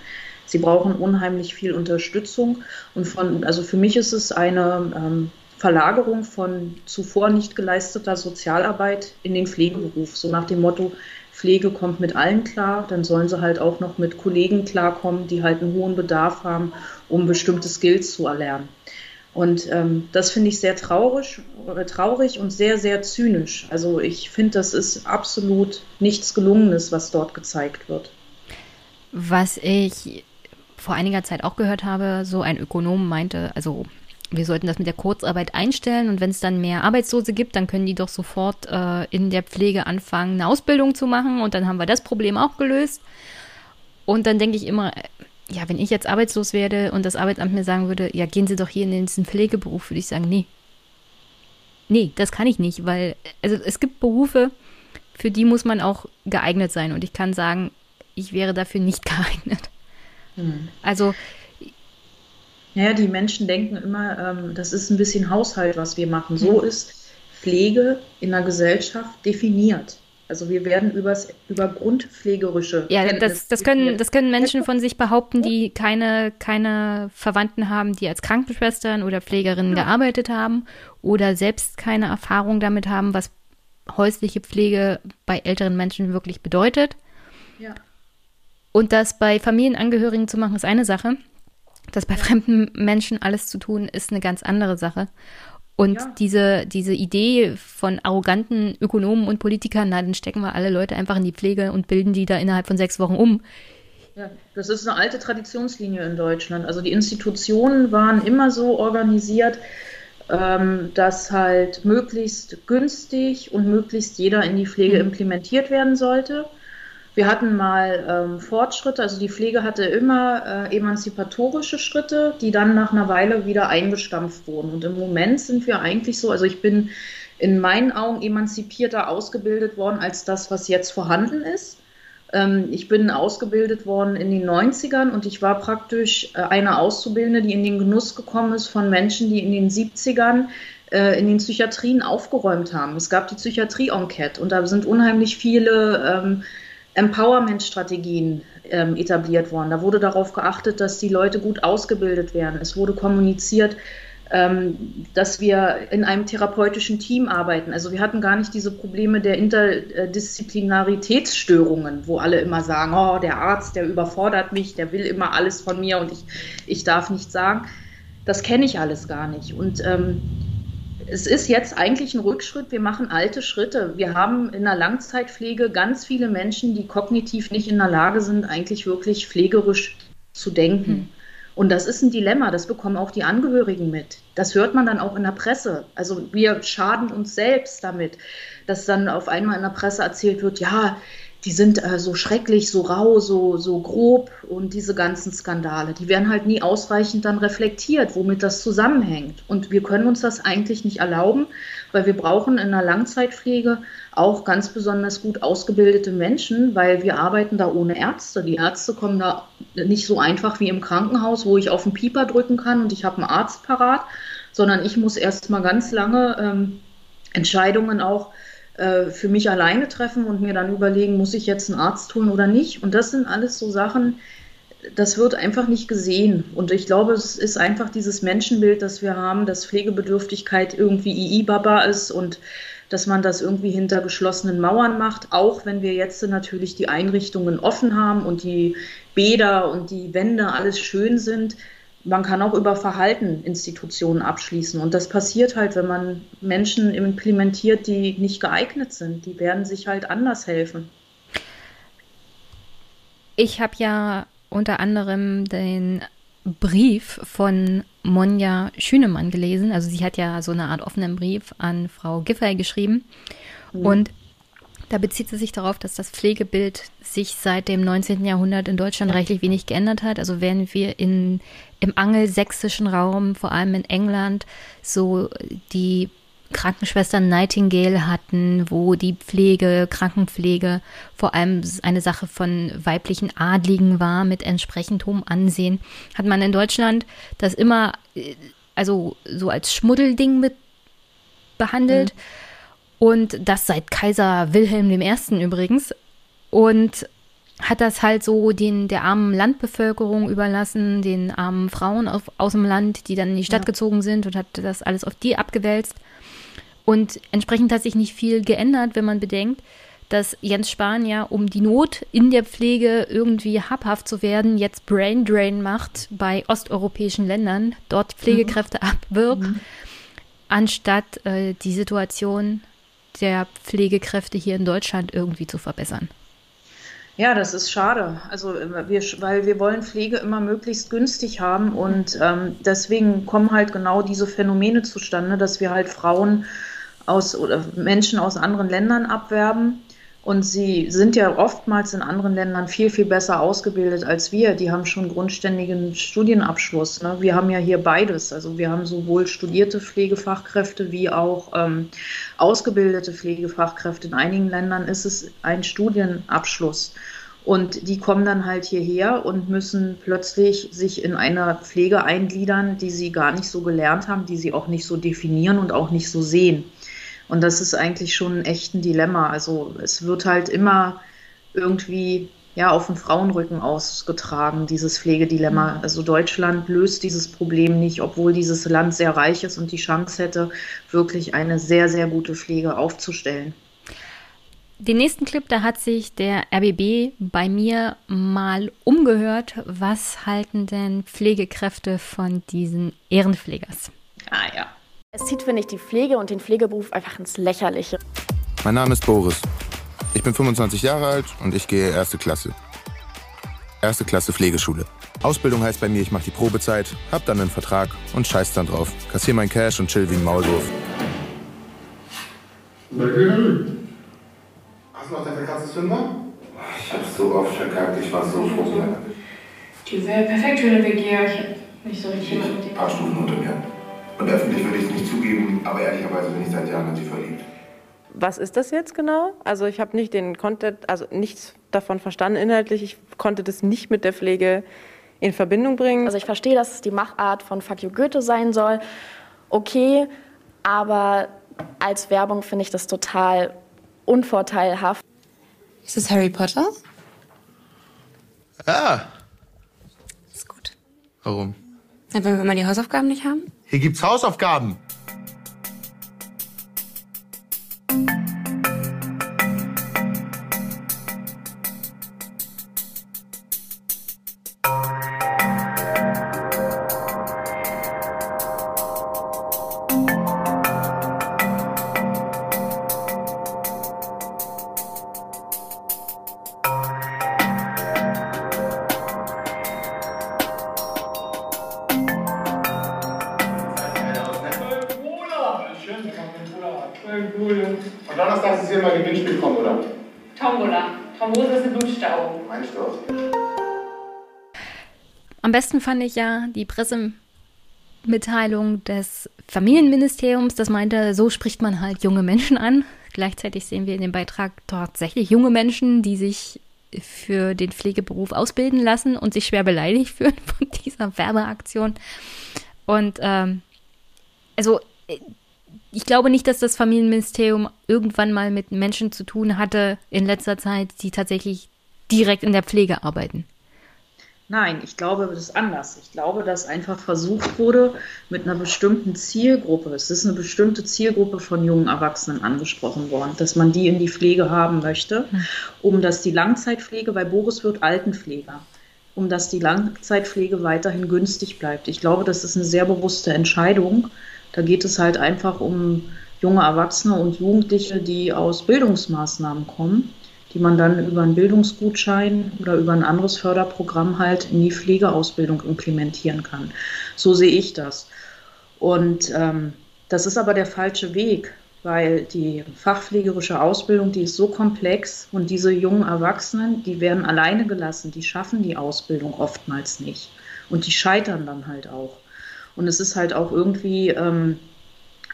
Sie brauchen unheimlich viel Unterstützung und von, also für mich ist es eine ähm, Verlagerung von zuvor nicht geleisteter Sozialarbeit in den Pflegeberuf, so nach dem Motto, Pflege kommt mit allen klar, dann sollen sie halt auch noch mit Kollegen klarkommen, die halt einen hohen Bedarf haben, um bestimmte Skills zu erlernen. Und ähm, das finde ich sehr traurig, äh, traurig und sehr, sehr zynisch. Also ich finde, das ist absolut nichts Gelungenes, was dort gezeigt wird. Was ich vor einiger Zeit auch gehört habe, so ein Ökonom meinte, also wir sollten das mit der Kurzarbeit einstellen und wenn es dann mehr Arbeitslose gibt, dann können die doch sofort äh, in der Pflege anfangen, eine Ausbildung zu machen und dann haben wir das Problem auch gelöst. Und dann denke ich immer, ja, wenn ich jetzt arbeitslos werde und das Arbeitsamt mir sagen würde, ja, gehen Sie doch hier in diesen Pflegeberuf, würde ich sagen, nee. Nee, das kann ich nicht, weil, also es gibt Berufe, für die muss man auch geeignet sein und ich kann sagen, ich wäre dafür nicht <laughs> geeignet. Mhm. Also. Naja, die Menschen denken immer, ähm, das ist ein bisschen Haushalt, was wir machen. So mhm. ist Pflege in der Gesellschaft definiert. Also wir werden übers, über grundpflegerische. Ja, das, das, können, das können Menschen von sich behaupten, die keine, keine Verwandten haben, die als Krankenschwestern oder Pflegerinnen ja. gearbeitet haben oder selbst keine Erfahrung damit haben, was häusliche Pflege bei älteren Menschen wirklich bedeutet. Ja. Und das bei Familienangehörigen zu machen, ist eine Sache. Das bei fremden Menschen alles zu tun, ist eine ganz andere Sache. Und ja. diese, diese Idee von arroganten Ökonomen und Politikern, na, dann stecken wir alle Leute einfach in die Pflege und bilden die da innerhalb von sechs Wochen um. Ja, das ist eine alte Traditionslinie in Deutschland. Also die Institutionen waren immer so organisiert, ähm, dass halt möglichst günstig und möglichst jeder in die Pflege mhm. implementiert werden sollte. Wir hatten mal ähm, Fortschritte, also die Pflege hatte immer äh, emanzipatorische Schritte, die dann nach einer Weile wieder eingestampft wurden. Und im Moment sind wir eigentlich so, also ich bin in meinen Augen emanzipierter ausgebildet worden als das, was jetzt vorhanden ist. Ähm, ich bin ausgebildet worden in den 90ern und ich war praktisch äh, eine Auszubildende, die in den Genuss gekommen ist von Menschen, die in den 70ern äh, in den Psychiatrien aufgeräumt haben. Es gab die Psychiatrie-Enquete und da sind unheimlich viele ähm, Empowerment-Strategien ähm, etabliert worden. Da wurde darauf geachtet, dass die Leute gut ausgebildet werden. Es wurde kommuniziert, ähm, dass wir in einem therapeutischen Team arbeiten. Also wir hatten gar nicht diese Probleme der Interdisziplinaritätsstörungen, wo alle immer sagen, oh, der Arzt, der überfordert mich, der will immer alles von mir und ich, ich darf nichts sagen. Das kenne ich alles gar nicht. Und ähm, es ist jetzt eigentlich ein Rückschritt. Wir machen alte Schritte. Wir haben in der Langzeitpflege ganz viele Menschen, die kognitiv nicht in der Lage sind, eigentlich wirklich pflegerisch zu denken. Mhm. Und das ist ein Dilemma, das bekommen auch die Angehörigen mit. Das hört man dann auch in der Presse. Also wir schaden uns selbst damit, dass dann auf einmal in der Presse erzählt wird, ja, die sind äh, so schrecklich, so rau, so, so grob und diese ganzen Skandale, die werden halt nie ausreichend dann reflektiert, womit das zusammenhängt. Und wir können uns das eigentlich nicht erlauben, weil wir brauchen in der Langzeitpflege auch ganz besonders gut ausgebildete Menschen, weil wir arbeiten da ohne Ärzte. Die Ärzte kommen da nicht so einfach wie im Krankenhaus, wo ich auf den Pieper drücken kann und ich habe einen Arzt parat, sondern ich muss erst mal ganz lange ähm, Entscheidungen auch äh, für mich alleine treffen und mir dann überlegen, muss ich jetzt einen Arzt holen oder nicht. Und das sind alles so Sachen, das wird einfach nicht gesehen. Und ich glaube, es ist einfach dieses Menschenbild, das wir haben, dass Pflegebedürftigkeit irgendwie II-Baba ist und dass man das irgendwie hinter geschlossenen Mauern macht, auch wenn wir jetzt natürlich die Einrichtungen offen haben und die Bäder und die Wände alles schön sind man kann auch über Verhalten Institutionen abschließen. Und das passiert halt, wenn man Menschen implementiert, die nicht geeignet sind. Die werden sich halt anders helfen. Ich habe ja unter anderem den Brief von Monja Schünemann gelesen. Also sie hat ja so eine Art offenen Brief an Frau Giffey geschrieben. Mhm. Und da bezieht sie sich darauf, dass das Pflegebild sich seit dem 19. Jahrhundert in Deutschland rechtlich wenig geändert hat. Also während wir in, im angelsächsischen Raum, vor allem in England, so die Krankenschwester Nightingale hatten, wo die Pflege, Krankenpflege vor allem eine Sache von weiblichen Adligen war mit entsprechend hohem Ansehen, hat man in Deutschland das immer äh, also so als Schmuddelding mit behandelt. Mhm und das seit Kaiser Wilhelm I. übrigens. Und hat das halt so den, der armen Landbevölkerung überlassen, den armen Frauen auf, aus dem Land, die dann in die Stadt ja. gezogen sind und hat das alles auf die abgewälzt. Und entsprechend hat sich nicht viel geändert, wenn man bedenkt, dass Jens Spahn ja, um die Not in der Pflege irgendwie habhaft zu werden, jetzt Brain Drain macht bei osteuropäischen Ländern, dort Pflegekräfte mhm. abwirbt, mhm. anstatt äh, die Situation der Pflegekräfte hier in Deutschland irgendwie zu verbessern. Ja, das ist schade. Also wir, weil wir wollen Pflege immer möglichst günstig haben und ähm, deswegen kommen halt genau diese Phänomene zustande, dass wir halt Frauen aus oder Menschen aus anderen Ländern abwerben und sie sind ja oftmals in anderen Ländern viel, viel besser ausgebildet als wir. Die haben schon grundständigen Studienabschluss. Ne? Wir haben ja hier beides. Also wir haben sowohl studierte Pflegefachkräfte wie auch ähm, ausgebildete Pflegefachkräfte. In einigen Ländern ist es ein Studienabschluss. Und die kommen dann halt hierher und müssen plötzlich sich in einer Pflege eingliedern, die sie gar nicht so gelernt haben, die sie auch nicht so definieren und auch nicht so sehen. Und das ist eigentlich schon echt ein Dilemma. Also es wird halt immer irgendwie ja, auf den Frauenrücken ausgetragen, dieses Pflegedilemma. Mhm. Also Deutschland löst dieses Problem nicht, obwohl dieses Land sehr reich ist und die Chance hätte, wirklich eine sehr, sehr gute Pflege aufzustellen. Den nächsten Clip, da hat sich der RBB bei mir mal umgehört. Was halten denn Pflegekräfte von diesen Ehrenpflegers? Ah ja. Es zieht, finde ich, die Pflege und den Pflegeberuf einfach ins Lächerliche. Mein Name ist Boris. Ich bin 25 Jahre alt und ich gehe erste Klasse. Erste Klasse Pflegeschule. Ausbildung heißt bei mir, ich mache die Probezeit, hab dann einen Vertrag und scheiß dann drauf. Kassier mein Cash und chill wie ein Maulwurf. Hast du noch deine Katzenzünder? Ich hab so oft verkackt, ich war so froh. Die wäre perfekt für eine WG, ich hab nicht so richtig jemanden Ein paar Stufen unter mir. Und öffentlich würde ich es nicht zugeben, aber ehrlicherweise bin ich seit Jahren in sie verliebt. Was ist das jetzt genau? Also ich habe nicht den Content, also nichts davon verstanden inhaltlich. Ich konnte das nicht mit der Pflege in Verbindung bringen. Also ich verstehe, dass es die Machart von Fuck you Goethe sein soll. Okay, aber als Werbung finde ich das total unvorteilhaft. Ist das Harry Potter? Ah. Ist gut. Warum? wenn wir mal die Hausaufgaben nicht haben? Hier gibt's Hausaufgaben. Am besten fand ich ja die Pressemitteilung des Familienministeriums, das meinte, so spricht man halt junge Menschen an. Gleichzeitig sehen wir in dem Beitrag tatsächlich junge Menschen, die sich für den Pflegeberuf ausbilden lassen und sich schwer beleidigt <laughs> fühlen von dieser Werbeaktion. Und ähm, also ich glaube nicht, dass das Familienministerium irgendwann mal mit Menschen zu tun hatte in letzter Zeit, die tatsächlich direkt in der Pflege arbeiten. Nein, ich glaube, das ist anders. Ich glaube, dass einfach versucht wurde, mit einer bestimmten Zielgruppe, es ist eine bestimmte Zielgruppe von jungen Erwachsenen angesprochen worden, dass man die in die Pflege haben möchte, hm. um dass die Langzeitpflege, weil Boris wird Altenpfleger. um dass die Langzeitpflege weiterhin günstig bleibt. Ich glaube, das ist eine sehr bewusste Entscheidung. Da geht es halt einfach um junge Erwachsene und Jugendliche, die aus Bildungsmaßnahmen kommen, die man dann über einen Bildungsgutschein oder über ein anderes Förderprogramm halt in die Pflegeausbildung implementieren kann. So sehe ich das. Und ähm, das ist aber der falsche Weg, weil die fachpflegerische Ausbildung, die ist so komplex und diese jungen Erwachsenen, die werden alleine gelassen, die schaffen die Ausbildung oftmals nicht und die scheitern dann halt auch. Und es ist halt auch irgendwie ähm,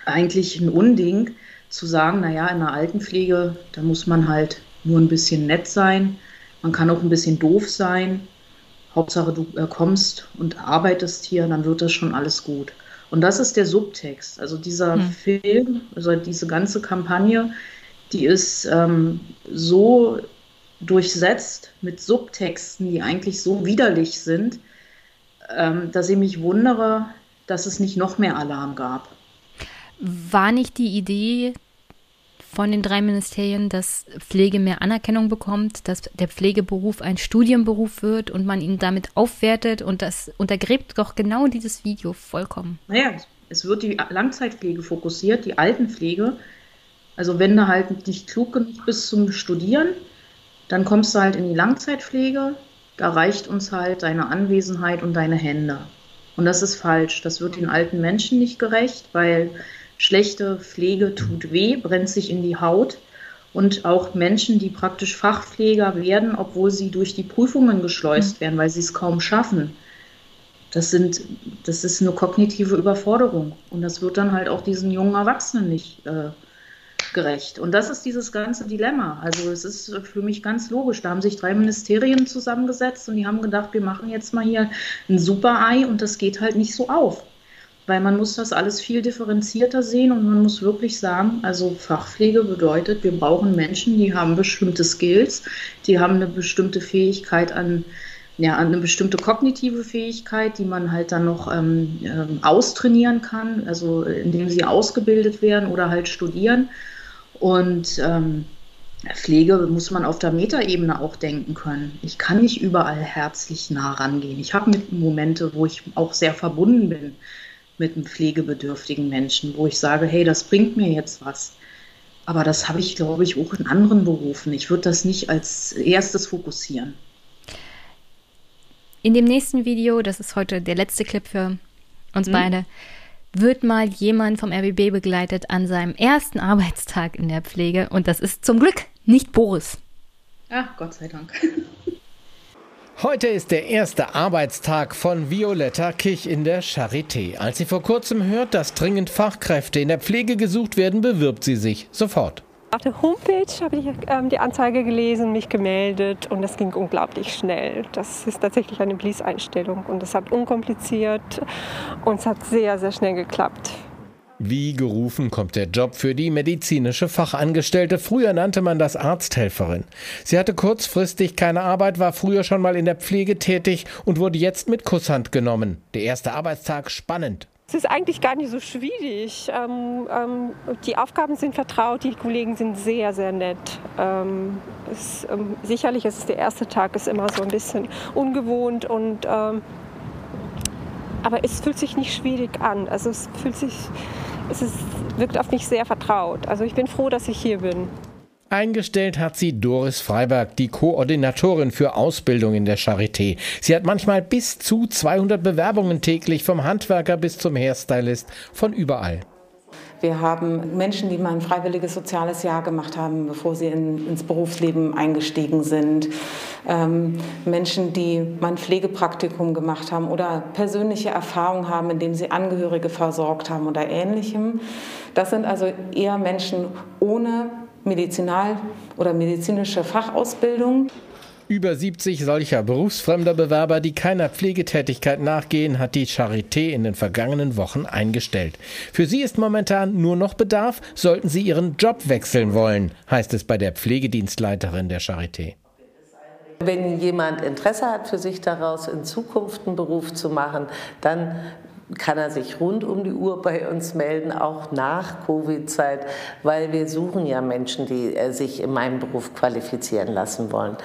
eigentlich ein Unding zu sagen, naja, in der Altenpflege, da muss man halt nur ein bisschen nett sein, man kann auch ein bisschen doof sein, Hauptsache du äh, kommst und arbeitest hier, dann wird das schon alles gut. Und das ist der Subtext. Also dieser hm. Film, also diese ganze Kampagne, die ist ähm, so durchsetzt mit Subtexten, die eigentlich so widerlich sind, ähm, dass ich mich wundere, dass es nicht noch mehr Alarm gab. War nicht die Idee von den drei Ministerien, dass Pflege mehr Anerkennung bekommt, dass der Pflegeberuf ein Studienberuf wird und man ihn damit aufwertet und das untergräbt doch genau dieses Video vollkommen. Naja, es wird die Langzeitpflege fokussiert, die Altenpflege. Also wenn du halt nicht klug genug bist zum Studieren, dann kommst du halt in die Langzeitpflege. Da reicht uns halt deine Anwesenheit und deine Hände. Und das ist falsch. Das wird den alten Menschen nicht gerecht, weil Schlechte Pflege tut weh, brennt sich in die Haut. Und auch Menschen, die praktisch Fachpfleger werden, obwohl sie durch die Prüfungen geschleust mhm. werden, weil sie es kaum schaffen. Das, sind, das ist eine kognitive Überforderung. Und das wird dann halt auch diesen jungen Erwachsenen nicht äh, gerecht. Und das ist dieses ganze Dilemma. Also es ist für mich ganz logisch. Da haben sich drei Ministerien zusammengesetzt und die haben gedacht, wir machen jetzt mal hier ein Super-Ei und das geht halt nicht so auf weil man muss das alles viel differenzierter sehen und man muss wirklich sagen, also Fachpflege bedeutet, wir brauchen Menschen, die haben bestimmte Skills, die haben eine bestimmte Fähigkeit an, ja, eine bestimmte kognitive Fähigkeit, die man halt dann noch ähm, ähm, austrainieren kann, also indem sie ausgebildet werden oder halt studieren. Und ähm, Pflege muss man auf der Metaebene auch denken können. Ich kann nicht überall herzlich nah rangehen. Ich habe Momente, wo ich auch sehr verbunden bin mit einem pflegebedürftigen Menschen, wo ich sage, hey, das bringt mir jetzt was. Aber das habe ich, glaube ich, auch in anderen Berufen. Ich würde das nicht als erstes fokussieren. In dem nächsten Video, das ist heute der letzte Clip für uns mhm. beide, wird mal jemand vom RBB begleitet an seinem ersten Arbeitstag in der Pflege. Und das ist zum Glück nicht Boris. Ach, Gott sei Dank. <laughs> Heute ist der erste Arbeitstag von Violetta Kich in der Charité. Als sie vor kurzem hört, dass dringend Fachkräfte in der Pflege gesucht werden, bewirbt sie sich sofort. Auf der Homepage habe ich ähm, die Anzeige gelesen, mich gemeldet und das ging unglaublich schnell. Das ist tatsächlich eine Blies-Einstellung und es hat unkompliziert und es hat sehr, sehr schnell geklappt. Wie gerufen kommt der Job für die medizinische Fachangestellte. Früher nannte man das Arzthelferin. Sie hatte kurzfristig keine Arbeit, war früher schon mal in der Pflege tätig und wurde jetzt mit Kusshand genommen. Der erste Arbeitstag spannend. Es ist eigentlich gar nicht so schwierig. Ähm, ähm, die Aufgaben sind vertraut, die Kollegen sind sehr, sehr nett. Ähm, es, ähm, sicherlich ist es der erste Tag, ist immer so ein bisschen ungewohnt und ähm, aber es fühlt sich nicht schwierig an. Also es fühlt sich, es ist, wirkt auf mich sehr vertraut. Also ich bin froh, dass ich hier bin. Eingestellt hat sie Doris Freiberg, die Koordinatorin für Ausbildung in der Charité. Sie hat manchmal bis zu 200 Bewerbungen täglich, vom Handwerker bis zum Hairstylist, von überall. Wir haben Menschen, die mal ein freiwilliges soziales Jahr gemacht haben, bevor sie in, ins Berufsleben eingestiegen sind. Ähm, Menschen, die mal ein Pflegepraktikum gemacht haben oder persönliche Erfahrungen haben, indem sie Angehörige versorgt haben oder ähnlichem. Das sind also eher Menschen ohne Medizinal- oder medizinische Fachausbildung. Über 70 solcher berufsfremder Bewerber, die keiner Pflegetätigkeit nachgehen, hat die Charité in den vergangenen Wochen eingestellt. Für sie ist momentan nur noch Bedarf, sollten sie ihren Job wechseln wollen, heißt es bei der Pflegedienstleiterin der Charité. Wenn jemand Interesse hat, für sich daraus in Zukunft einen Beruf zu machen, dann kann er sich rund um die Uhr bei uns melden, auch nach Covid-Zeit, weil wir suchen ja Menschen, die äh, sich in meinem Beruf qualifizieren lassen wollen.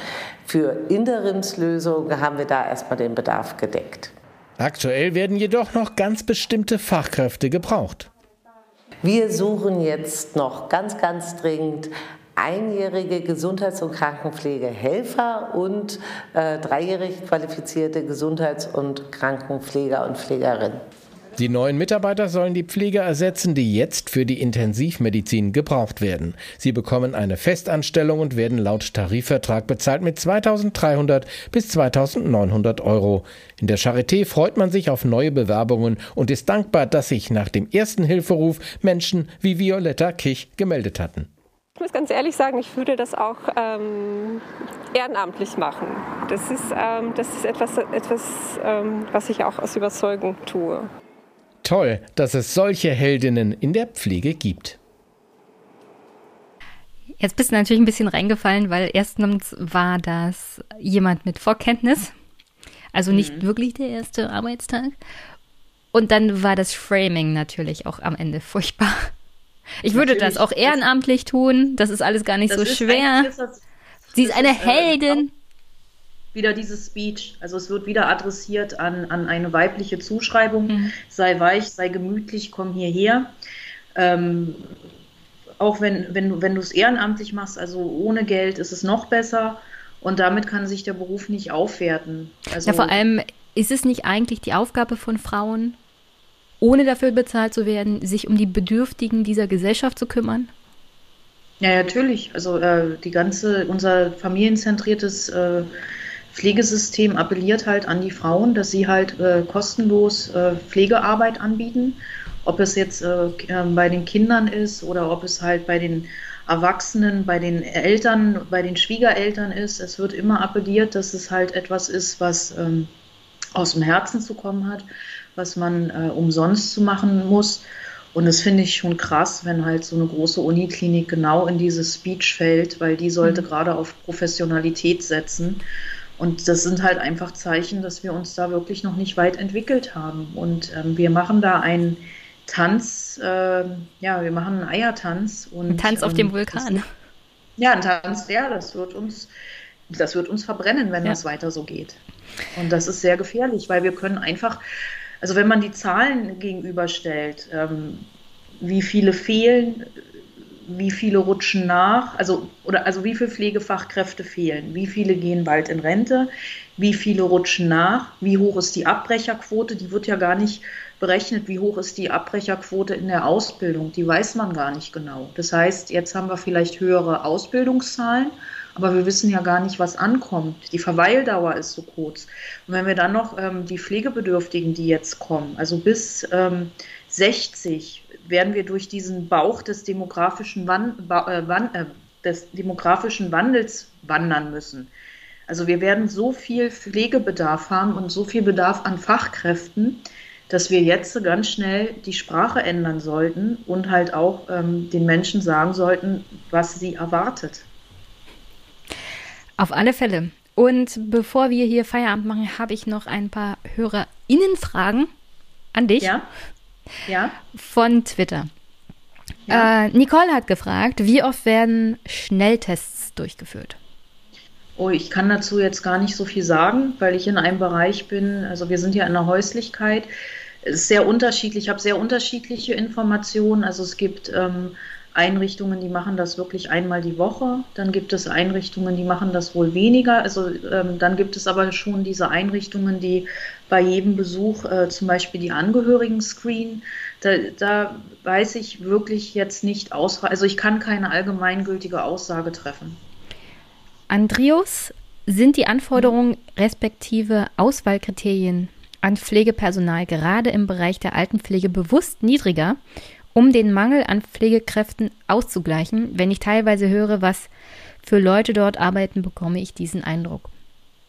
Für Interimslösungen haben wir da erstmal den Bedarf gedeckt. Aktuell werden jedoch noch ganz bestimmte Fachkräfte gebraucht. Wir suchen jetzt noch ganz, ganz dringend einjährige Gesundheits- und Krankenpflegehelfer und äh, dreijährig qualifizierte Gesundheits- und Krankenpfleger und Pflegerinnen. Die neuen Mitarbeiter sollen die Pfleger ersetzen, die jetzt für die Intensivmedizin gebraucht werden. Sie bekommen eine Festanstellung und werden laut Tarifvertrag bezahlt mit 2300 bis 2900 Euro. In der Charité freut man sich auf neue Bewerbungen und ist dankbar, dass sich nach dem ersten Hilferuf Menschen wie Violetta Kich gemeldet hatten. Ich muss ganz ehrlich sagen, ich würde das auch ähm, ehrenamtlich machen. Das ist, ähm, das ist etwas, etwas ähm, was ich auch aus Überzeugung tue. Toll, dass es solche Heldinnen in der Pflege gibt. Jetzt bist du natürlich ein bisschen reingefallen, weil erstens war das jemand mit Vorkenntnis, also nicht mhm. wirklich der erste Arbeitstag. Und dann war das Framing natürlich auch am Ende furchtbar. Ich würde das auch ehrenamtlich tun. Das ist alles gar nicht so schwer. Das, Sie ist eine ist, äh, Heldin. Wieder dieses Speech. Also es wird wieder adressiert an, an eine weibliche Zuschreibung. Mhm. Sei weich, sei gemütlich, komm hierher. Ähm, auch wenn, wenn, wenn du es ehrenamtlich machst, also ohne Geld, ist es noch besser. Und damit kann sich der Beruf nicht aufwerten. Also, ja, vor allem ist es nicht eigentlich die Aufgabe von Frauen, ohne dafür bezahlt zu werden, sich um die Bedürftigen dieser Gesellschaft zu kümmern? Ja, natürlich. Also äh, die ganze, unser familienzentriertes äh, Pflegesystem appelliert halt an die Frauen, dass sie halt äh, kostenlos äh, Pflegearbeit anbieten. Ob es jetzt äh, ähm, bei den Kindern ist oder ob es halt bei den Erwachsenen, bei den Eltern, bei den Schwiegereltern ist. Es wird immer appelliert, dass es halt etwas ist, was ähm, aus dem Herzen zu kommen hat was man äh, umsonst zu machen muss. Und das finde ich schon krass, wenn halt so eine große Uniklinik genau in dieses Speech fällt, weil die sollte mhm. gerade auf Professionalität setzen. Und das sind halt einfach Zeichen, dass wir uns da wirklich noch nicht weit entwickelt haben. Und ähm, wir machen da einen Tanz, äh, ja, wir machen einen Eiertanz. Und, ein Tanz auf dem ähm, Vulkan. Das, ja, ein Tanz, ja, das wird uns, das wird uns verbrennen, wenn ja. das weiter so geht. Und das ist sehr gefährlich, weil wir können einfach also wenn man die Zahlen gegenüberstellt, ähm, wie viele fehlen, wie viele rutschen nach, also oder also wie viele Pflegefachkräfte fehlen, wie viele gehen bald in Rente, wie viele rutschen nach, wie hoch ist die Abbrecherquote, die wird ja gar nicht berechnet, wie hoch ist die Abbrecherquote in der Ausbildung, die weiß man gar nicht genau. Das heißt, jetzt haben wir vielleicht höhere Ausbildungszahlen, aber wir wissen ja gar nicht, was ankommt. Die Verweildauer ist so kurz. Und wenn wir dann noch ähm, die Pflegebedürftigen, die jetzt kommen, also bis ähm, 60 werden wir durch diesen Bauch des demografischen, Wan äh, Wan äh, des demografischen Wandels wandern müssen. Also wir werden so viel Pflegebedarf haben und so viel Bedarf an Fachkräften, dass wir jetzt ganz schnell die Sprache ändern sollten und halt auch ähm, den Menschen sagen sollten, was sie erwartet. Auf alle Fälle. Und bevor wir hier Feierabend machen, habe ich noch ein paar HörerInnen-Fragen an dich. Ja. Ja. Von Twitter. Ja. Äh, Nicole hat gefragt, wie oft werden Schnelltests durchgeführt? Oh, ich kann dazu jetzt gar nicht so viel sagen, weil ich in einem Bereich bin, also wir sind ja in der Häuslichkeit. Es ist sehr unterschiedlich, ich habe sehr unterschiedliche Informationen. Also es gibt ähm, Einrichtungen, die machen das wirklich einmal die Woche. Dann gibt es Einrichtungen, die machen das wohl weniger. Also ähm, dann gibt es aber schon diese Einrichtungen, die bei jedem Besuch äh, zum Beispiel die Angehörigen screenen. Da, da weiß ich wirklich jetzt nicht aus. Also ich kann keine allgemeingültige Aussage treffen. Andrius, sind die Anforderungen respektive Auswahlkriterien an Pflegepersonal gerade im Bereich der Altenpflege bewusst niedriger um den Mangel an Pflegekräften auszugleichen. Wenn ich teilweise höre, was für Leute dort arbeiten, bekomme ich diesen Eindruck.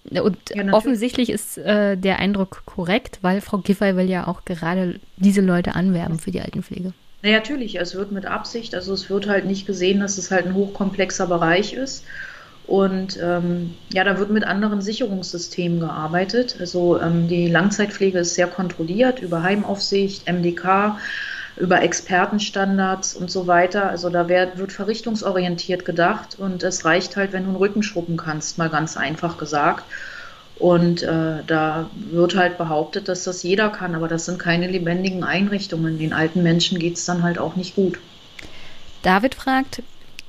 Und ja, offensichtlich ist äh, der Eindruck korrekt, weil Frau Giffey will ja auch gerade diese Leute anwerben für die Altenpflege. Na, natürlich, es wird mit Absicht, also es wird halt nicht gesehen, dass es halt ein hochkomplexer Bereich ist. Und ähm, ja, da wird mit anderen Sicherungssystemen gearbeitet. Also ähm, die Langzeitpflege ist sehr kontrolliert über Heimaufsicht, MDK, über Expertenstandards und so weiter. Also da wird, wird verrichtungsorientiert gedacht und es reicht halt, wenn du einen Rücken schrubben kannst, mal ganz einfach gesagt. Und äh, da wird halt behauptet, dass das jeder kann, aber das sind keine lebendigen Einrichtungen. Den alten Menschen geht es dann halt auch nicht gut. David fragt,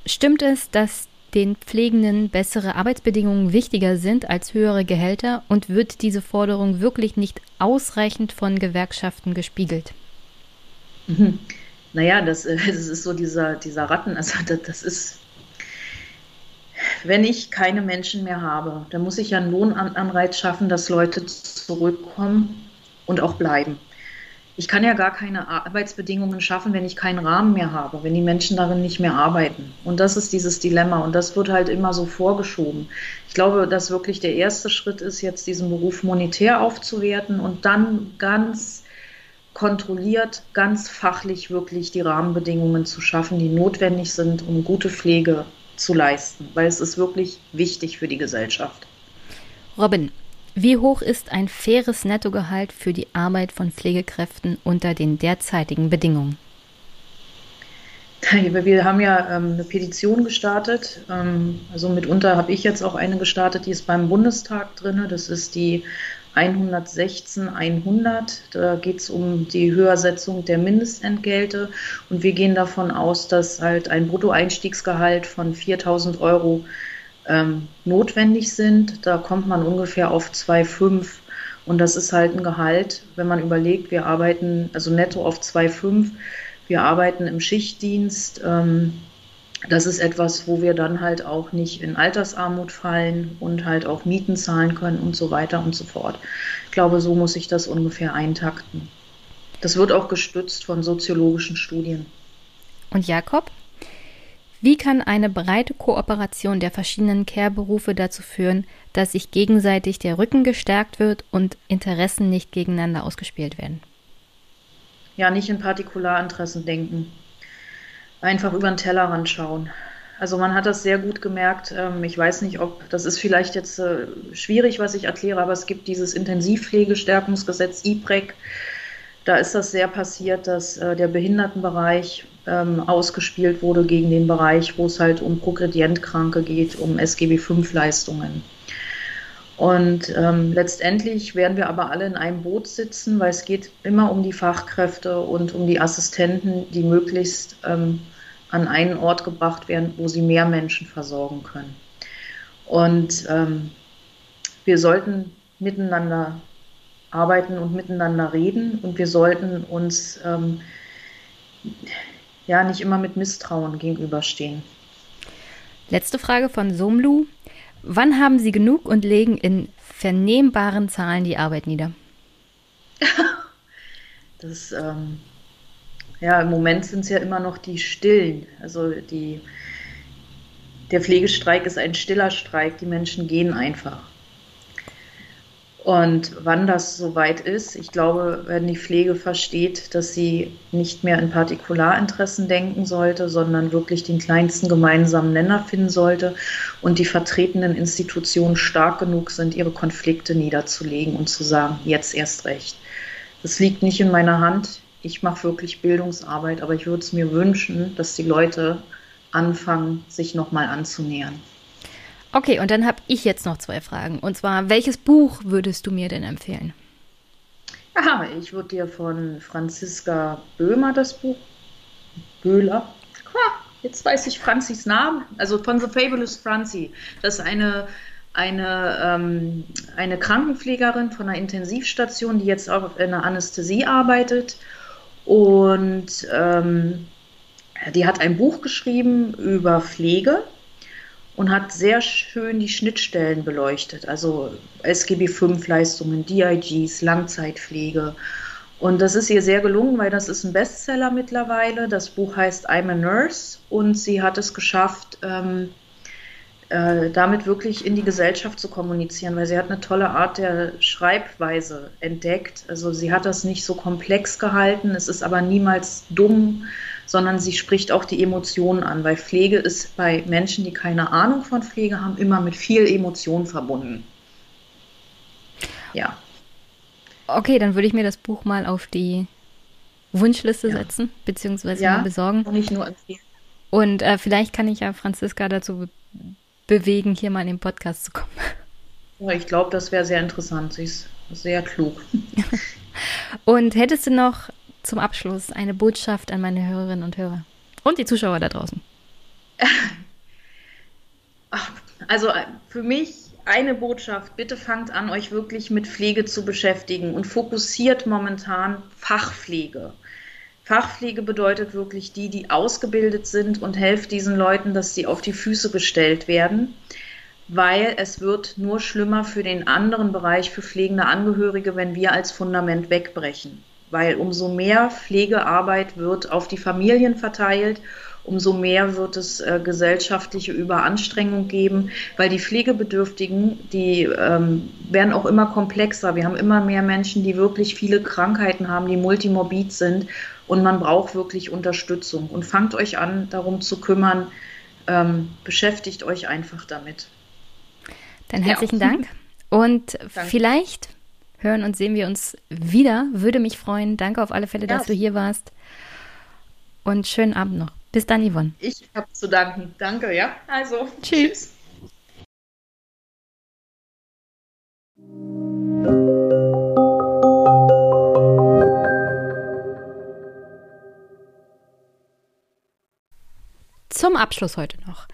stimmt es, dass den Pflegenden bessere Arbeitsbedingungen wichtiger sind als höhere Gehälter und wird diese Forderung wirklich nicht ausreichend von Gewerkschaften gespiegelt? Mhm. Naja, das, <laughs> das ist so dieser, dieser Ratten, <laughs> also das, das ist, wenn ich keine Menschen mehr habe, dann muss ich ja einen Lohnanreiz schaffen, dass Leute zurückkommen und auch bleiben. Ich kann ja gar keine Arbeitsbedingungen schaffen, wenn ich keinen Rahmen mehr habe, wenn die Menschen darin nicht mehr arbeiten. Und das ist dieses Dilemma und das wird halt immer so vorgeschoben. Ich glaube, dass wirklich der erste Schritt ist, jetzt diesen Beruf monetär aufzuwerten und dann ganz kontrolliert, ganz fachlich wirklich die Rahmenbedingungen zu schaffen, die notwendig sind, um gute Pflege zu leisten, weil es ist wirklich wichtig für die Gesellschaft. Robin, wie hoch ist ein faires Nettogehalt für die Arbeit von Pflegekräften unter den derzeitigen Bedingungen? Wir haben ja ähm, eine Petition gestartet. Ähm, also mitunter habe ich jetzt auch eine gestartet, die ist beim Bundestag drin. Das ist die 116 100. Da geht es um die Höhersetzung der Mindestentgelte. Und wir gehen davon aus, dass halt ein Bruttoeinstiegsgehalt von 4000 Euro ähm, notwendig sind. Da kommt man ungefähr auf 2,5 und das ist halt ein Gehalt, wenn man überlegt, wir arbeiten also netto auf 2,5, wir arbeiten im Schichtdienst. Ähm, das ist etwas, wo wir dann halt auch nicht in Altersarmut fallen und halt auch Mieten zahlen können und so weiter und so fort. Ich glaube, so muss ich das ungefähr eintakten. Das wird auch gestützt von soziologischen Studien. Und Jakob? Wie kann eine breite Kooperation der verschiedenen Care-Berufe dazu führen, dass sich gegenseitig der Rücken gestärkt wird und Interessen nicht gegeneinander ausgespielt werden? Ja, nicht in Partikularinteressen denken. Einfach über den Tellerrand schauen. Also man hat das sehr gut gemerkt. Ähm, ich weiß nicht, ob das ist vielleicht jetzt äh, schwierig, was ich erkläre, aber es gibt dieses Intensivpflegestärkungsgesetz IPREC. Da ist das sehr passiert, dass äh, der Behindertenbereich ähm, ausgespielt wurde gegen den Bereich, wo es halt um Progredientkranke geht, um SGB-5-Leistungen. Und ähm, letztendlich werden wir aber alle in einem Boot sitzen, weil es geht immer um die Fachkräfte und um die Assistenten, die möglichst ähm, an einen Ort gebracht werden, wo sie mehr Menschen versorgen können. Und ähm, wir sollten miteinander arbeiten und miteinander reden und wir sollten uns ähm, ja nicht immer mit Misstrauen gegenüberstehen. Letzte Frage von Somlu. Wann haben Sie genug und legen in vernehmbaren Zahlen die Arbeit nieder? <laughs> das, ähm, ja, im Moment sind es ja immer noch die Stillen. Also die, der Pflegestreik ist ein stiller Streik. Die Menschen gehen einfach. Und wann das soweit ist, ich glaube, wenn die Pflege versteht, dass sie nicht mehr in Partikularinteressen denken sollte, sondern wirklich den kleinsten gemeinsamen Nenner finden sollte und die vertretenen Institutionen stark genug sind, ihre Konflikte niederzulegen und zu sagen, jetzt erst recht. Das liegt nicht in meiner Hand. Ich mache wirklich Bildungsarbeit, aber ich würde es mir wünschen, dass die Leute anfangen, sich nochmal anzunähern. Okay, und dann habe ich jetzt noch zwei Fragen. Und zwar, welches Buch würdest du mir denn empfehlen? Aha, ich würde dir von Franziska Böhmer das Buch. Böhler. Jetzt weiß ich Franzis Namen. Also von The Fabulous Francie. Das ist eine, eine, ähm, eine Krankenpflegerin von einer Intensivstation, die jetzt auch in der Anästhesie arbeitet. Und ähm, die hat ein Buch geschrieben über Pflege und hat sehr schön die Schnittstellen beleuchtet, also SGB V-Leistungen, DIGs, Langzeitpflege. Und das ist ihr sehr gelungen, weil das ist ein Bestseller mittlerweile. Das Buch heißt I'm a Nurse und sie hat es geschafft, ähm, äh, damit wirklich in die Gesellschaft zu kommunizieren, weil sie hat eine tolle Art der Schreibweise entdeckt. Also sie hat das nicht so komplex gehalten, es ist aber niemals dumm sondern sie spricht auch die Emotionen an, weil Pflege ist bei Menschen, die keine Ahnung von Pflege haben, immer mit viel Emotion verbunden. Ja. Okay, dann würde ich mir das Buch mal auf die Wunschliste ja. setzen, beziehungsweise ja, besorgen. Und nicht nur empfehlen. Und äh, vielleicht kann ich ja Franziska dazu bewegen, hier mal in den Podcast zu kommen. Ja, ich glaube, das wäre sehr interessant. Sie ist sehr klug. <laughs> und hättest du noch zum Abschluss eine Botschaft an meine Hörerinnen und Hörer und die Zuschauer da draußen? <laughs> Also äh, für mich eine Botschaft, bitte fangt an, euch wirklich mit Pflege zu beschäftigen und fokussiert momentan Fachpflege. Fachpflege bedeutet wirklich die, die ausgebildet sind und helft diesen Leuten, dass sie auf die Füße gestellt werden weil es wird nur schlimmer für den anderen Bereich, für pflegende Angehörige, wenn wir als Fundament wegbrechen. Weil umso mehr Pflegearbeit wird auf die Familien verteilt, umso mehr wird es äh, gesellschaftliche Überanstrengung geben, weil die Pflegebedürftigen, die ähm, werden auch immer komplexer. Wir haben immer mehr Menschen, die wirklich viele Krankheiten haben, die multimorbid sind und man braucht wirklich Unterstützung. Und fangt euch an, darum zu kümmern, ähm, beschäftigt euch einfach damit. Dann herzlichen ja. Dank. Und <laughs> Danke. vielleicht hören und sehen wir uns wieder. Würde mich freuen. Danke auf alle Fälle, ja. dass du hier warst. Und schönen Abend noch. Bis dann, Yvonne. Ich habe zu danken. Danke, ja. Also, tschüss. tschüss. Zum Abschluss heute noch.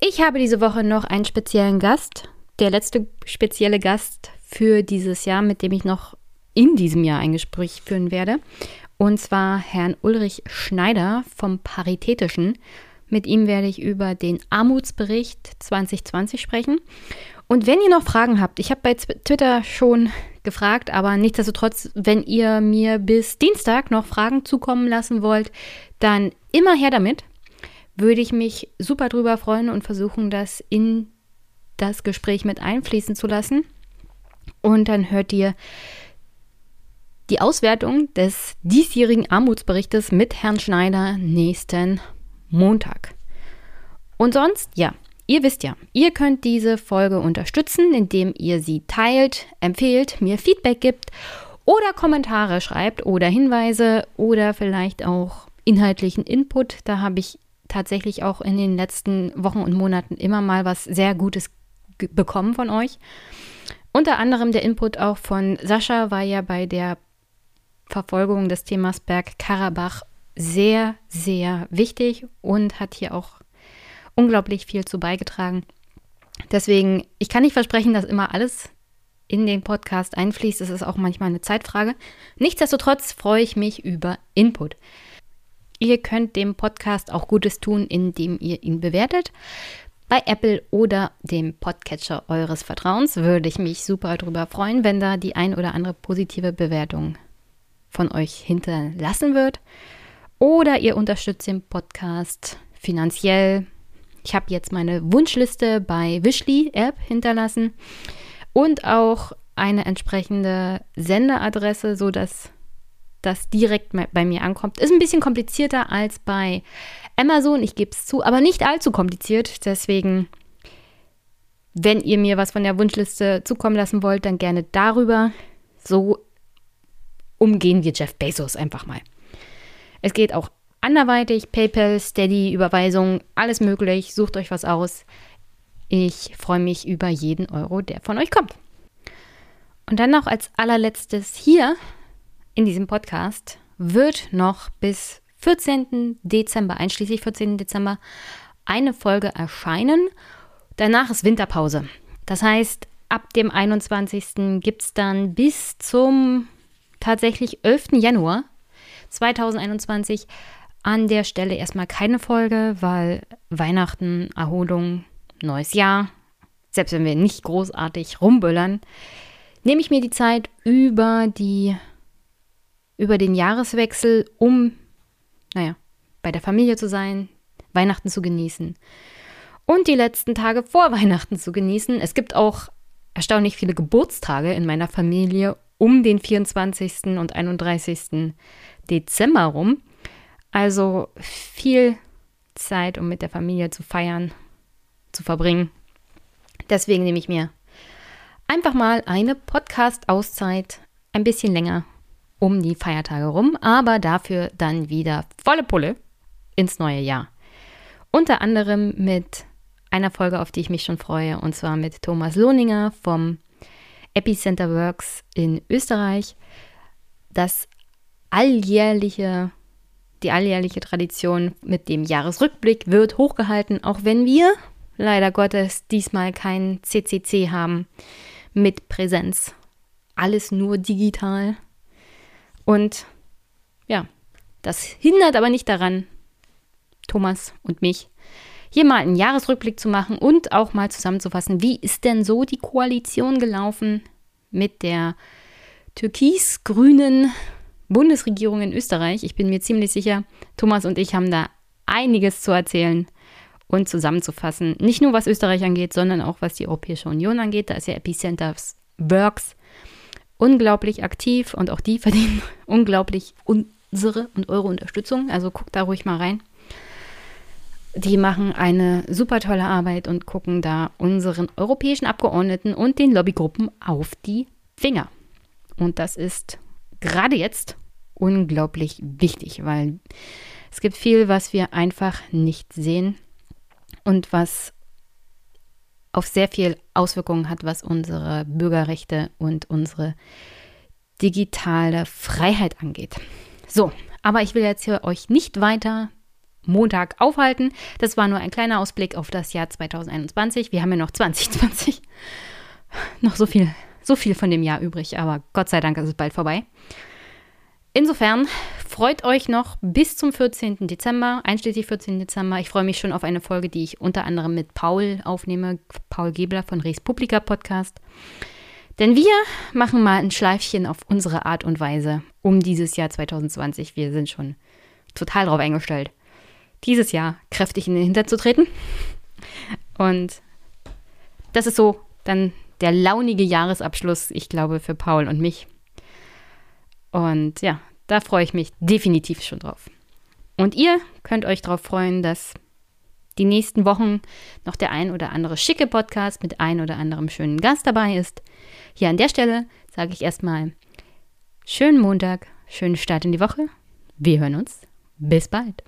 Ich habe diese Woche noch einen speziellen Gast der letzte spezielle Gast für dieses Jahr, mit dem ich noch in diesem Jahr ein Gespräch führen werde. Und zwar Herrn Ulrich Schneider vom Paritätischen. Mit ihm werde ich über den Armutsbericht 2020 sprechen. Und wenn ihr noch Fragen habt, ich habe bei Twitter schon gefragt, aber nichtsdestotrotz, wenn ihr mir bis Dienstag noch Fragen zukommen lassen wollt, dann immer her damit. Würde ich mich super drüber freuen und versuchen, das in das Gespräch mit einfließen zu lassen. Und dann hört ihr die Auswertung des diesjährigen Armutsberichtes mit Herrn Schneider nächsten Montag. Und sonst, ja, ihr wisst ja, ihr könnt diese Folge unterstützen, indem ihr sie teilt, empfehlt, mir Feedback gibt oder Kommentare schreibt oder Hinweise oder vielleicht auch inhaltlichen Input. Da habe ich tatsächlich auch in den letzten Wochen und Monaten immer mal was sehr Gutes bekommen von euch. Unter anderem der Input auch von Sascha war ja bei der Verfolgung des Themas Bergkarabach sehr, sehr wichtig und hat hier auch unglaublich viel zu beigetragen. Deswegen, ich kann nicht versprechen, dass immer alles in den Podcast einfließt. Es ist auch manchmal eine Zeitfrage. Nichtsdestotrotz freue ich mich über Input. Ihr könnt dem Podcast auch Gutes tun, indem ihr ihn bewertet. Bei Apple oder dem Podcatcher eures Vertrauens würde ich mich super darüber freuen, wenn da die ein oder andere positive Bewertung von euch hinterlassen wird. Oder ihr unterstützt den Podcast finanziell. Ich habe jetzt meine Wunschliste bei Wishly App hinterlassen und auch eine entsprechende Sendeadresse, sodass das direkt bei mir ankommt. Ist ein bisschen komplizierter als bei Amazon, ich gebe es zu, aber nicht allzu kompliziert. Deswegen, wenn ihr mir was von der Wunschliste zukommen lassen wollt, dann gerne darüber. So umgehen wir Jeff Bezos einfach mal. Es geht auch anderweitig, PayPal, Steady, Überweisung, alles möglich. Sucht euch was aus. Ich freue mich über jeden Euro, der von euch kommt. Und dann noch als allerletztes hier in diesem Podcast wird noch bis 14. Dezember, einschließlich 14. Dezember, eine Folge erscheinen. Danach ist Winterpause. Das heißt, ab dem 21. gibt es dann bis zum tatsächlich 11. Januar 2021 an der Stelle erstmal keine Folge, weil Weihnachten, Erholung, neues Jahr, selbst wenn wir nicht großartig rumböllern, nehme ich mir die Zeit über die über den Jahreswechsel, um naja, bei der Familie zu sein, Weihnachten zu genießen und die letzten Tage vor Weihnachten zu genießen. Es gibt auch erstaunlich viele Geburtstage in meiner Familie um den 24. und 31. Dezember rum. Also viel Zeit, um mit der Familie zu feiern, zu verbringen. Deswegen nehme ich mir einfach mal eine Podcast-Auszeit, ein bisschen länger um die Feiertage rum, aber dafür dann wieder volle Pulle ins neue Jahr. Unter anderem mit einer Folge, auf die ich mich schon freue, und zwar mit Thomas Lohninger vom Epicenter Works in Österreich. Das alljährliche, die alljährliche Tradition mit dem Jahresrückblick wird hochgehalten, auch wenn wir leider Gottes diesmal kein CCC haben mit Präsenz. Alles nur digital. Und ja, das hindert aber nicht daran, Thomas und mich hier mal einen Jahresrückblick zu machen und auch mal zusammenzufassen, wie ist denn so die Koalition gelaufen mit der türkis-grünen Bundesregierung in Österreich. Ich bin mir ziemlich sicher, Thomas und ich haben da einiges zu erzählen und zusammenzufassen. Nicht nur was Österreich angeht, sondern auch was die Europäische Union angeht. Da ist ja Epicenters Works unglaublich aktiv und auch die <laughs> verdienen unglaublich unsere und eure Unterstützung. Also guckt da ruhig mal rein. Die machen eine super tolle Arbeit und gucken da unseren europäischen Abgeordneten und den Lobbygruppen auf die Finger. Und das ist gerade jetzt unglaublich wichtig, weil es gibt viel, was wir einfach nicht sehen und was auf sehr viel Auswirkungen hat, was unsere Bürgerrechte und unsere digitale Freiheit angeht. So, aber ich will jetzt hier euch nicht weiter Montag aufhalten. Das war nur ein kleiner Ausblick auf das Jahr 2021. Wir haben ja noch 2020. noch so viel, so viel von dem Jahr übrig, aber Gott sei Dank ist es bald vorbei. Insofern freut euch noch bis zum 14. Dezember, einschließlich 14. Dezember. Ich freue mich schon auf eine Folge, die ich unter anderem mit Paul aufnehme, Paul Gebler von Res Publica Podcast. Denn wir machen mal ein Schleifchen auf unsere Art und Weise um dieses Jahr 2020. Wir sind schon total drauf eingestellt dieses Jahr kräftig in den Hintern zu treten. Und das ist so dann der launige Jahresabschluss, ich glaube, für Paul und mich. Und ja, da freue ich mich definitiv schon drauf. Und ihr könnt euch darauf freuen, dass die nächsten Wochen noch der ein oder andere schicke Podcast mit ein oder anderem schönen Gast dabei ist. Hier an der Stelle sage ich erstmal schönen Montag, schönen Start in die Woche. Wir hören uns. Bis bald.